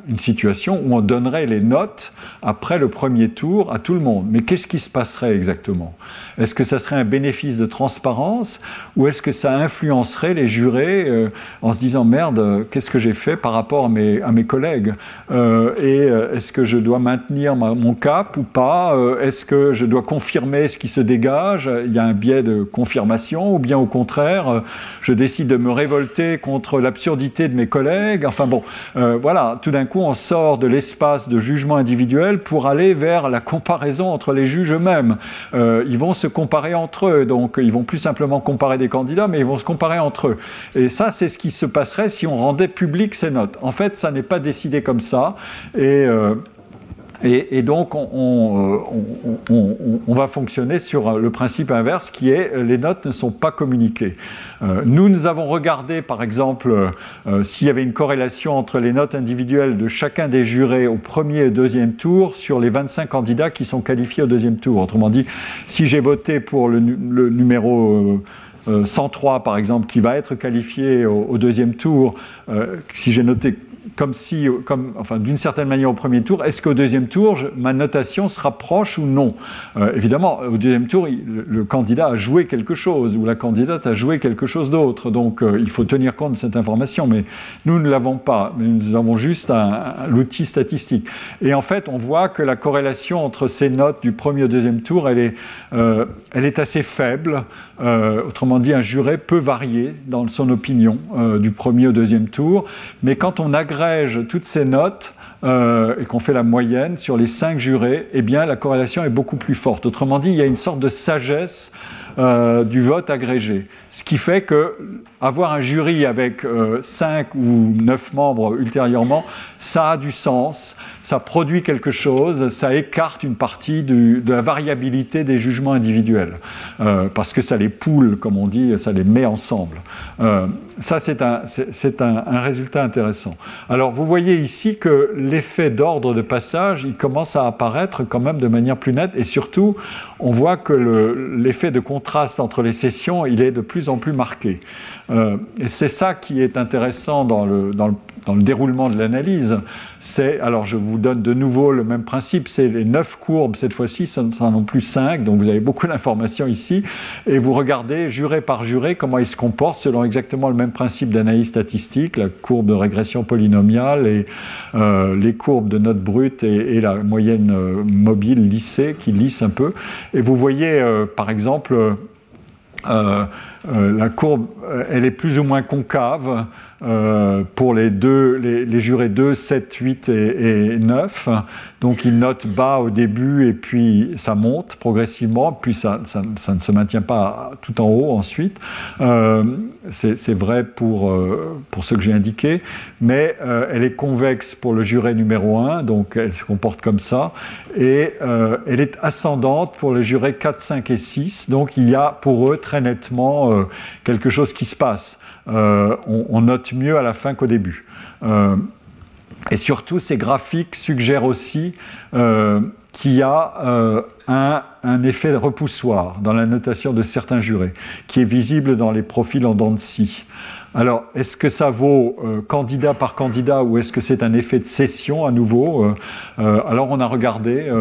une situation où on donnerait les notes après le premier tour à tout le monde. Mais qu'est-ce qui se passerait exactement? Est-ce que ça serait un bénéfice de transparence ou est-ce que ça influencerait les jurés euh, en se disant merde, qu'est-ce que j'ai fait par rapport à mes, collègues? Euh, Et euh, est-ce que je dois maintenir mon cap ou pas? Est-ce que je dois confirmer ce qui se dégage? Il y a un biais de confirmation ou bien au contraire, je décide de me révolter contre l'absurdité de mes collègues Enfin bon, voilà, tout d'un coup on sort de l'espace de jugement individuel pour aller vers la comparaison entre les juges eux-mêmes. Euh, ils vont se comparer entre eux, donc ils vont plus simplement comparer des candidats, mais ils vont se comparer entre eux. Et ça, c'est ce qui se passerait si on rendait public ces notes. En fait, ça n'est pas décidé comme ça, et euh, et, donc, euh, on, va fonctionner sur le principe inverse qui est les notes ne sont pas communiquées. Euh, nous, nous avons regardé, par exemple, euh, s'il y avait une corrélation entre les notes individuelles de chacun des jurés au premier et deuxième tour sur les 25 candidats qui sont qualifiés au deuxième tour. Autrement dit, si j'ai voté pour le, numéro... 103 par exemple, qui va être qualifié au, deuxième tour, si j'ai noté comme si, comme, enfin, d'une certaine manière au premier tour, est-ce qu'au deuxième tour, ma notation se rapproche ou non? Euh, Évidemment, au deuxième tour, le, candidat a joué quelque chose ou la candidate a joué quelque chose d'autre. Donc, euh, il faut tenir compte de cette information. Mais nous ne l'avons pas. Nous avons juste l'outil statistique. Et en fait, on voit que la corrélation entre ces notes du premier au deuxième tour, elle est, euh, elle est assez faible. Autrement dit, un juré peut varier dans son opinion du premier au deuxième tour. Mais quand on agrège toutes ces notes euh, et qu'on fait la moyenne sur les cinq jurés, eh bien la corrélation est beaucoup plus forte. Autrement dit, il y a une sorte de sagesse euh, du vote agrégé. Ce qui fait que avoir un jury avec euh, cinq ou neuf membres ultérieurement, ça a du sens, ça produit quelque chose, ça écarte une partie de la variabilité des jugements individuels, euh, parce que ça les poule, comme on dit, ça les met ensemble. ça, c'est un, résultat intéressant. Alors, vous voyez ici que l'effet d'ordre de passage, il commence à apparaître quand même de manière plus nette, et surtout, on voit que l'effet de contraste entre les sessions, il est de plus en plus marqué. Euh, et c'est ça qui est intéressant dans le, dans le, déroulement de l'analyse. C'est, alors je vous donne de nouveau le même principe, c'est les neuf courbes, cette fois-ci, ce ne sont plus cinq, donc vous avez beaucoup d'informations ici, et vous regardez juré par juré comment ils se comportent selon exactement le même principe d'analyse statistique, la courbe de régression polynomiale et euh, les courbes de notes brutes et, la moyenne euh, mobile lissée qui lisse un peu. Et vous voyez, par exemple, euh, la courbe, euh, elle est plus ou moins concave euh, pour les, jurés 2, 7, 8 et, 9. Donc ils notent bas au début et puis ça monte progressivement, puis ça, ne se maintient pas tout en haut ensuite. C'est vrai pour, pour ce que j'ai indiqué, mais elle est convexe pour le juré numéro 1, donc elle se comporte comme ça, et elle est ascendante pour les jurés 4, 5 et 6, donc il y a pour eux très nettement quelque chose qui se passe. Euh, on, note mieux à la fin qu'au début. Euh, et surtout, ces graphiques suggèrent aussi euh, qu'il y a un, effet de repoussoir dans la notation de certains jurés, qui est visible dans les profils en dents de scie. Alors, est-ce que ça vaut candidat par candidat ou est-ce que c'est un effet de session à nouveau Alors, on a regardé,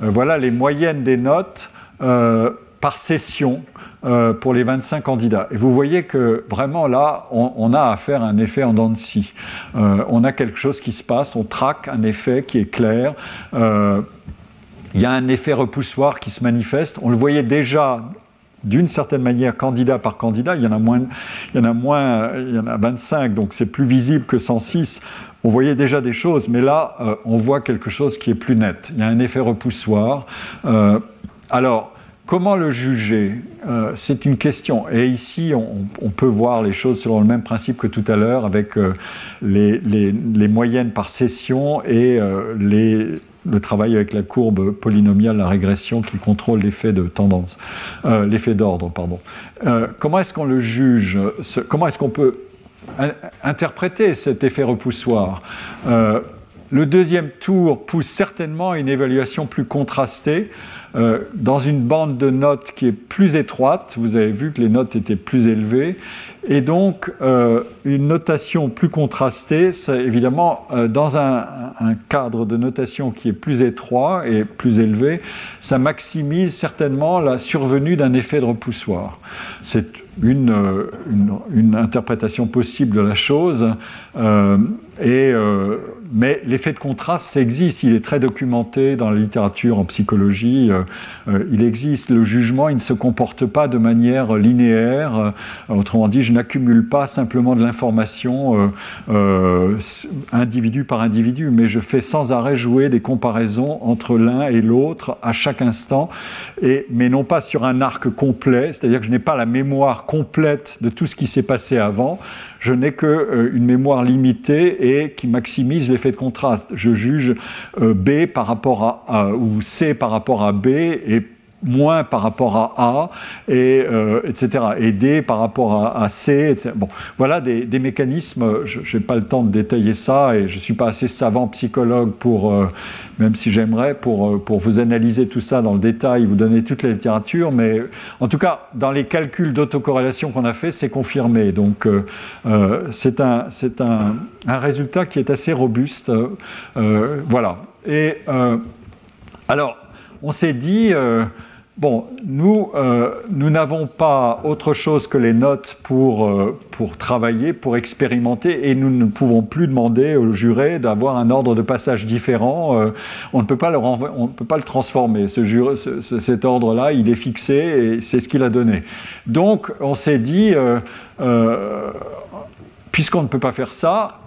voilà les moyennes des notes par session euh, pour les 25 candidats. Et vous voyez que vraiment là, on, a affaire à un effet en dents de scie. Euh, on a quelque chose qui se passe, on traque un effet qui est clair. Euh, il y a un effet repoussoir qui se manifeste. On le voyait déjà d'une certaine manière candidat par candidat. Il y en a moins, il y en a moins, il y en a 25, donc c'est plus visible que 106. On voyait déjà des choses, mais là, on voit quelque chose qui est plus net. Il y a un effet repoussoir. alors, Comment le juger? Euh, C'est une question. Et ici, on, peut voir les choses selon le même principe que tout à l'heure, avec euh, les, moyennes par session et euh, le travail avec la courbe polynomiale, la régression qui contrôle l'effet de tendance, l'effet d'ordre, comment est-ce qu'on le juge Comment est-ce qu'on peut interpréter cet effet repoussoir? Le deuxième tour pousse certainement à une évaluation plus contrastée dans une bande de notes qui est plus étroite. Vous avez vu que les notes étaient plus élevées. Et donc, euh, une notation plus contrastée, évidemment, euh, dans un, cadre de notation qui est plus étroit et plus élevé, ça maximise certainement la survenue d'un effet de repoussoir. C'est une, euh, une, interprétation possible de la chose. Et, mais l'effet de contraste, ça existe. Il est très documenté dans la littérature en psychologie. il existe. Le jugement, il ne se comporte pas de manière linéaire. autrement dit, je n'accumule pas simplement de l'information euh, euh, individu par individu, mais je fais sans arrêt jouer des comparaisons entre l'un et l'autre à chaque instant, mais non pas sur un arc complet, c'est-à-dire que je n'ai pas la mémoire complète de tout ce qui s'est passé avant, je n'ai qu'une euh, une mémoire limitée qui maximise l'effet de contraste. Je juge B par rapport à, ou C par rapport à B et moins par rapport à A, et, euh, etc. Et D par rapport à, C, etc. Bon, voilà des, mécanismes, je n'ai pas le temps de détailler ça, et je ne suis pas assez savant psychologue pour, euh, même si j'aimerais, pour, euh, pour vous analyser tout ça dans le détail, vous donner toute la littérature, mais en tout cas, dans les calculs d'autocorrélation qu'on a fait, c'est confirmé. Donc, c'est un, un, un, résultat qui est assez robuste. voilà. Et alors, on s'est dit, Bon, nous, euh, nous n'avons pas autre chose que les notes pour, euh, pour travailler, pour expérimenter, et nous ne pouvons plus demander au juré d'avoir un ordre de passage différent. Euh, on, ne peut pas le transformer. Cet ordre-là, il est fixé et c'est ce qu'il a donné. Donc, on s'est dit, puisqu'on ne peut pas faire ça,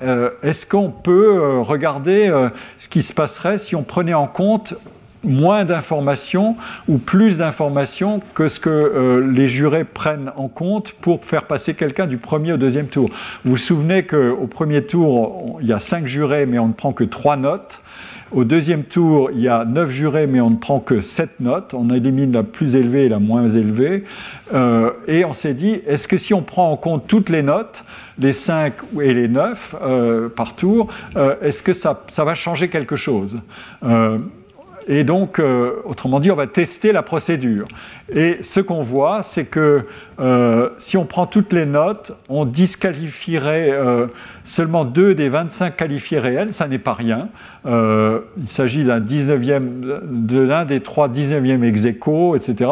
est-ce qu'on peut regarder ce qui se passerait si on prenait en compte moins d'informations ou plus d'informations que ce que euh, les jurés prennent en compte pour faire passer quelqu'un du premier au deuxième tour. Vous vous souvenez qu'au premier tour, il y a cinq jurés, mais on ne prend que trois notes. Au deuxième tour, il y a neuf jurés, mais on ne prend que sept notes. On élimine la plus élevée et la moins élevée. Euh, et on s'est dit, est-ce que si on prend en compte toutes les notes, les cinq et les neuf euh, par tour, est-ce que ça, ça, va changer quelque chose? Et donc, euh, autrement dit, on va tester la procédure. Et ce qu'on voit, c'est que euh, si on prend toutes les notes, on disqualifierait euh, seulement deux des 25 qualifiés réels, ça n'est pas rien. il s'agit d'un 19e, de l'un des trois 19e ex aequo, etc.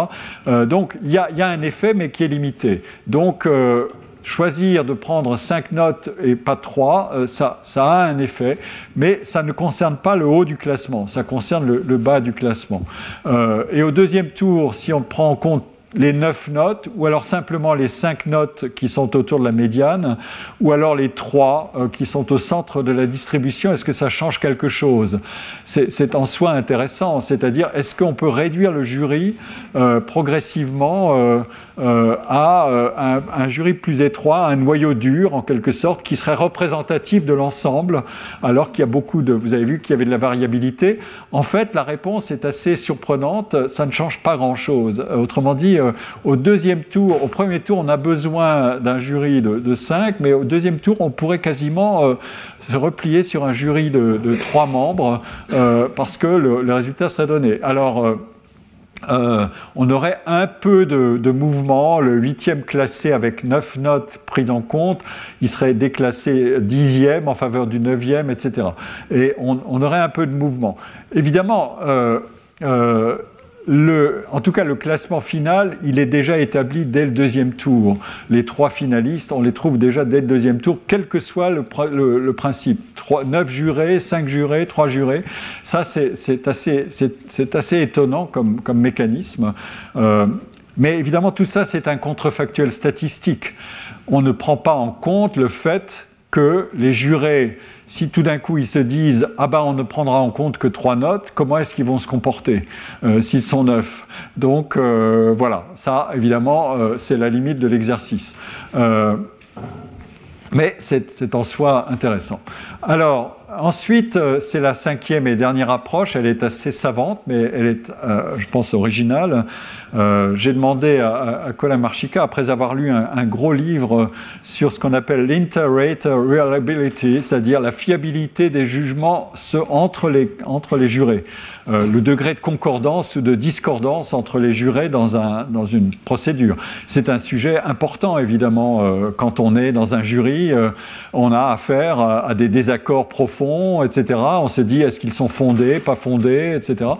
donc il y, y, a un effet, mais qui est limité. Donc choisir de prendre 5 notes et pas 3, euh, ça, a un effet, mais ça ne concerne pas le haut du classement, ça concerne le, bas du classement. Euh, et au deuxième tour, si on prend en compte les 9 notes, ou alors simplement les 5 notes qui sont autour de la médiane, ou alors les 3 euh, qui sont au centre de la distribution, est-ce que ça change quelque chose? C'est en soi intéressant, c'est-à-dire est-ce qu'on peut réduire le jury progressivement à euh, un, jury plus étroit, un noyau dur en quelque sorte, qui serait représentatif de l'ensemble, alors qu'il y a beaucoup de... Vous avez vu qu'il y avait de la variabilité. En fait, la réponse est assez surprenante, ça ne change pas grand-chose. Euh, autrement dit, au deuxième tour, au premier tour, on a besoin d'un jury de, 5, mais au deuxième tour, on pourrait quasiment se replier sur un jury de, de 3 membres, parce que le, résultat serait donné. Alors, euh, on aurait un peu de, mouvement. Le huitième classé avec neuf notes prises en compte, il serait déclassé dixième en faveur du neuvième, etc. Et on, aurait un peu de mouvement. Évidemment, euh, euh, en tout cas, le classement final, il est déjà établi dès le deuxième tour. Les trois finalistes, on les trouve déjà dès le deuxième tour, quel que soit le, principe. neuf jurés, cinq jurés, trois jurés. Ça, c'est assez, étonnant comme, comme mécanisme. Euh, mais évidemment, tout ça, c'est un contrefactuel statistique. On ne prend pas en compte le fait que les jurés si tout d'un coup ils se disent ah ben on ne prendra en compte que trois notes, comment est-ce qu'ils vont se comporter euh, s'ils sont neuf Donc euh, voilà, ça évidemment euh, c'est la limite de l'exercice. mais c'est en soi intéressant. Alors ensuite, euh, c'est la cinquième et dernière approche. Elle est assez savante, mais elle est, euh, je pense, originale. Euh, j'ai demandé à, Colin Marchica, après avoir lu un, gros livre sur ce qu'on appelle l'inter-rater reliability, c'est-à-dire la fiabilité des jugements entre les, entre les jurés. Le degré de concordance ou de discordance entre les jurés dans, un, dans une procédure. C'est un sujet important, évidemment, quand on est dans un jury, on a affaire à, des désaccords profonds, etc. On se dit, est-ce qu'ils sont fondés, pas fondés, etc.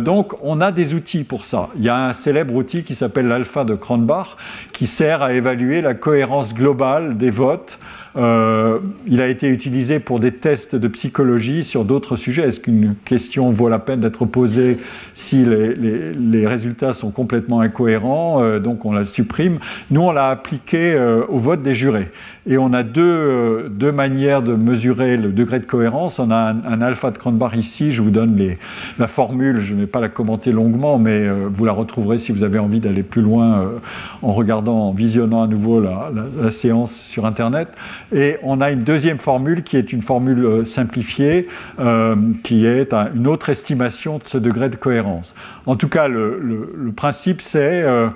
donc, on a des outils pour ça. Il y a un célèbre outil qui s'appelle l'alpha de Cronbach, qui sert à évaluer la cohérence globale des votes euh, il a été utilisé pour des tests de psychologie sur d'autres sujets. Est-ce qu'une question vaut la peine d'être posée si les, résultats sont complètement incohérents? Euh, Donc on la supprime. Nous, on l'a appliqué euh, au vote des jurés. Et on a deux, deux, manières de mesurer le degré de cohérence. On a un, alpha de Cronbach ici. Je vous donne la formule. Je ne vais pas la commenter longuement, mais vous la retrouverez si vous avez envie d'aller plus loin en regardant, en visionnant à nouveau la, séance sur Internet. Et on a une deuxième formule qui est une formule euh, simplifiée, euh, qui est une autre estimation de ce degré de cohérence. En tout cas, le, principe, c'est euh,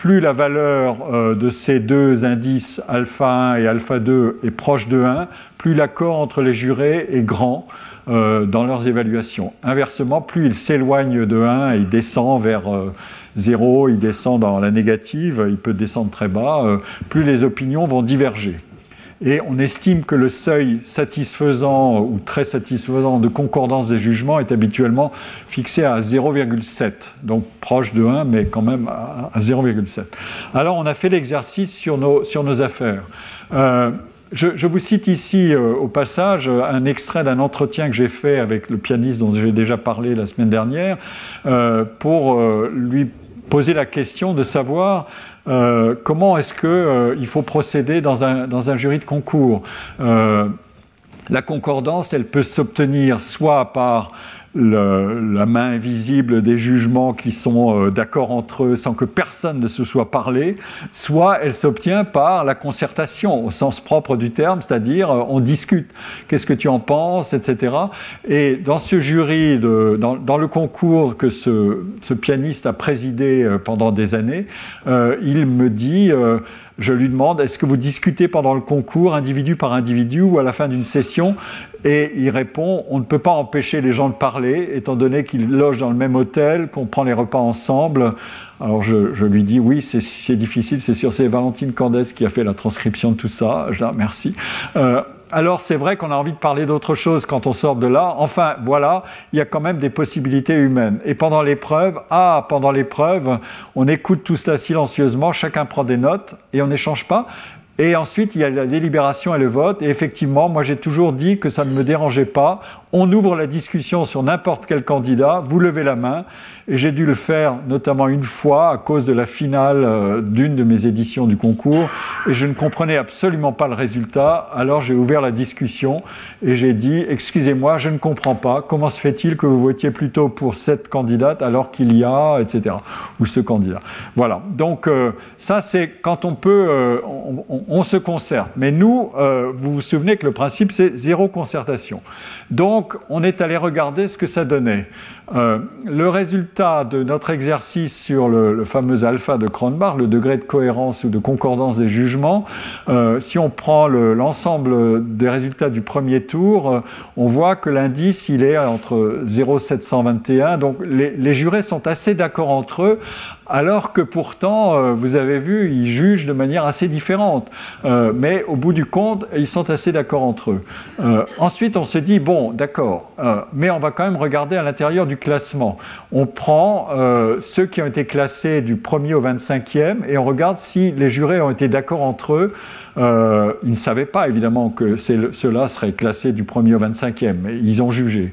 plus la valeur de ces deux indices alpha 1 et alpha 2 est proche de 1, plus l'accord entre les jurés est grand. dans leurs évaluations. Inversement, plus il s'éloigne de 1 et il descend vers 0, il descend dans la négative, il peut descendre très bas, plus les opinions vont diverger et on estime que le seuil satisfaisant ou très satisfaisant de concordance des jugements est habituellement fixé à 0,7, donc proche de 1, mais quand même à 0,7. Alors on a fait l'exercice sur nos, affaires. Euh, je, vous cite ici euh, au passage un extrait d'un entretien que j'ai fait avec le pianiste dont j'ai déjà parlé la semaine dernière euh, pour lui poser la question de savoir euh, comment est-ce qu'il euh, faut procéder dans un, jury de concours? Euh, La concordance, elle peut s'obtenir soit par la main invisible des jugements qui sont euh, d'accord entre eux sans que personne ne se soit parlé, soit elle s'obtient par la concertation au sens propre du terme, c'est-à-dire euh, on discute, qu'est-ce que tu en penses, etc. Et dans ce jury, dans, le concours que ce, ce, pianiste a présidé euh, pendant des années, il me dit je lui demande est-ce que vous discutez pendant le concours, individu par individu, ou à la fin d'une session? Et il répond on ne peut pas empêcher les gens de parler, étant donné qu'ils logent dans le même hôtel, qu'on prend les repas ensemble. Alors je, lui dis oui, c'est difficile, c'est sûr, c'est Valentine Candès qui a fait la transcription de tout ça. Je dis merci. Euh, alors c'est vrai qu'on a envie de parler d'autre chose quand on sort de là. Enfin, voilà, il y a quand même des possibilités humaines. Et pendant l'épreuve, ah, pendant l'épreuve, on écoute tout cela silencieusement, chacun prend des notes et on n'échange pas. Et ensuite, il y a la délibération et le vote. Et effectivement, moi j'ai toujours dit que ça ne me dérangeait pas. On ouvre la discussion sur n'importe quel candidat, vous levez la main et j'ai dû le faire notamment une fois à cause de la finale euh, d'une de mes éditions du concours, et je ne comprenais absolument pas le résultat, alors j'ai ouvert la discussion et j'ai dit, excusez-moi, je ne comprends pas, comment se fait-il que vous votiez plutôt pour cette candidate alors qu'il y a, etc., ou ce candidat? Voilà, donc euh, ça c'est quand on peut, euh, on, se concerte, mais nous, vous vous souvenez que le principe c'est zéro concertation. Donc on est allé regarder ce que ça donnait. Euh, le résultat de notre exercice sur le, fameux alpha de Cronbach, le degré de cohérence ou de concordance des jugements, euh, si on prend l'ensemble des résultats du premier tour, euh, on voit que l'indice il est entre 0,721. Donc les, les jurés sont assez d'accord entre eux alors que pourtant, vous avez vu, ils jugent de manière assez différente. Mais au bout du compte, ils sont assez d'accord entre eux. Ensuite, on se dit, bon, d'accord, mais on va quand même regarder à l'intérieur du classement. On prend ceux qui ont été classés du 1er au 25e et on regarde si les jurés ont été d'accord entre eux euh, ils ne savaient pas évidemment que ceux-là seraient classés du 1er au 25e, mais ils ont jugé.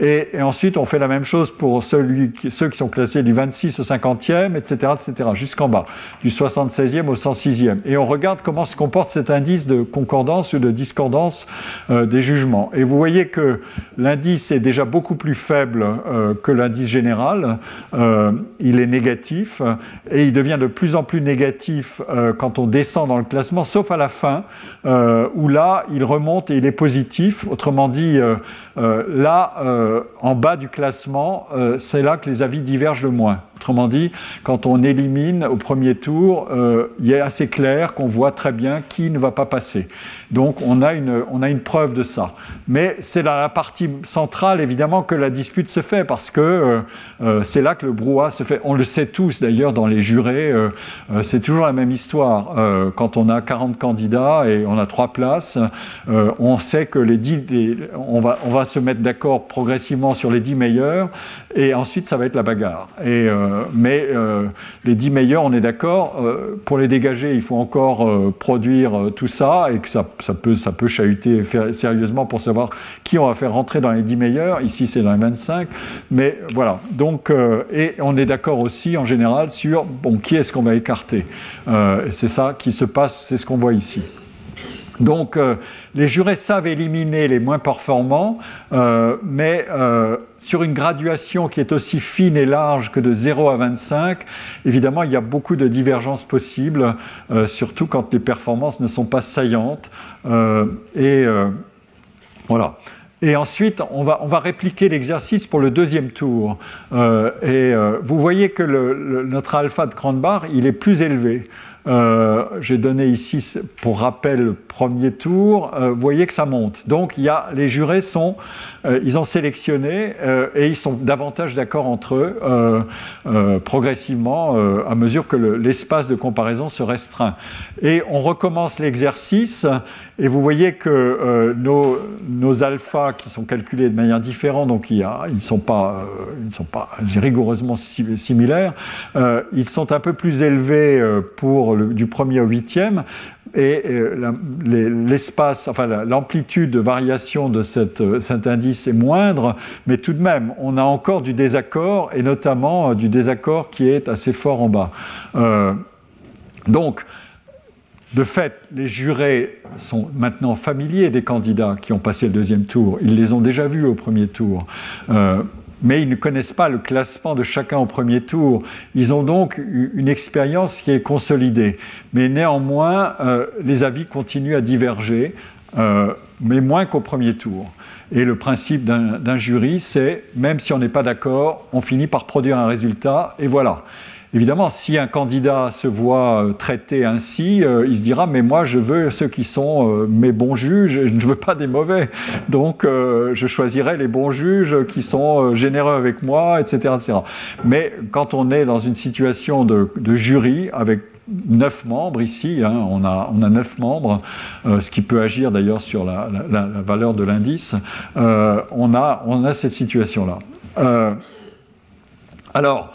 Et, ensuite, on fait la même chose pour ceux qui sont classés du 26 au 50e, etc., etc., jusqu'en bas, du 76e au 106e. Et on regarde comment se comporte cet indice de concordance ou de discordance euh, des jugements. Et vous voyez que l'indice est déjà beaucoup plus faible euh, que l'indice général. il est négatif et il devient de plus en plus négatif quand on descend dans le classement, sauf à la fin, où là, il remonte et il est positif. Autrement dit, là, en bas du classement, c'est là que les avis divergent le moins. Autrement dit, quand on élimine au premier tour, euh, il est assez clair qu'on voit très bien qui ne va pas passer. Donc on a une, on a une preuve de ça. Mais c'est dans la partie centrale, évidemment, que la dispute se fait, parce que euh, euh, c'est là que le brouhaha se fait. On le sait tous, d'ailleurs, dans les jurés, c'est toujours la même histoire. quand on a 40 candidats et on a trois places, on sait que les 10, on, va, on va se mettre d'accord progressivement sur les 10 meilleurs, et ensuite ça va être la bagarre. Et, mais les 10 meilleurs, on est d'accord, pour les dégager, il faut encore produire tout ça, et que ça ça peut, ça peut chahuter sérieusement pour savoir qui on va faire rentrer dans les 10 meilleurs. Ici, c'est dans les 25. Mais voilà. Donc, euh, et on est d'accord aussi, en général, sur bon, qui est-ce qu'on va écarter? Euh, c'est ça qui se passe, c'est ce qu'on voit ici. Donc, euh, les jurés savent éliminer les moins performants, mais sur une graduation qui est aussi fine et large que de 0 à 25, évidemment, il y a beaucoup de divergences possibles, euh, surtout quand les performances ne sont pas saillantes. Euh, et euh, voilà. Et ensuite, on va, on va répliquer l'exercice pour le deuxième tour. et vous voyez que notre alpha de Cranbar, il est plus élevé. J'ai donné ici, pour rappel, premier tour. vous voyez que ça monte. Donc, il y a, les jurés sont euh, ils ont sélectionné euh, et ils sont davantage d'accord entre eux euh, progressivement à mesure que l'espace de comparaison se restreint. Et on recommence l'exercice et vous voyez que nos, nos alphas qui sont calculés de manière différente, donc il ils ne sont pas, sont pas rigoureusement similaires, ils sont un peu plus élevés pour du premier au huitième, et euh, l'espace, enfin l'amplitude de variation de euh, cet indice est moindre, mais tout de même, on a encore du désaccord, et notamment euh, du désaccord qui est assez fort en bas. donc, de fait, les jurés sont maintenant familiers des candidats qui ont passé le deuxième tour. Ils les ont déjà vus au premier tour mais ils ne connaissent pas le classement de chacun au premier tour. Ils ont donc une expérience qui est consolidée. Mais néanmoins, euh, les avis continuent à diverger, euh, mais moins qu'au premier tour. Et le principe d'un jury, c'est, même si on n'est pas d'accord, on finit par produire un résultat, et voilà. Évidemment, si un candidat se voit euh, traité ainsi, euh, il se dira mais moi je veux ceux qui sont euh, mes bons juges, je ne veux pas des mauvais. Donc je choisirai les bons juges qui sont généreux avec moi, etc.. Mais quand on est dans une situation de, jury avec neuf membres ici, hein, on, a, neuf membres, ce qui peut agir d'ailleurs sur la, valeur de l'indice, on a cette situation-là. alors,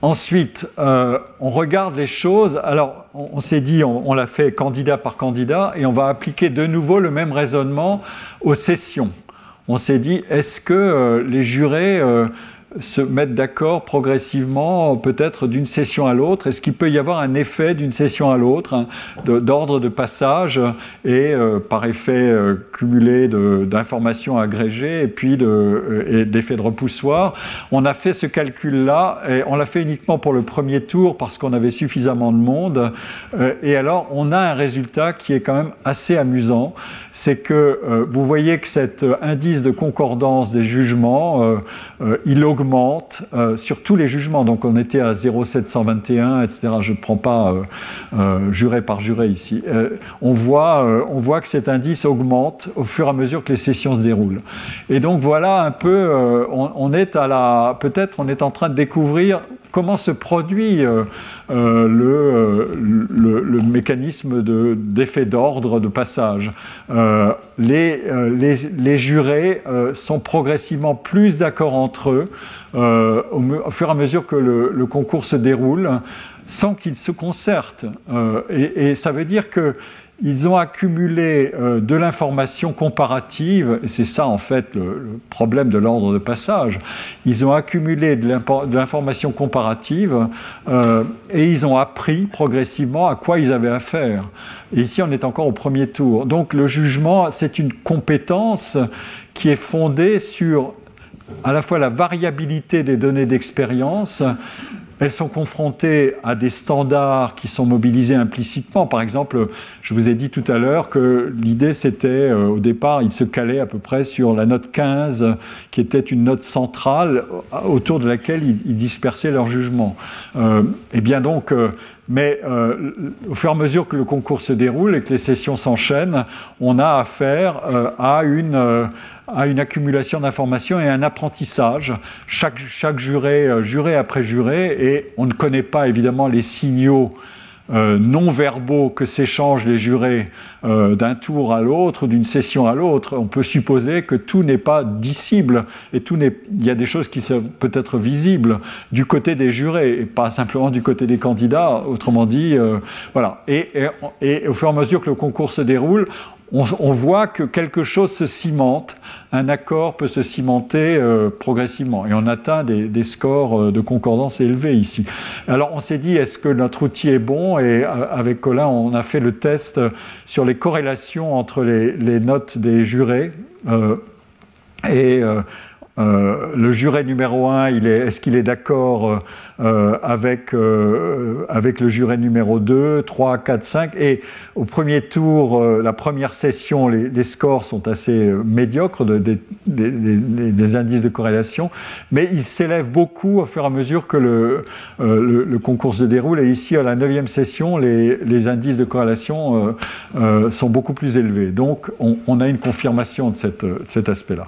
Ensuite, euh, on regarde les choses. Alors, on, s'est dit, on, l'a fait candidat par candidat, et on va appliquer de nouveau le même raisonnement aux sessions. On s'est dit, est-ce que euh, les jurés euh, se mettre d'accord progressivement, peut-être d'une session à l'autre. Est-ce qu'il peut y avoir un effet d'une session à l'autre, hein, d'ordre de, passage, et euh, par effet euh, cumulé d'informations agrégées, et puis euh, d'effet de, de repoussoir? On a fait ce calcul-là, et on l'a fait uniquement pour le premier tour, parce qu'on avait suffisamment de monde, et alors on a un résultat qui est quand même assez amusant, c'est que vous voyez que cet indice de concordance des jugements, il augmente augmente euh, sur tous les jugements. Donc on était à 0,721, etc. Je ne prends pas euh, euh, juré par juré ici. on, voit, on voit que cet indice augmente au fur et à mesure que les sessions se déroulent. Et donc voilà un peu, on, est à la, peut-être on est en train de découvrir comment se produit le, le, mécanisme d'effet d'ordre de passage. les, jurés sont progressivement plus d'accord entre eux euh, au, fur et à mesure que le, concours se déroule, sans qu'ils se concertent. Euh, et, ça veut dire qu'ils ont accumulé euh, de l'information comparative, et c'est ça en fait le, problème de l'ordre de passage, ils ont accumulé de l'information comparative et ils ont appris progressivement à quoi ils avaient affaire. Et ici on est encore au premier tour. Donc le jugement, c'est une compétence qui est fondée sur à la fois la variabilité des données d'expérience elles sont confrontées à des standards qui sont mobilisés implicitement. Par exemple, je vous ai dit tout à l'heure que l'idée c'était, euh, au départ, ils se calaient à peu près sur la note 15, qui était une note centrale euh, autour de laquelle ils, dispersaient leur jugement. Euh, et bien donc, mais au fur et à mesure que le concours se déroule et que les sessions s'enchaînent, on a affaire à une à une accumulation d'informations et un apprentissage. Chaque, chaque juré, euh, juré après juré, et on ne connaît pas évidemment les signaux euh, non verbaux que s'échangent les jurés euh, d'un tour à l'autre, d'une session à l'autre, on peut supposer que tout n'est pas dissible et tout n'est, il y a des choses qui sont peut-être visibles du côté des jurés et pas simplement du côté des candidats. Autrement dit, voilà. et, et, au fur et à mesure que le concours se déroule, on, voit que quelque chose se cimente, un accord peut se cimenter euh, progressivement, et on atteint des, scores euh, de concordance élevés ici. Alors on s'est dit, est-ce que notre outil est bon? Et euh, avec Colin, on a fait le test sur les corrélations entre les, les notes des jurés. et euh, le juré numéro 1, est, est-ce qu'il est d'accord euh, euh, avec, avec le juré numéro 2, 3, 4, 5 Et au premier tour, la première session, les, scores sont assez médiocres, des indices de corrélation, mais ils s'élèvent beaucoup au fur et à mesure que le, concours se déroule. Et ici, à la neuvième session, les, indices de corrélation sont beaucoup plus élevés. Donc, on, a une confirmation de cet aspect-là.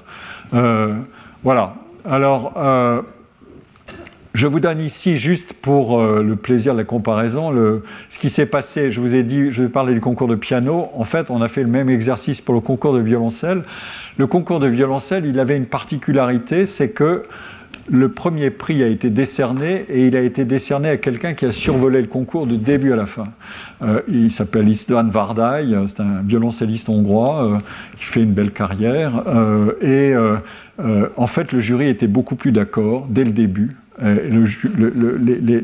Voilà. Alors, euh, je vous donne ici, juste pour euh, le plaisir de la comparaison, ce qui s'est passé. Je vous ai dit, je vais parler du concours de piano. En fait, on a fait le même exercice pour le concours de violoncelle. Le concours de violoncelle, il avait une particularité, c'est que le premier prix a été décerné et il a été décerné à quelqu'un qui a survolé le concours de début à la fin. Euh, il s'appelle Istvan Vardai, c'est un violoncelliste hongrois qui fait une belle carrière et euh, en fait, le jury était beaucoup plus d'accord dès le début. Euh,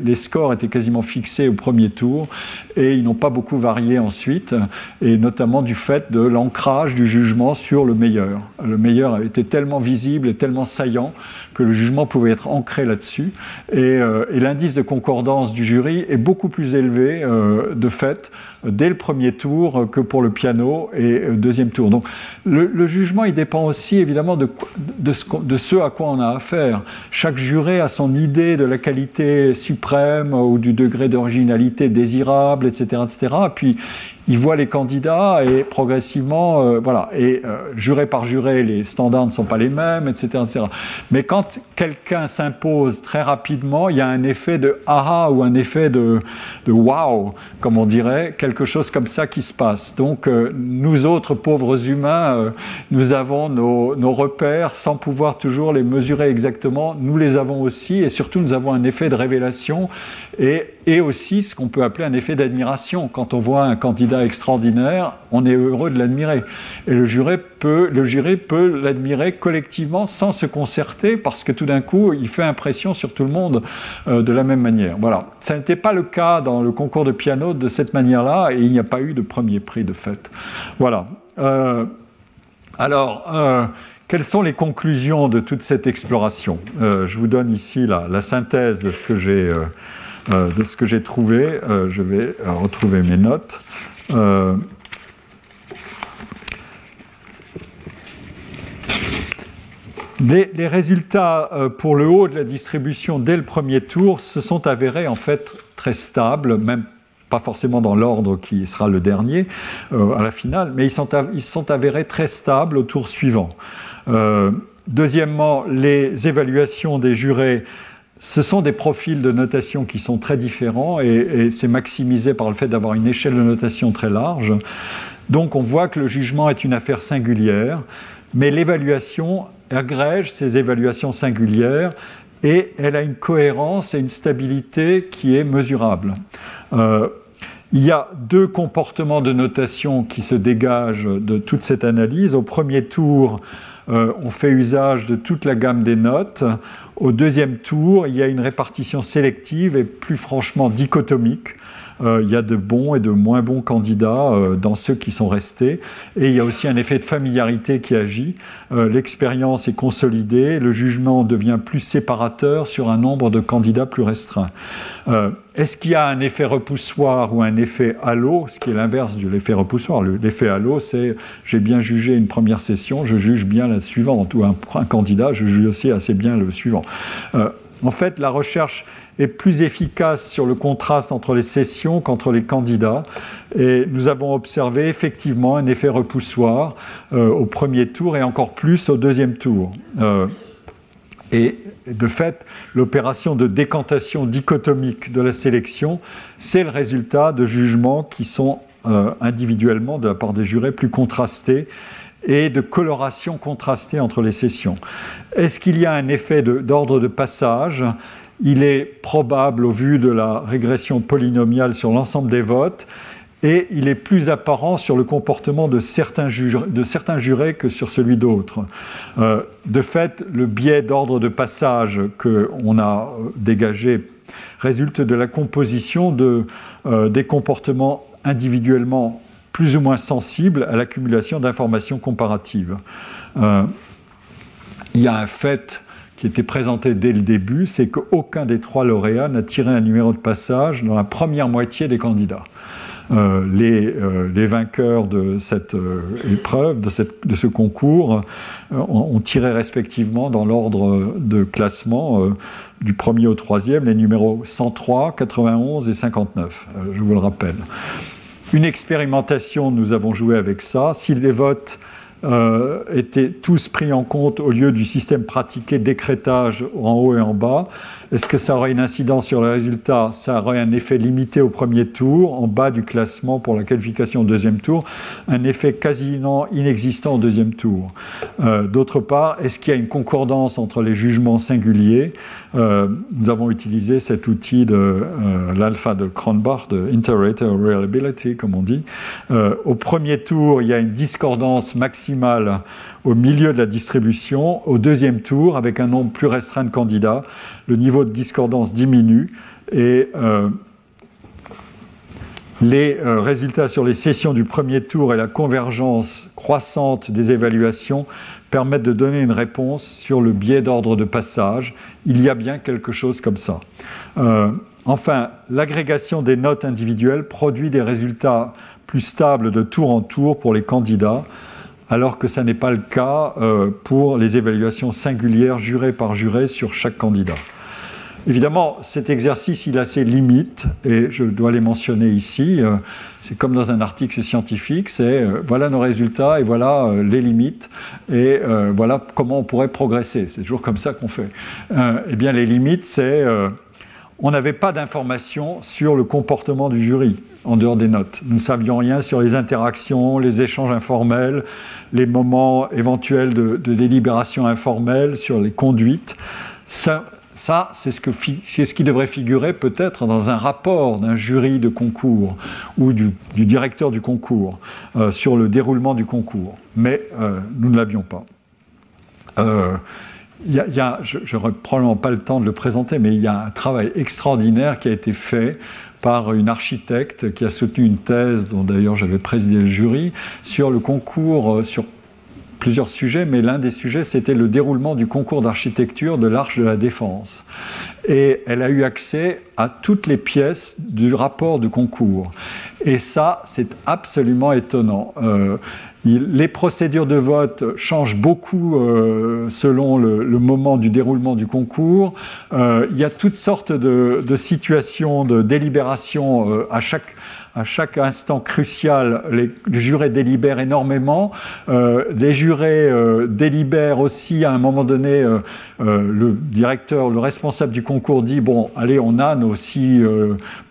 les, scores étaient quasiment fixés au premier tour et ils n'ont pas beaucoup varié ensuite, et notamment du fait de l'ancrage du jugement sur le meilleur. Le meilleur avait été tellement visible et tellement saillant que le jugement pouvait être ancré là-dessus. Et, euh, l'indice de concordance du jury est beaucoup plus élevé, euh, de fait, dès le premier tour que pour le piano et euh, deuxième tour. Donc le, jugement, il dépend aussi évidemment de, de, ce, de, ce, à quoi on a affaire. Chaque juré a son idée de la qualité suprême ou du degré d'originalité désirable, etc., etc. Puis il voit les candidats et progressivement, euh, voilà, et euh, juré par juré, les standards ne sont pas les mêmes, etc. etc. Mais quand quelqu'un s'impose très rapidement, il y a un effet de aha ou un effet de, wow, comme on dirait, quelque chose comme ça qui se passe. Donc euh, nous autres pauvres humains, nous avons nos, repères sans pouvoir toujours les mesurer exactement. Nous les avons aussi et surtout nous avons un effet de révélation et, aussi ce qu'on peut appeler un effet d'admiration. Quand on voit un candidat extraordinaire, on est heureux de l'admirer. Et le jury peut, le jury peut l'admirer collectivement sans se concerter parce que tout d'un coup, il fait impression sur tout le monde euh, de la même manière. Voilà. Ça n'était pas le cas dans le concours de piano de cette manière-là et il n'y a pas eu de premier prix de fait. Voilà. Euh, alors, euh, quelles sont les conclusions de toute cette exploration? Je vous donne ici la, synthèse de ce que j'ai de ce que j'ai trouvé. Euh, je vais euh, retrouver mes notes. Les, les, résultats pour le haut de la distribution dès le premier tour se sont avérés en fait très stables, même pas forcément dans l'ordre qui sera le dernier à la finale, mais ils sont, ils sont avérés très stables au tour suivant. deuxièmement, les évaluations des jurés ce sont des profils de notation qui sont très différents et, c'est maximisé par le fait d'avoir une échelle de notation très large. Donc on voit que le jugement est une affaire singulière, mais l'évaluation agrège ces évaluations singulières et elle a une cohérence et une stabilité qui est mesurable. Euh, il y a deux comportements de notation qui se dégagent de toute cette analyse. Au premier tour, euh, on fait usage de toute la gamme des notes. Au deuxième tour, il y a une répartition sélective et plus franchement dichotomique. Euh, il y a de bons et de moins bons candidats euh, dans ceux qui sont restés. Et il y a aussi un effet de familiarité qui agit. L'expérience est consolidée, le jugement devient plus séparateur sur un nombre de candidats plus restreint. Est-ce qu'il y a un effet repoussoir ou un effet halo, ce qui est l'inverse de l'effet repoussoir L'effet halo, c'est j'ai bien jugé une première session, je juge bien la suivante, ou un candidat, je juge aussi assez bien le suivant. En fait, la recherche est plus efficace sur le contraste entre les sessions qu'entre les candidats. Et nous avons observé effectivement un effet repoussoir euh, au premier tour et encore plus au deuxième tour. Euh, et de fait, l'opération de décantation dichotomique de la sélection, c'est le résultat de jugements qui sont euh, individuellement, de la part des jurés, plus contrastés et de coloration contrastée entre les sessions. Est-ce qu'il y a un effet d'ordre de, de passage? Il est probable, au vu de la régression polynomiale sur l'ensemble des votes, et il est plus apparent sur le comportement de certains, jurés, que sur celui d'autres. Euh, de fait, le biais d'ordre de passage qu'on a euh, dégagé résulte de la composition de, euh, des comportements individuellement plus ou moins sensibles à l'accumulation d'informations comparatives. il y a un fait qui était présenté dès le début, c'est qu'aucun des trois lauréats n'a tiré un numéro de passage dans la première moitié des candidats. Euh, les, euh, les, vainqueurs de cette euh, épreuve, de, cette, de, ce concours, ont, tiré respectivement dans l'ordre de classement du premier au troisième les numéros 103, 91 et 59, je vous le rappelle. Une expérimentation, nous avons joué avec ça. Si les votes euh, étaient tous pris en compte au lieu du système pratiqué d'écrétage en haut et en bas. Est-ce que ça aurait une incidence sur le résultat? Ça aurait un effet limité au premier tour, en bas du classement pour la qualification au deuxième tour, un effet quasiment inexistant au deuxième tour. Euh, d'autre part, est-ce qu'il y a une concordance entre les jugements singuliers? Euh, Nous avons utilisé cet outil de l'alpha de Cronbach, de Inter-Rater Reliability, comme on dit. au premier tour, il y a une discordance maximale au milieu de la distribution. Au deuxième tour, avec un nombre plus restreint de candidats, le niveau de discordance diminue et euh, les euh, résultats sur les sessions du premier tour et la convergence croissante des évaluations permettent de donner une réponse sur le biais d'ordre de passage. Il y a bien quelque chose comme ça. Euh, enfin, l'agrégation des notes individuelles produit des résultats plus stables de tour en tour pour les candidats alors que ça n'est pas le cas euh, pour les évaluations singulières jurées par juré sur chaque candidat. Évidemment, cet exercice, il a ses limites, et je dois les mentionner ici. Euh, c'est comme dans un article scientifique, c'est euh, voilà nos résultats et voilà les limites, et voilà comment on pourrait progresser. C'est toujours comme ça qu'on fait. eh bien, les limites, c'est on n'avait pas d'informations sur le comportement du jury en dehors des notes. Nous ne savions rien sur les interactions, les échanges informels, les moments éventuels de, délibération informelle, sur les conduites. Ça, c'est ce, ce, qui devrait figurer peut-être dans un rapport d'un jury de concours ou du, directeur du concours euh, sur le déroulement du concours. Mais euh, nous ne l'avions pas. Euh, y a, je n'aurai probablement pas le temps de le présenter, mais il y a un travail extraordinaire qui a été fait par une architecte qui a soutenu une thèse, dont d'ailleurs j'avais présidé le jury, sur le concours, euh, sur plusieurs sujets, mais l'un des sujets, c'était le déroulement du concours d'architecture de l'Arche de la Défense. Et elle a eu accès à toutes les pièces du rapport du concours. Et ça, c'est absolument étonnant. Euh, les procédures de vote changent beaucoup euh, selon le, moment du déroulement du concours. Euh, il y a toutes sortes de, situations de délibération euh, à chaque à chaque instant crucial, les, jurés délibèrent énormément. Euh, les jurés euh, délibèrent aussi à un moment donné. Euh, le directeur, le responsable du concours dit bon, allez, on a nos six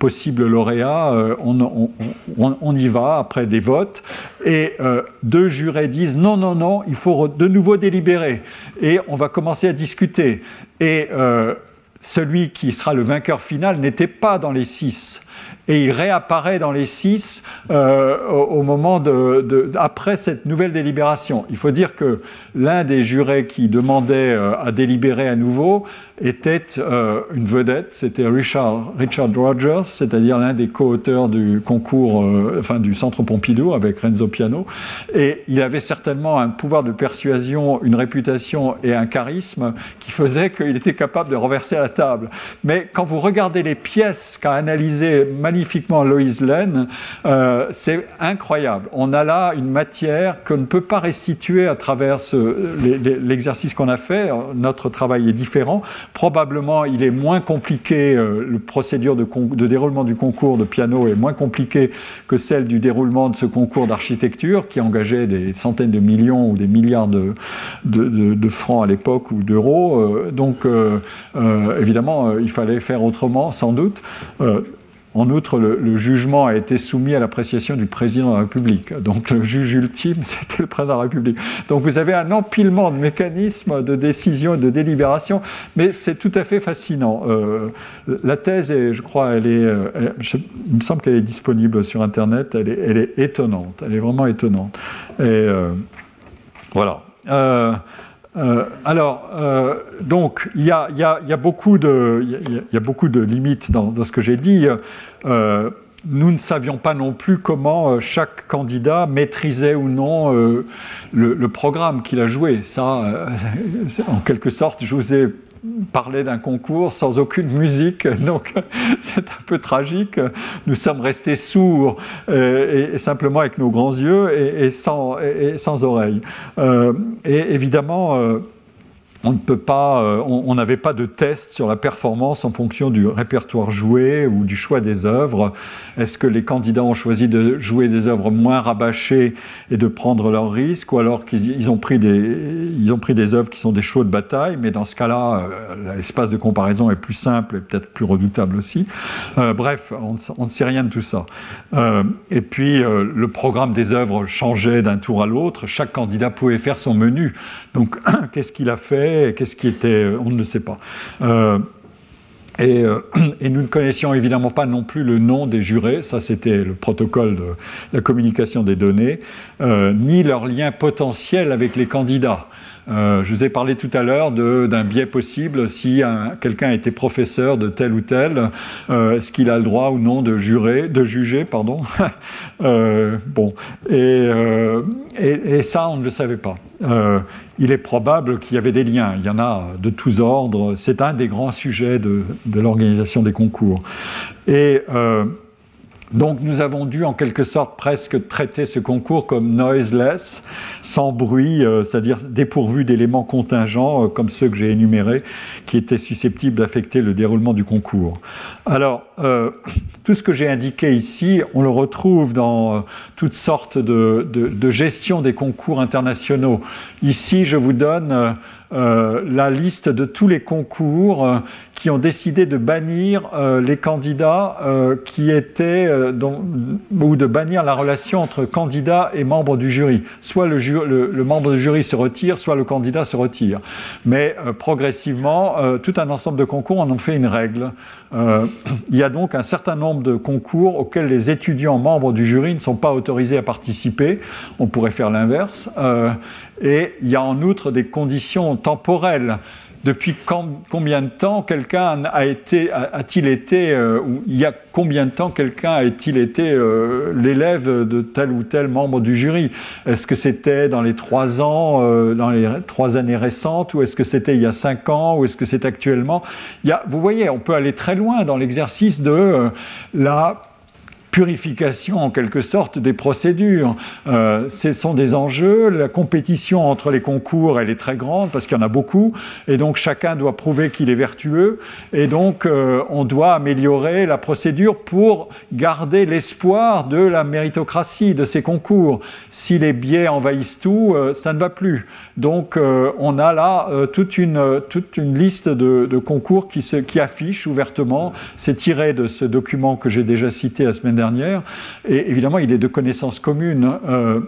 possibles lauréats, on, y va après des votes. Et deux jurés disent non, non, non, il faut de nouveau délibérer. Et on va commencer à discuter. Et celui qui sera le vainqueur final n'était pas dans les six. Et il réapparaît dans les six au, moment de, après cette nouvelle délibération. Il faut dire que l'un des jurés qui demandait à délibérer à nouveau était euh, une vedette, c'était Richard, Richard Rogers, c'est-à-dire l'un des co-auteurs du concours, euh, enfin du Centre Pompidou avec Renzo Piano, et il avait certainement un pouvoir de persuasion, une réputation et un charisme qui faisait qu'il était capable de renverser la table. Mais quand vous regardez les pièces qu'a analysées magnifiquement Loïs Lane, euh, c'est incroyable. On a là une matière qu'on ne peut pas restituer à travers l'exercice qu'on a fait. Notre travail est différent Probablement, il est moins compliqué, euh, le procédure de, déroulement du concours de piano est moins compliqué que celle du déroulement de ce concours d'architecture qui engageait des centaines de millions ou des milliards de, francs à l'époque ou d'euros. Euh, donc, euh, évidemment, il fallait faire autrement, sans doute. En outre, le, jugement a été soumis à l'appréciation du président de la République. Donc le juge ultime, c'était le président de la République. Donc vous avez un empilement de mécanismes de décision et de délibération, mais c'est tout à fait fascinant. Euh, la thèse, je crois, elle est, euh, il me semble qu'elle est disponible sur Internet, elle est, étonnante, elle est vraiment étonnante. Et euh, voilà. Alors, euh, donc, il y, a, beaucoup de limites dans, ce que j'ai dit. Euh, nous ne savions pas non plus comment chaque candidat maîtrisait ou non le, le, programme qu'il a joué. Ça, en quelque sorte, je vous ai parler d'un concours sans aucune musique, donc c'est un peu tragique. Nous sommes restés sourds euh, et, simplement avec nos grands yeux et, sans, oreilles. Euh, et évidemment, euh, on ne peut pas, euh, on n'avait pas de test sur la performance en fonction du répertoire joué ou du choix des œuvres. Est-ce que les candidats ont choisi de jouer des œuvres moins rabâchées et de prendre leurs risques, ou alors qu'ils ont pris des, ils ont pris des œuvres qui sont des chauds de bataille, mais dans ce cas-là, euh, l'espace de comparaison est plus simple et peut-être plus redoutable aussi. Euh, bref, on, ne sait rien de tout ça. et puis, le programme des œuvres changeait d'un tour à l'autre. Chaque candidat pouvait faire son menu. Donc, qu'est-ce qu'il a fait? Qu'est-ce qui était On ne le sait pas. Euh, euh, et, nous ne connaissions évidemment pas non plus le nom des jurés, ça c'était le protocole de la communication des données, euh, ni leur lien potentiel avec les candidats. Euh, je vous ai parlé tout à l'heure d'un biais possible si quelqu'un été professeur de tel ou tel, euh, est-ce qu'il a le droit ou non de jurer, de juger, pardon. euh, bon, et, ça on ne le savait pas. Il est probable qu'il y avait des liens. Il y en a de tous ordres. C'est un des grands sujets de, de l'organisation des concours. Et donc nous avons dû en quelque sorte presque traiter ce concours comme noiseless, sans bruit, euh, c'est-à-dire dépourvu d'éléments contingents euh, comme ceux que j'ai énumérés, qui étaient susceptibles d'affecter le déroulement du concours. Alors, euh, tout ce que j'ai indiqué ici, on le retrouve dans toutes sortes de, de, gestion des concours internationaux. Ici, je vous donne euh, la liste de tous les concours euh, qui ont décidé de bannir euh, les candidats qui étaient, ou de bannir la relation entre candidat et membre du jury. Soit le, le, membre du jury se retire, soit le candidat se retire. Mais progressivement, tout un ensemble de concours en ont fait une règle. il y a donc un certain nombre de concours auxquels les étudiants membres du jury ne sont pas autorisés à participer. On pourrait faire l'inverse. Et il y a en outre des conditions temporelles. Depuis combien de temps quelqu'un a été, a-t-il été, euh, ou il y a combien de temps quelqu'un a-t-il été euh, l'élève de tel ou tel membre du jury? Est-ce que c'était dans les trois ans, euh, dans les trois années récentes, ou est-ce que c'était il y a cinq ans, ou est-ce que c'est actuellement? Il y a, Vous voyez, on peut aller très loin dans l'exercice de la purification en quelque sorte des procédures. Euh, ce sont des enjeux. La compétition entre les concours, elle est très grande parce qu'il y en a beaucoup, et donc chacun doit prouver qu'il est vertueux, et donc euh, on doit améliorer la procédure pour garder l'espoir de la méritocratie de ces concours. Si les biais envahissent tout, euh, ça ne va plus. Donc on a là toute, une, toute une liste de, concours qui, affiche ouvertement. C'est tiré de ce document que j'ai déjà cité la semaine dernière et évidemment, il est de connaissance commune. Euh,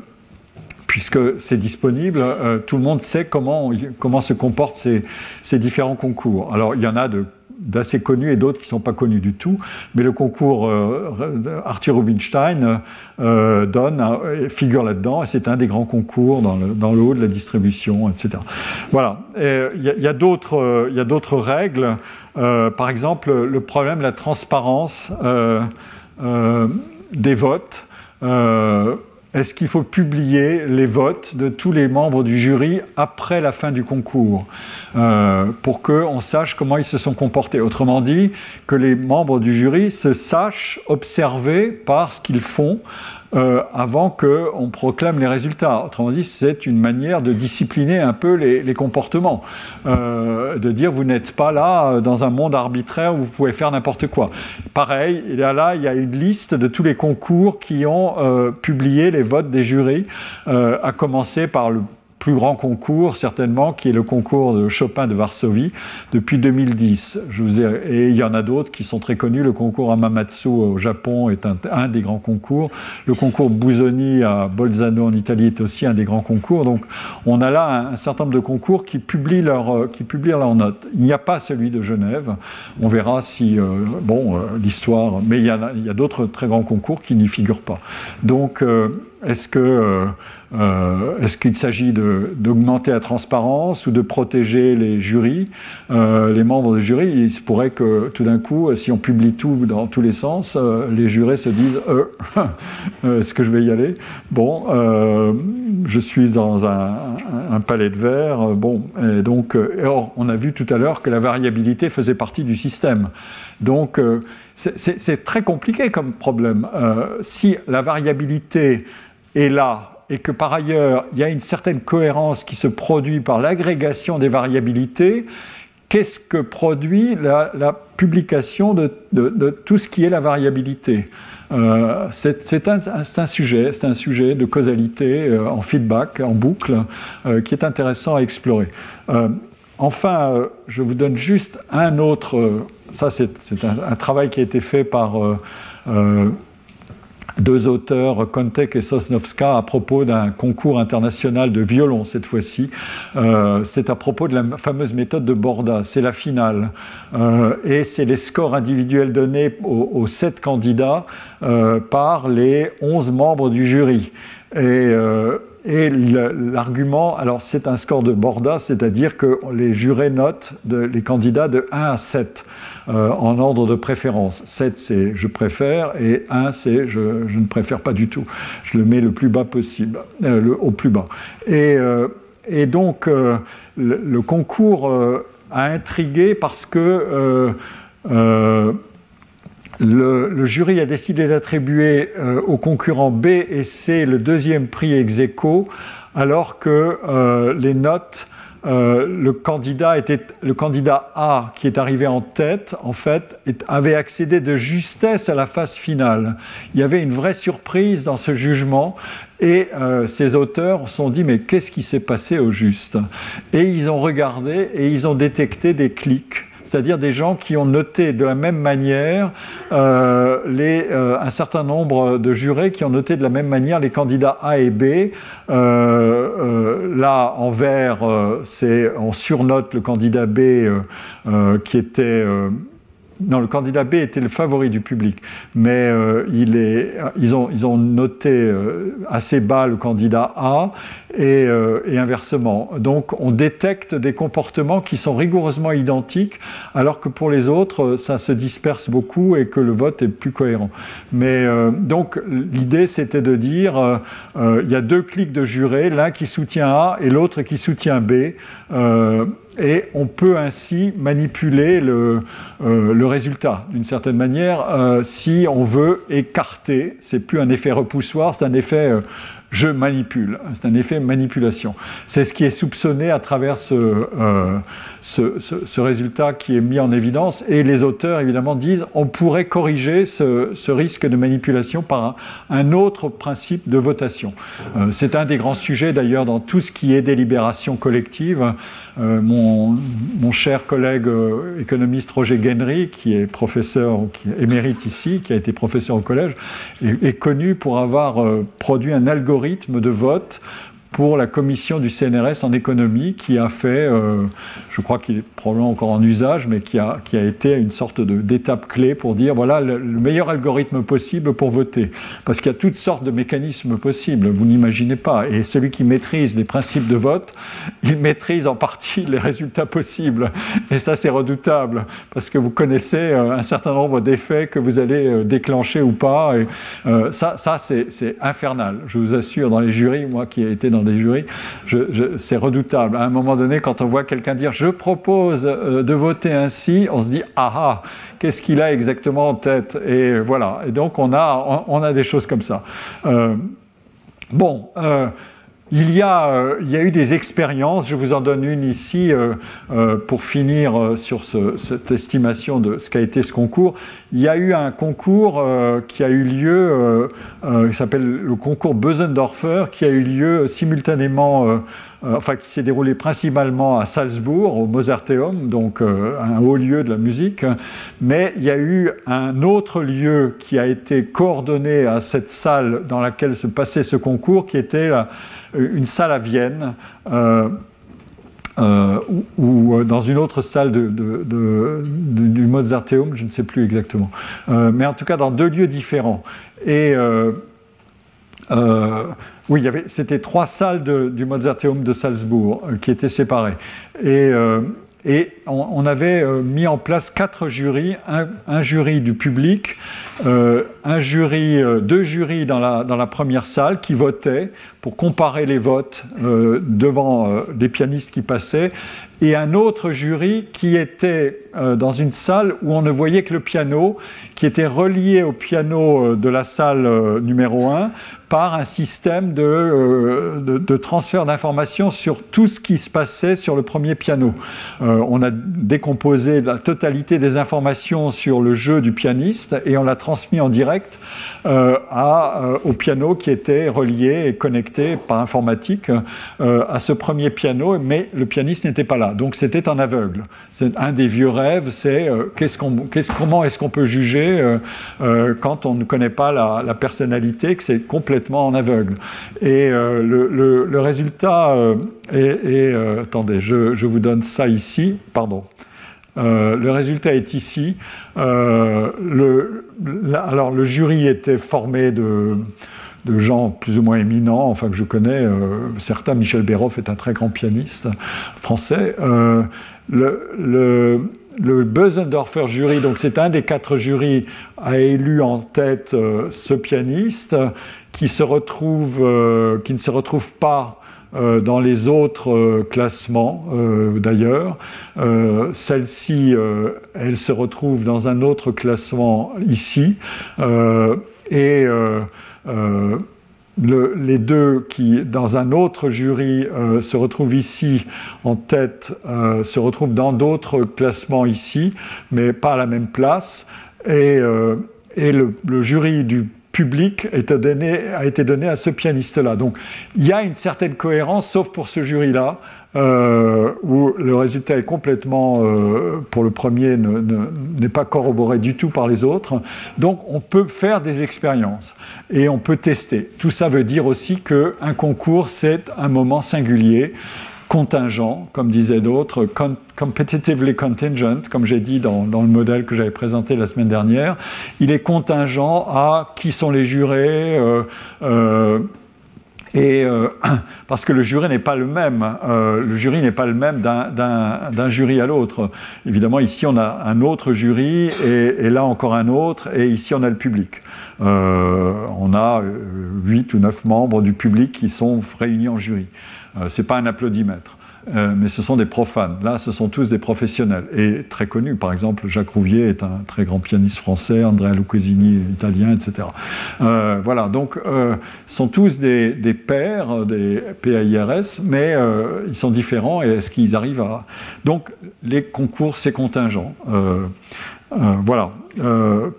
puisque c'est disponible, euh, tout le monde sait comment, comment se comportent ces, ces, différents concours. Alors il y en a de d'assez connus et d'autres qui ne sont pas connus du tout. Mais le concours Arthur Rubinstein donne, figure là-dedans, et c'est un des grands concours dans le, dans le, haut de la distribution, etc. Voilà. Il y a, a d'autres règles. par exemple, le problème de la transparence des votes. Est-ce qu'il faut publier les votes de tous les membres du jury après la fin du concours euh, pour qu'on sache comment ils se sont comportés? Autrement dit, que les membres du jury se sachent observer par ce qu'ils font euh, avant qu'on proclame les résultats. Autrement dit, c'est une manière de discipliner un peu les, comportements, euh, de dire vous n'êtes pas là euh, dans un monde arbitraire où vous pouvez faire n'importe quoi. Pareil, a là, il y a une liste de tous les concours qui ont publié les votes des jurys, à commencer par le plus grand concours, certainement, qui est le concours de Chopin de Varsovie depuis 2010. Je vous ai, et il y en a d'autres qui sont très connus. Le concours Amamatsu au Japon est un, des grands concours. Le concours Busoni à Bolzano en Italie est aussi un des grands concours. Donc on a là un, certain nombre de concours qui publient, euh, qui publient leurs notes. Il n'y a pas celui de Genève. On verra si, euh, bon, euh, l'histoire, mais il y a d'autres très grands concours qui n'y figurent pas. Donc, est-ce que euh, est-ce qu'il s'agit d'augmenter la transparence ou de protéger les jurys, euh, les membres du jury Il se pourrait que tout d'un coup, si on publie tout dans tous les sens, euh, les jurés se disent Est-ce que je vais y aller? Bon, je suis dans un, palais de verre. Bon, donc, or, on a vu tout à l'heure que la variabilité faisait partie du système. Donc, c'est très compliqué comme problème. si la variabilité est là et que par ailleurs, il y a une certaine cohérence qui se produit par l'agrégation des variabilités, qu'est-ce que produit la, publication de, tout ce qui est la variabilité? Euh, C'est un, sujet, un sujet de causalité euh, en feedback, en boucle, euh, qui est intéressant à explorer. enfin, je vous donne juste un autre. ça, c'est un, travail qui a été fait par deux auteurs, Kontek et Sosnowska, à propos d'un concours international de violon cette fois-ci. Euh, c'est à propos de la fameuse méthode de Borda, c'est la finale. Euh, et c'est les scores individuels donnés aux, sept candidats euh, par les onze membres du jury. Et, et l'argument, alors c'est un score de Borda, c'est-à-dire que les jurés notent les candidats de 1 à 7. Euh, en ordre de préférence. 7, c'est je préfère, et 1, c'est je, ne préfère pas du tout. Je le mets le plus bas possible, euh, au plus bas. Et, euh, et donc, le, concours a intrigué parce que le, le, jury a décidé d'attribuer aux concurrents B et C le deuxième prix ex aequo, alors que les notes euh, le, candidat était, le candidat A qui est arrivé en tête, en fait, avait accédé de justesse à la phase finale. Il y avait une vraie surprise dans ce jugement et euh, ces auteurs se sont dit mais qu'est-ce qui s'est passé au juste? Et ils ont regardé et ils ont détecté des clics c'est-à-dire des gens qui ont noté de la même manière euh, euh, un certain nombre de jurés qui ont noté de la même manière les candidats A et B. Euh, là, en vert, on surnote le candidat B qui était non, le candidat B était le favori du public, mais euh, est, ils, ont, noté euh, assez bas le candidat A et, euh, et, inversement. Donc on détecte des comportements qui sont rigoureusement identiques, alors que pour les autres, ça se disperse beaucoup et que le vote est plus cohérent. Mais donc l'idée, c'était de dire, il y a deux clics de jurés, l'un qui soutient A et l'autre qui soutient B et on peut ainsi manipuler le, euh, résultat d'une certaine manière euh, si on veut écarter. C'est plus un effet repoussoir, c'est un effet euh, je manipule. C'est un effet manipulation. C'est ce qui est soupçonné à travers ce, résultat qui est mis en évidence. Et les auteurs, évidemment, disent on pourrait corriger ce, risque de manipulation par un, autre principe de votation. c'est un des grands sujets, d'ailleurs, dans tout ce qui est délibération collective. Euh, mon, cher collègue euh, économiste Roger Guenry, qui est professeur, qui est émérite ici, qui a été professeur au collège, est, connu pour avoir euh, produit un algorithme de vote pour la commission du CNRS en économie qui a fait, euh, je crois qu'il est probablement encore en usage, mais qui a, qui a été une sorte d'étape clé pour dire voilà le, meilleur algorithme possible pour voter. Parce qu'il y a toutes sortes de mécanismes possibles, vous n'imaginez pas. Et celui qui maîtrise les principes de vote, il maîtrise en partie les résultats possibles. Et ça, c'est redoutable, parce que vous connaissez euh, un certain nombre d'effets que vous allez euh, déclencher ou pas. Et, ça, ça c'est infernal. Je vous assure, dans les jurys, moi qui ai été dans des jurys, c'est redoutable. À un moment donné, quand on voit quelqu'un dire je propose euh, de voter ainsi, on se dit ah ah, qu'est-ce qu'il a exactement en tête? Et voilà. Et donc on a, des choses comme ça. Euh, bon. Euh, il y, a, il y, a, eu des expériences, je vous en donne une ici pour finir sur cette estimation de ce qu'a été ce concours. Il y a eu un concours qui a eu lieu, qui s'appelle le concours Bösendorfer, qui a eu lieu simultanément euh, enfin qui s'est déroulé principalement à Salzbourg, au Mozarteum, donc euh, un haut lieu de la musique. Mais il y a eu un autre lieu qui a été coordonné à cette salle dans laquelle se passait ce concours, qui était une salle à Vienne. Euh, ou, dans une autre salle du Mozarteum, je ne sais plus exactement. mais en tout cas dans deux lieux différents. Et oui, c'était trois salles du Mozarteum de Salzbourg euh, qui étaient séparées. Et, euh, on, avait euh, mis en place quatre jurys, un, jury du public, un jury, deux jurys dans la, première salle qui votaient pour comparer les votes devant les pianistes qui passaient, et un autre jury qui était dans une salle où on ne voyait que le piano, qui était relié au piano de la salle numéro 1 par un système euh, de, transfert d'informations sur tout ce qui se passait sur le premier piano. Euh, on a décomposé la totalité des informations sur le jeu du pianiste et on l'a transmis en direct euh, à, au piano qui était relié et connecté par informatique à ce premier piano, mais le pianiste n'était pas là. Donc c'était en aveugle. Un des vieux rêves, c'est qu'est-ce qu'on, comment est-ce qu'on peut juger quand on ne connaît pas la, personnalité, que c'est complètement en aveugle. Et euh, le, résultat euh, est, euh, attendez, je, vous donne ça ici, pardon. Le résultat est ici. Le, alors le jury était formé de, gens plus ou moins éminents, enfin que je connais. certains, Michel Béroff est un très grand pianiste français. le, le Bösendorfer jury, donc c'est un des quatre jurys, a élu en tête ce pianiste qui, euh, ne se retrouve pas euh, dans les autres euh, classements d'ailleurs. Celle-ci, elle se retrouve dans un autre classement ici. et les deux qui, dans un autre jury, se retrouvent ici en tête, se retrouvent dans d'autres classements ici, mais pas à la même place. Et, et le, jury du public a été donné à ce pianiste-là. Donc il y a une certaine cohérence, sauf pour ce jury-là, euh, où le résultat est complètement, euh, pour le premier, n'est pas corroboré du tout par les autres. Donc on peut faire des expériences et on peut tester. Tout ça veut dire aussi qu'un concours, c'est un moment singulier contingent, comme disaient d'autres, competitively contingent, comme j'ai dit dans, le modèle que j'avais présenté la semaine dernière. Il est contingent à qui sont les jurés. Euh, euh, et euh, parce que le jury n'est pas le même, le jury n'est pas le même d'un jury à l'autre. Évidemment, ici on a un autre jury et, et, là encore un autre, et ici on a le public. on a huit ou neuf membres du public qui sont réunis en jury. Euh, ce n'est pas un applaudimètre. Euh, mais ce sont des profanes. Là, ce sont tous des professionnels et très connus. Par exemple, Jacques Rouvier est un très grand pianiste français, Andrea Lucchesini italien, etc. Euh, voilà, donc euh, sont tous des, des pairs, des PAIRS, mais ils sont différents et est-ce qu'ils arrivent à... Donc, les concours, c'est contingent. voilà.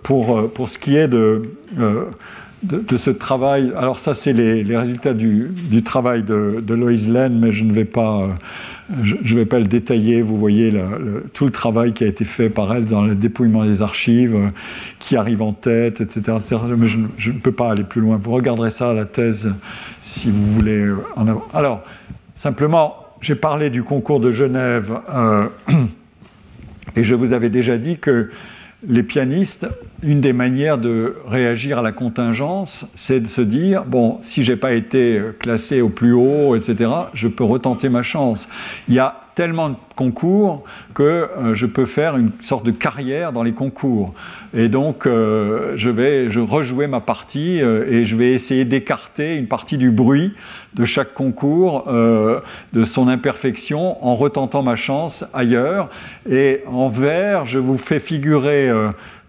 pour, pour ce qui est de de, ce travail. Alors ça, c'est les, résultats du, travail de, de Loïs Lane, mais je ne vais pas je ne vais pas le détailler, vous voyez tout le travail qui a été fait par elle dans le dépouillement des archives, qui arrive en tête, etc. Mais je, je, ne peux pas aller plus loin. Vous regarderez ça à la thèse si vous voulez en avoir. Alors, simplement, j'ai parlé du concours de Genève et je vous avais déjà dit que les pianistes, une des manières de réagir à la contingence, c'est de se dire bon, si j'ai pas été classé au plus haut, etc., je peux retenter ma chance. Il y a tellement de concours que euh, je peux faire une sorte de carrière dans les concours. Et donc, euh, je vais je rejouer ma partie euh, et je vais essayer d'écarter une partie du bruit de chaque concours, de son imperfection, en retentant ma chance ailleurs. Et en vert, je vous fais figurer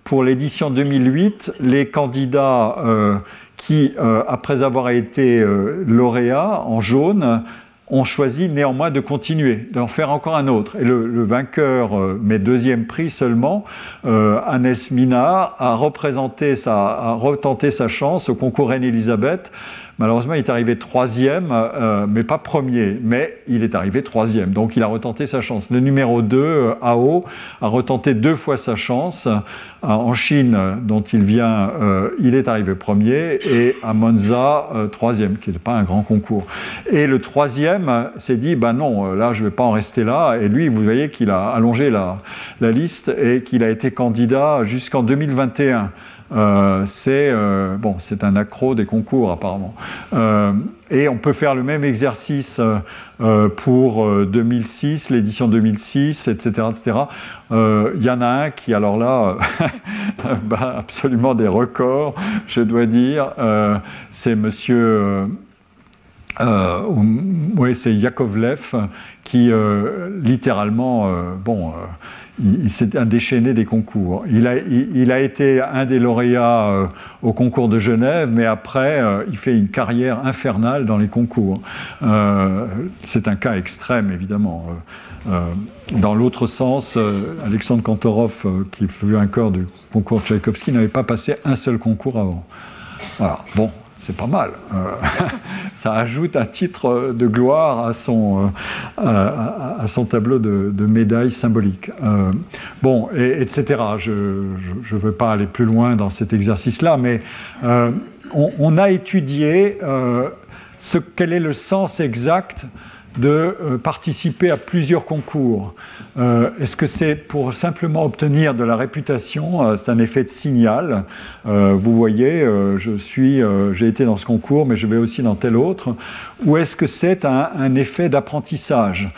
pour l'édition 2008 les candidats qui, après avoir été lauréats en jaune, ont choisi néanmoins de continuer, d'en faire encore un autre. Et le, vainqueur, euh, mais deuxième prix seulement, euh, Minard, a représenté a retenté sa chance au concours Reine-Elisabeth Malheureusement, il est arrivé troisième, euh, mais pas premier, mais il est arrivé troisième. Donc il a retenté sa chance. Le numéro 2, euh, AO, a retenté deux fois sa chance. Euh, en Chine, dont il vient, il est arrivé premier, et à Monza, troisième, qui n'est pas un grand concours. Et le troisième s'est dit, ben non, là, je ne vais pas en rester là. Et lui, vous voyez qu'il a allongé la, la liste et qu'il a été candidat jusqu'en 2021. Euh, c'est euh, bon, c'est un accro des concours apparemment. Euh, et on peut faire le même exercice pour 2006, l'édition 2006, etc., etc. Il y en a un qui, alors là, bat absolument des records, je dois dire. c'est Monsieur. oui, c'est Yakovlev qui littéralement, bon, il, s'est déchaîné des concours. Il a, il, a, été un des lauréats euh, au concours de Genève, mais après, euh, il fait une carrière infernale dans les concours. Euh, c'est un cas extrême, évidemment. dans l'autre sens, Alexandre Kantorov, qui fut vainqueur du concours Tchaïkovski, n'avait pas passé un seul concours avant. Voilà. Bon, c'est pas mal. Euh, ça ajoute un titre de gloire à son, euh, à, son tableau de, de médailles symboliques. Euh, bon, et, etc. Je ne veux pas aller plus loin dans cet exercice-là, mais on, on, a étudié ce, quel est le sens exact de euh, participer à plusieurs concours. Euh, est-ce que c'est pour simplement obtenir de la réputation? Euh, C'est un effet de signal. vous voyez, je suis, j'ai été dans ce concours, mais je vais aussi dans tel autre. Ou est-ce que c'est un, un, effet d'apprentissage?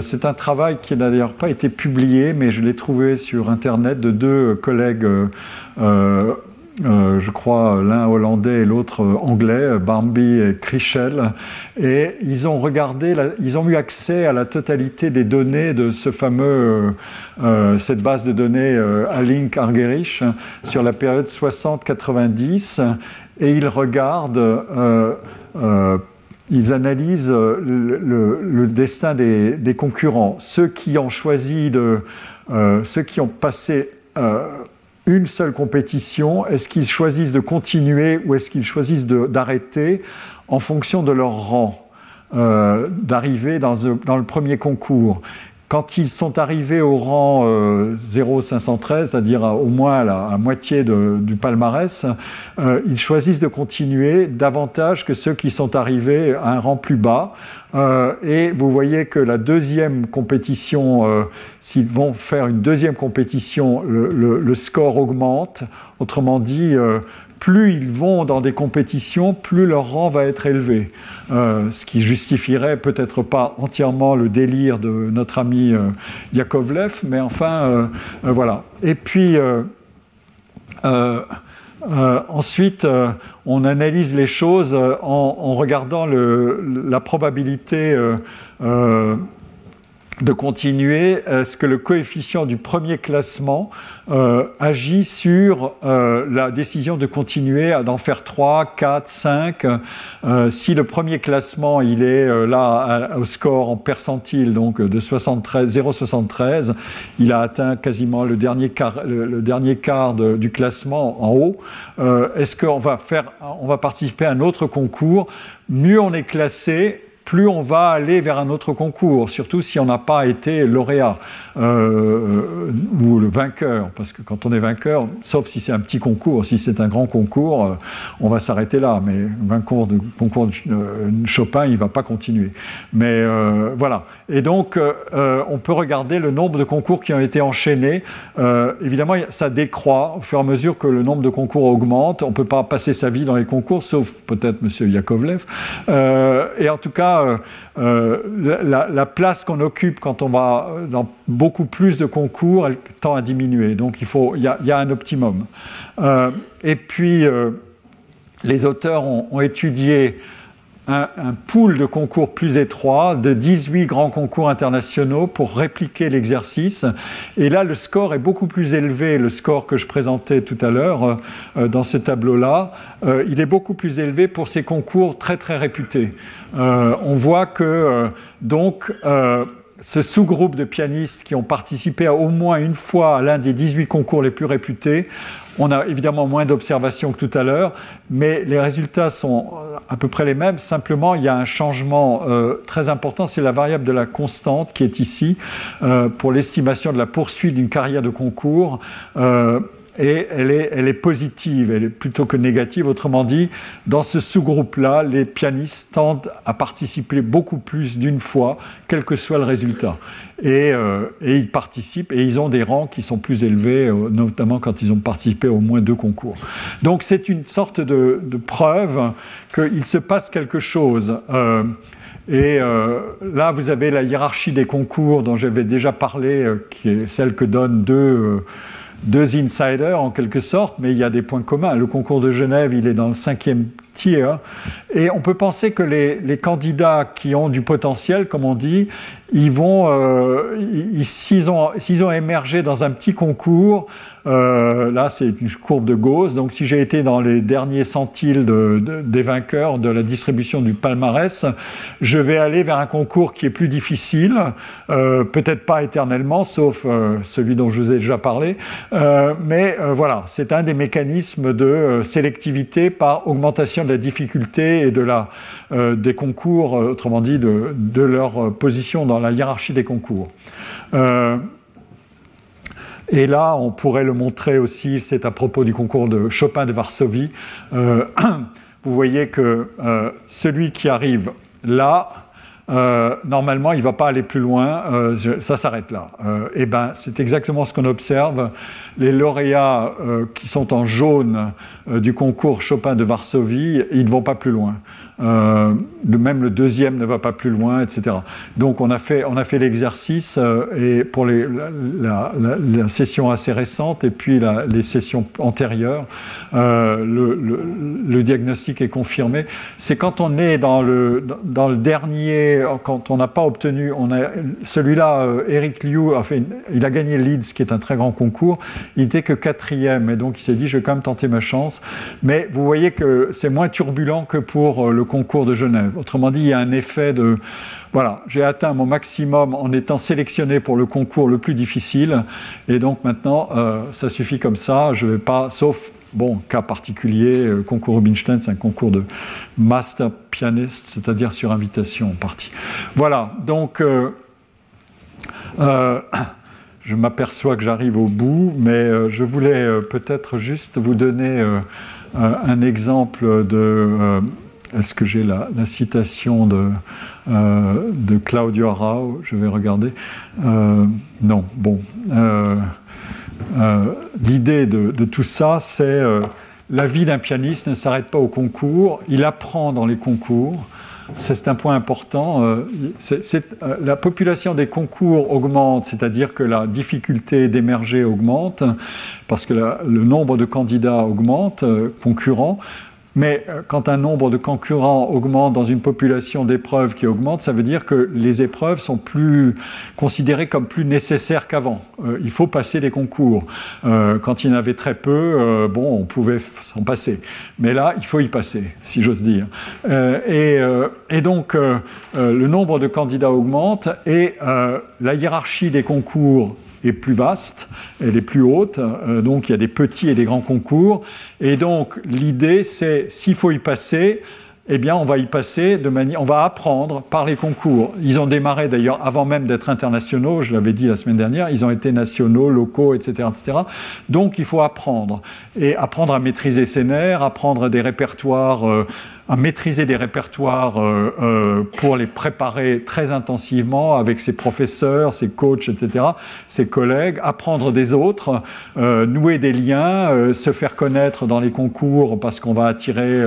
C'est un travail qui n'a d'ailleurs pas été publié, mais je l'ai trouvé sur Internet de deux collègues euh, je crois, l'un hollandais et l'autre anglais, Bambi et Krichel, et ils ont regardé, ils ont eu accès à la totalité des données de ce fameux, euh, euh, cette base de données Alink Argerich sur la période 60-90, et ils regardent ils analysent le, destin des, des, concurrents. Ceux qui ont choisi de, ceux qui ont passé une seule compétition, est-ce qu'ils choisissent de continuer ou est-ce qu'ils choisissent d'arrêter en fonction de leur rang euh, d'arriver dans, dans, le premier concours? Quand ils sont arrivés au rang 0513, euh, c'est-à-dire au moins à la moitié du palmarès, euh, ils choisissent de continuer davantage que ceux qui sont arrivés à un rang plus bas. Euh, et vous voyez que la deuxième compétition, s'ils vont faire une deuxième compétition, le, le score augmente. Autrement dit, plus ils vont dans des compétitions, plus leur rang va être élevé. Euh, ce qui justifierait peut-être pas entièrement le délire de notre ami euh, Yakovlev, mais enfin, euh, voilà. Et puis, ensuite, on analyse les choses en, regardant la probabilité de continuer, est-ce que le coefficient du premier classement euh, agit sur euh, la décision de continuer à d'en faire 3, 4, 5 Si le premier classement il est euh, là au score en percentile donc de 73, 0,73, il a atteint quasiment le dernier quart, le, dernier quart du classement en haut. est-ce qu'on va faire, on va participer à un autre concours? Mieux on est classé, plus on va aller vers un autre concours, surtout si on n'a pas été lauréat euh, ou le vainqueur, parce que quand on est vainqueur, sauf si c'est un petit concours, si c'est un grand concours, euh, on va s'arrêter là, mais un concours de, concours euh, Chopin, il ne va pas continuer. Mais voilà. Et donc, on peut regarder le nombre de concours qui ont été enchaînés. évidemment, ça décroît au fur et à mesure que le nombre de concours augmente. On ne peut pas passer sa vie dans les concours, sauf peut-être M. Yakovlev. et en tout cas, euh, euh, la, place qu'on occupe quand on va dans beaucoup plus de concours, elle tend à diminuer. Donc il, faut, il, y, a, un optimum. Euh, et puis, les auteurs ont étudié un, pool de concours plus étroit, de 18 grands concours internationaux pour répliquer l'exercice. Et là, le score est beaucoup plus élevé, le score que je présentais tout à l'heure euh, dans ce tableau-là. Euh, il est beaucoup plus élevé pour ces concours très très réputés. Euh, on voit que donc ce sous-groupe de pianistes qui ont participé à au moins une fois à l'un des 18 concours les plus réputés on a évidemment moins d'observations que tout à l'heure, mais les résultats sont euh, à peu près les mêmes. Simplement, il y a un changement euh, très important, c'est la variable de la constante qui est ici euh, pour l'estimation de la poursuite d'une carrière de concours et elle est, positive, elle est plutôt que négative. Autrement dit, dans ce sous-groupe-là, les pianistes tendent à participer beaucoup plus d'une fois, quel que soit le résultat. Et, euh, ils participent et ils ont des rangs qui sont plus élevés, euh, notamment quand ils ont participé au moins deux concours. Donc c'est une sorte de, preuve qu'il se passe quelque chose. Euh, et là, vous avez la hiérarchie des concours dont j'avais déjà parlé, qui est celle que donnent deux deux insiders en quelque sorte, mais il y a des points communs. Le concours de Genève, il est dans le cinquième tiers. Et on peut penser que les, candidats qui ont du potentiel, comme on dit, ils vont, euh, s'ils ont, ont, émergé dans un petit concours, euh, là c'est une courbe de Gauss, donc si j'ai été dans les derniers centiles de, des vainqueurs de la distribution du palmarès, je vais aller vers un concours qui est plus difficile, euh, peut-être pas éternellement, sauf celui dont je vous ai déjà parlé, mais voilà, c'est un des mécanismes de sélectivité par augmentation de la difficulté et de la, des concours, autrement dit, de, de leur position dans la hiérarchie des concours. Euh, et là, on pourrait le montrer aussi, c'est à propos du concours de Chopin de Varsovie. Euh, vous voyez que euh, celui qui arrive là, normalement, il ne va pas aller plus loin, ça s'arrête là. et ben, c'est exactement ce qu'on observe. Les lauréats qui sont en jaune du concours Chopin de Varsovie, ils ne vont pas plus loin. Euh, même le deuxième ne va pas plus loin, etc. Donc on a fait, fait l'exercice euh, et pour les, la, session assez récente et puis la, les sessions antérieures, euh, le, diagnostic est confirmé. C'est quand on est dans le, dans le dernier, quand on n'a pas obtenu, celui-là, euh, Eric Liu a fait, il a gagné Leeds, qui est un très grand concours. Il n'était que quatrième et donc il s'est dit je vais quand même tenter ma chance. Mais vous voyez que c'est moins turbulent que pour le concours de Genève. Autrement dit, il y a un effet de voilà, j'ai atteint mon maximum en étant sélectionné pour le concours le plus difficile, et donc maintenant, euh, ça suffit comme ça. Je ne vais pas, sauf bon cas particulier, euh, concours Rubinstein, c'est un concours de master pianiste, c'est-à-dire sur invitation en partie. Voilà, donc. Euh, euh je m'aperçois que j'arrive au bout, mais je voulais peut-être juste vous donner un exemple de est-ce que j'ai la, citation de, euh, de Claudio Arau Je vais regarder. Euh, non, bon. Euh, L'idée de, tout ça, c'est la vie d'un pianiste ne s'arrête pas au concours, il apprend dans les concours. C'est un point important. La population des concours augmente, c'est-à-dire que la difficulté d'émerger augmente, parce que le nombre de candidats augmente, concurrents, mais euh, quand un nombre de concurrents augmente dans une population d'épreuves qui augmente, ça veut dire que les épreuves sont plus considérées comme plus nécessaires qu'avant. Euh, il faut passer des concours. Euh, quand il y en avait très peu, bon, on pouvait s'en passer. Mais là, il faut y passer, si j'ose dire. Et, et, donc, le nombre de candidats augmente et la hiérarchie des concours est plus vaste, elle est plus haute, euh, donc il y a des petits et des grands concours. Et donc l'idée, c'est s'il faut y passer, eh bien, on va y passer de manière, on va apprendre par les concours. Ils ont démarré d'ailleurs avant même d'être internationaux, je l'avais dit la semaine dernière, ils ont été nationaux, locaux, etc., etc. Donc, il faut apprendre et apprendre à maîtriser ses nerfs, apprendre des répertoires. Euh, à maîtriser des répertoires euh, euh, pour les préparer très intensivement avec ses professeurs, ses coachs, etc., ses collègues, apprendre des autres, euh, nouer des liens, se faire connaître dans les concours parce qu'on va attirer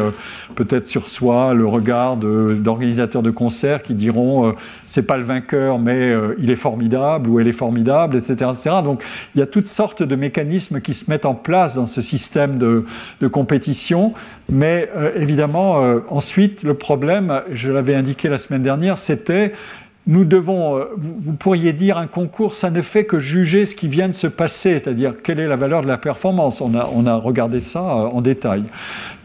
peut-être sur soi le regard d'organisateurs de, de, concerts qui diront c'est pas le vainqueur mais il est formidable ou elle est formidable, etc., etc. Donc il y a toutes sortes de mécanismes qui se mettent en place dans ce système de, compétition, mais évidemment euh, ensuite, le problème, je l'avais indiqué la semaine dernière, c'était nous devons, euh, vous, pourriez dire, un concours, ça ne fait que juger ce qui vient de se passer, c'est-à-dire quelle est la valeur de la performance. On a, regardé ça euh, en détail.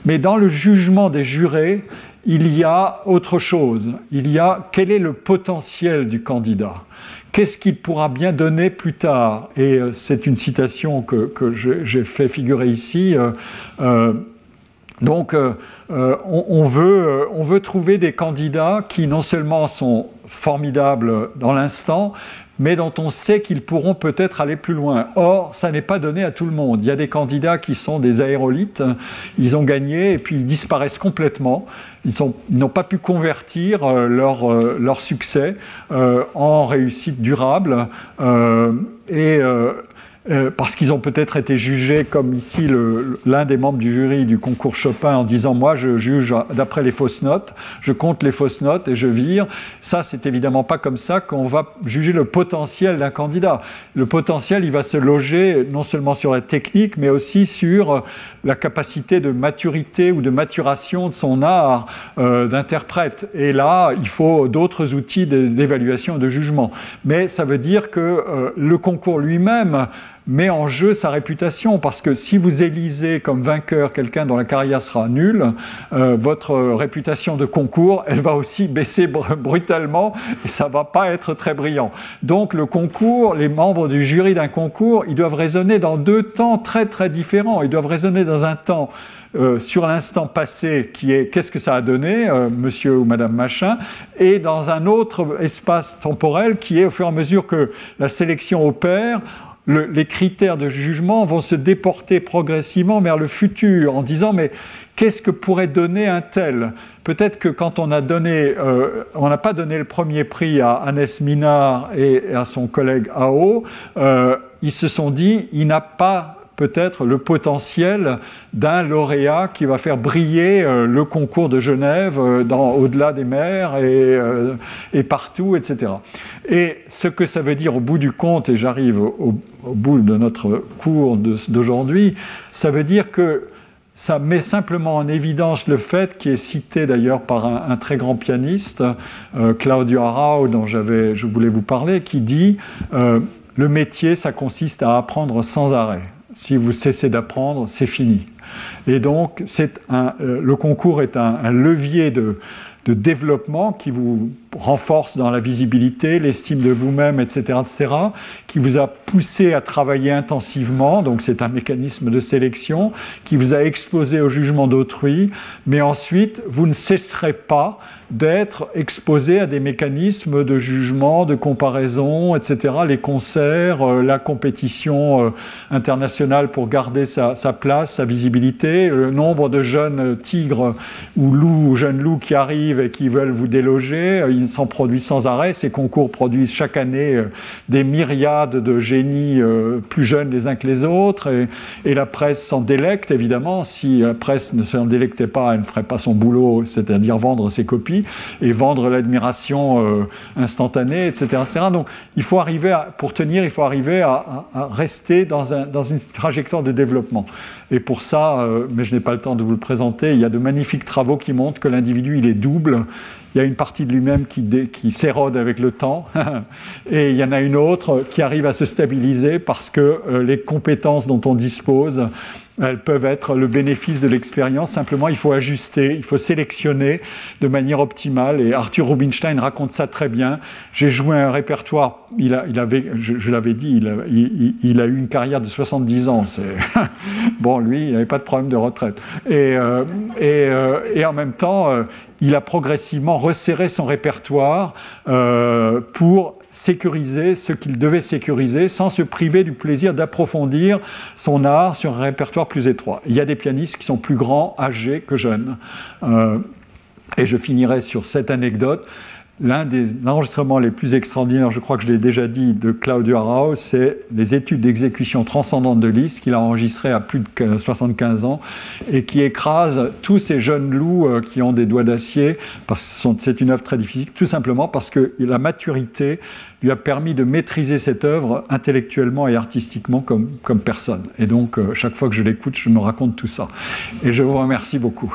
Mais dans le jugement des jurés, il y a autre chose. Il y a quel est le potentiel du candidat Qu'est-ce qu'il pourra bien donner plus tard? Et c'est une citation que, que j'ai fait figurer ici. Donc, euh, euh, on, veut, euh, on, veut, trouver des candidats qui non seulement sont formidables dans l'instant, mais dont on sait qu'ils pourront peut-être aller plus loin. Or, ça n'est pas donné à tout le monde. Il y a des candidats qui sont des aérolites, ils ont gagné et puis ils disparaissent complètement. Ils n'ont pas pu convertir leur, leur, succès en réussite durable. Euh, parce qu'ils ont peut-être été jugés, comme ici l'un des membres du jury du concours Chopin, en disant Moi, je juge d'après les fausses notes, je compte les fausses notes et je vire. Ça, c'est évidemment pas comme ça qu'on va juger le potentiel d'un candidat. Le potentiel, il va se loger non seulement sur la technique, mais aussi sur la capacité de maturité ou de maturation de son art euh, d'interprète. Et là, il faut d'autres outils d'évaluation et de jugement. Mais ça veut dire que euh, le concours lui-même met en jeu sa réputation, parce que si vous élisez comme vainqueur quelqu'un dont la carrière sera nulle, euh, votre réputation de concours, elle va aussi baisser brutalement et ça va pas être très brillant. Donc le concours, les membres du jury d'un concours, ils doivent raisonner dans deux temps très très différents. Ils doivent raisonner dans un temps euh, sur l'instant passé qui est qu'est-ce que ça a donné, euh, monsieur ou madame machin, et dans un autre espace temporel qui est au fur et à mesure que la sélection opère, les critères de jugement vont se déporter progressivement vers le futur en disant mais qu'est-ce que pourrait donner un tel? Peut-être que quand on a donné, euh, on n'a pas donné le premier prix à Annès Minard et à son collègue Ao, euh, ils se sont dit il n'a pas peut-être le potentiel d'un lauréat qui va faire briller euh, le concours de Genève euh, au-delà des mers et, euh, partout, etc. Et ce que ça veut dire au bout du compte, et j'arrive au, bout de notre cours d'aujourd'hui, ça veut dire que ça met simplement en évidence le fait, qui est cité d'ailleurs par un, très grand pianiste, Claudio Arau, dont je voulais vous parler, qui dit le métier, ça consiste à apprendre sans arrêt si vous cessez d'apprendre, c'est fini. Et donc, un, euh, le concours est un, levier de, de, développement qui vous renforce dans la visibilité, l'estime de vous-même, etc., etc., qui vous a poussé à travailler intensivement, donc c'est un mécanisme de sélection, qui vous a exposé au jugement d'autrui, mais ensuite, vous ne cesserez pas d'être exposé à des mécanismes de jugement, de comparaison, etc., les concerts, euh, la compétition euh, internationale pour garder sa, place, sa visibilité, le nombre de jeunes tigres ou loups, jeunes loups qui arrivent et qui veulent vous déloger, euh, ils s'en produisent sans arrêt, ces concours produisent chaque année des myriades de génies plus jeunes les uns que les autres, et la presse s'en délecte, évidemment, si la presse ne s'en délectait pas, elle ne ferait pas son boulot, c'est-à-dire vendre ses copies, et vendre l'admiration euh, instantanée, etc., etc., Donc, il faut arriver à, pour tenir, il faut arriver à, rester dans, un, dans, une trajectoire de développement. Et pour ça, euh, mais je n'ai pas le temps de vous le présenter, il y a de magnifiques travaux qui montrent que l'individu, il est double. Il y a une partie de lui-même qui, qui s'érode avec le temps, et il y en a une autre qui arrive à se stabiliser parce que euh, les compétences dont on dispose elles peuvent être le bénéfice de l'expérience. Simplement, il faut ajuster, il faut sélectionner de manière optimale. Et Arthur Rubinstein raconte ça très bien. J'ai joué un répertoire. Il, avait, je, l'avais dit, il a, eu une carrière de 70 ans. bon, lui, il n'avait pas de problème de retraite. Et, euh, euh, en même temps, euh, il a progressivement resserré son répertoire euh, pour sécuriser ce qu'il devait sécuriser sans se priver du plaisir d'approfondir son art sur un répertoire plus étroit. Il y a des pianistes qui sont plus grands, âgés que jeunes. Euh, et je finirai sur cette anecdote. L'un des enregistrements les plus extraordinaires, je crois que je l'ai déjà dit, de Claudio Arau, c'est les études d'exécution transcendante de Liszt qu'il a enregistrées à plus de 75 ans et qui écrase tous ces jeunes loups euh, qui ont des doigts d'acier, parce que c'est une œuvre très difficile, tout simplement parce que la maturité lui a permis de maîtriser cette œuvre intellectuellement et artistiquement comme, comme personne. Et donc, euh, chaque fois que je l'écoute, je me raconte tout ça. Et je vous remercie beaucoup.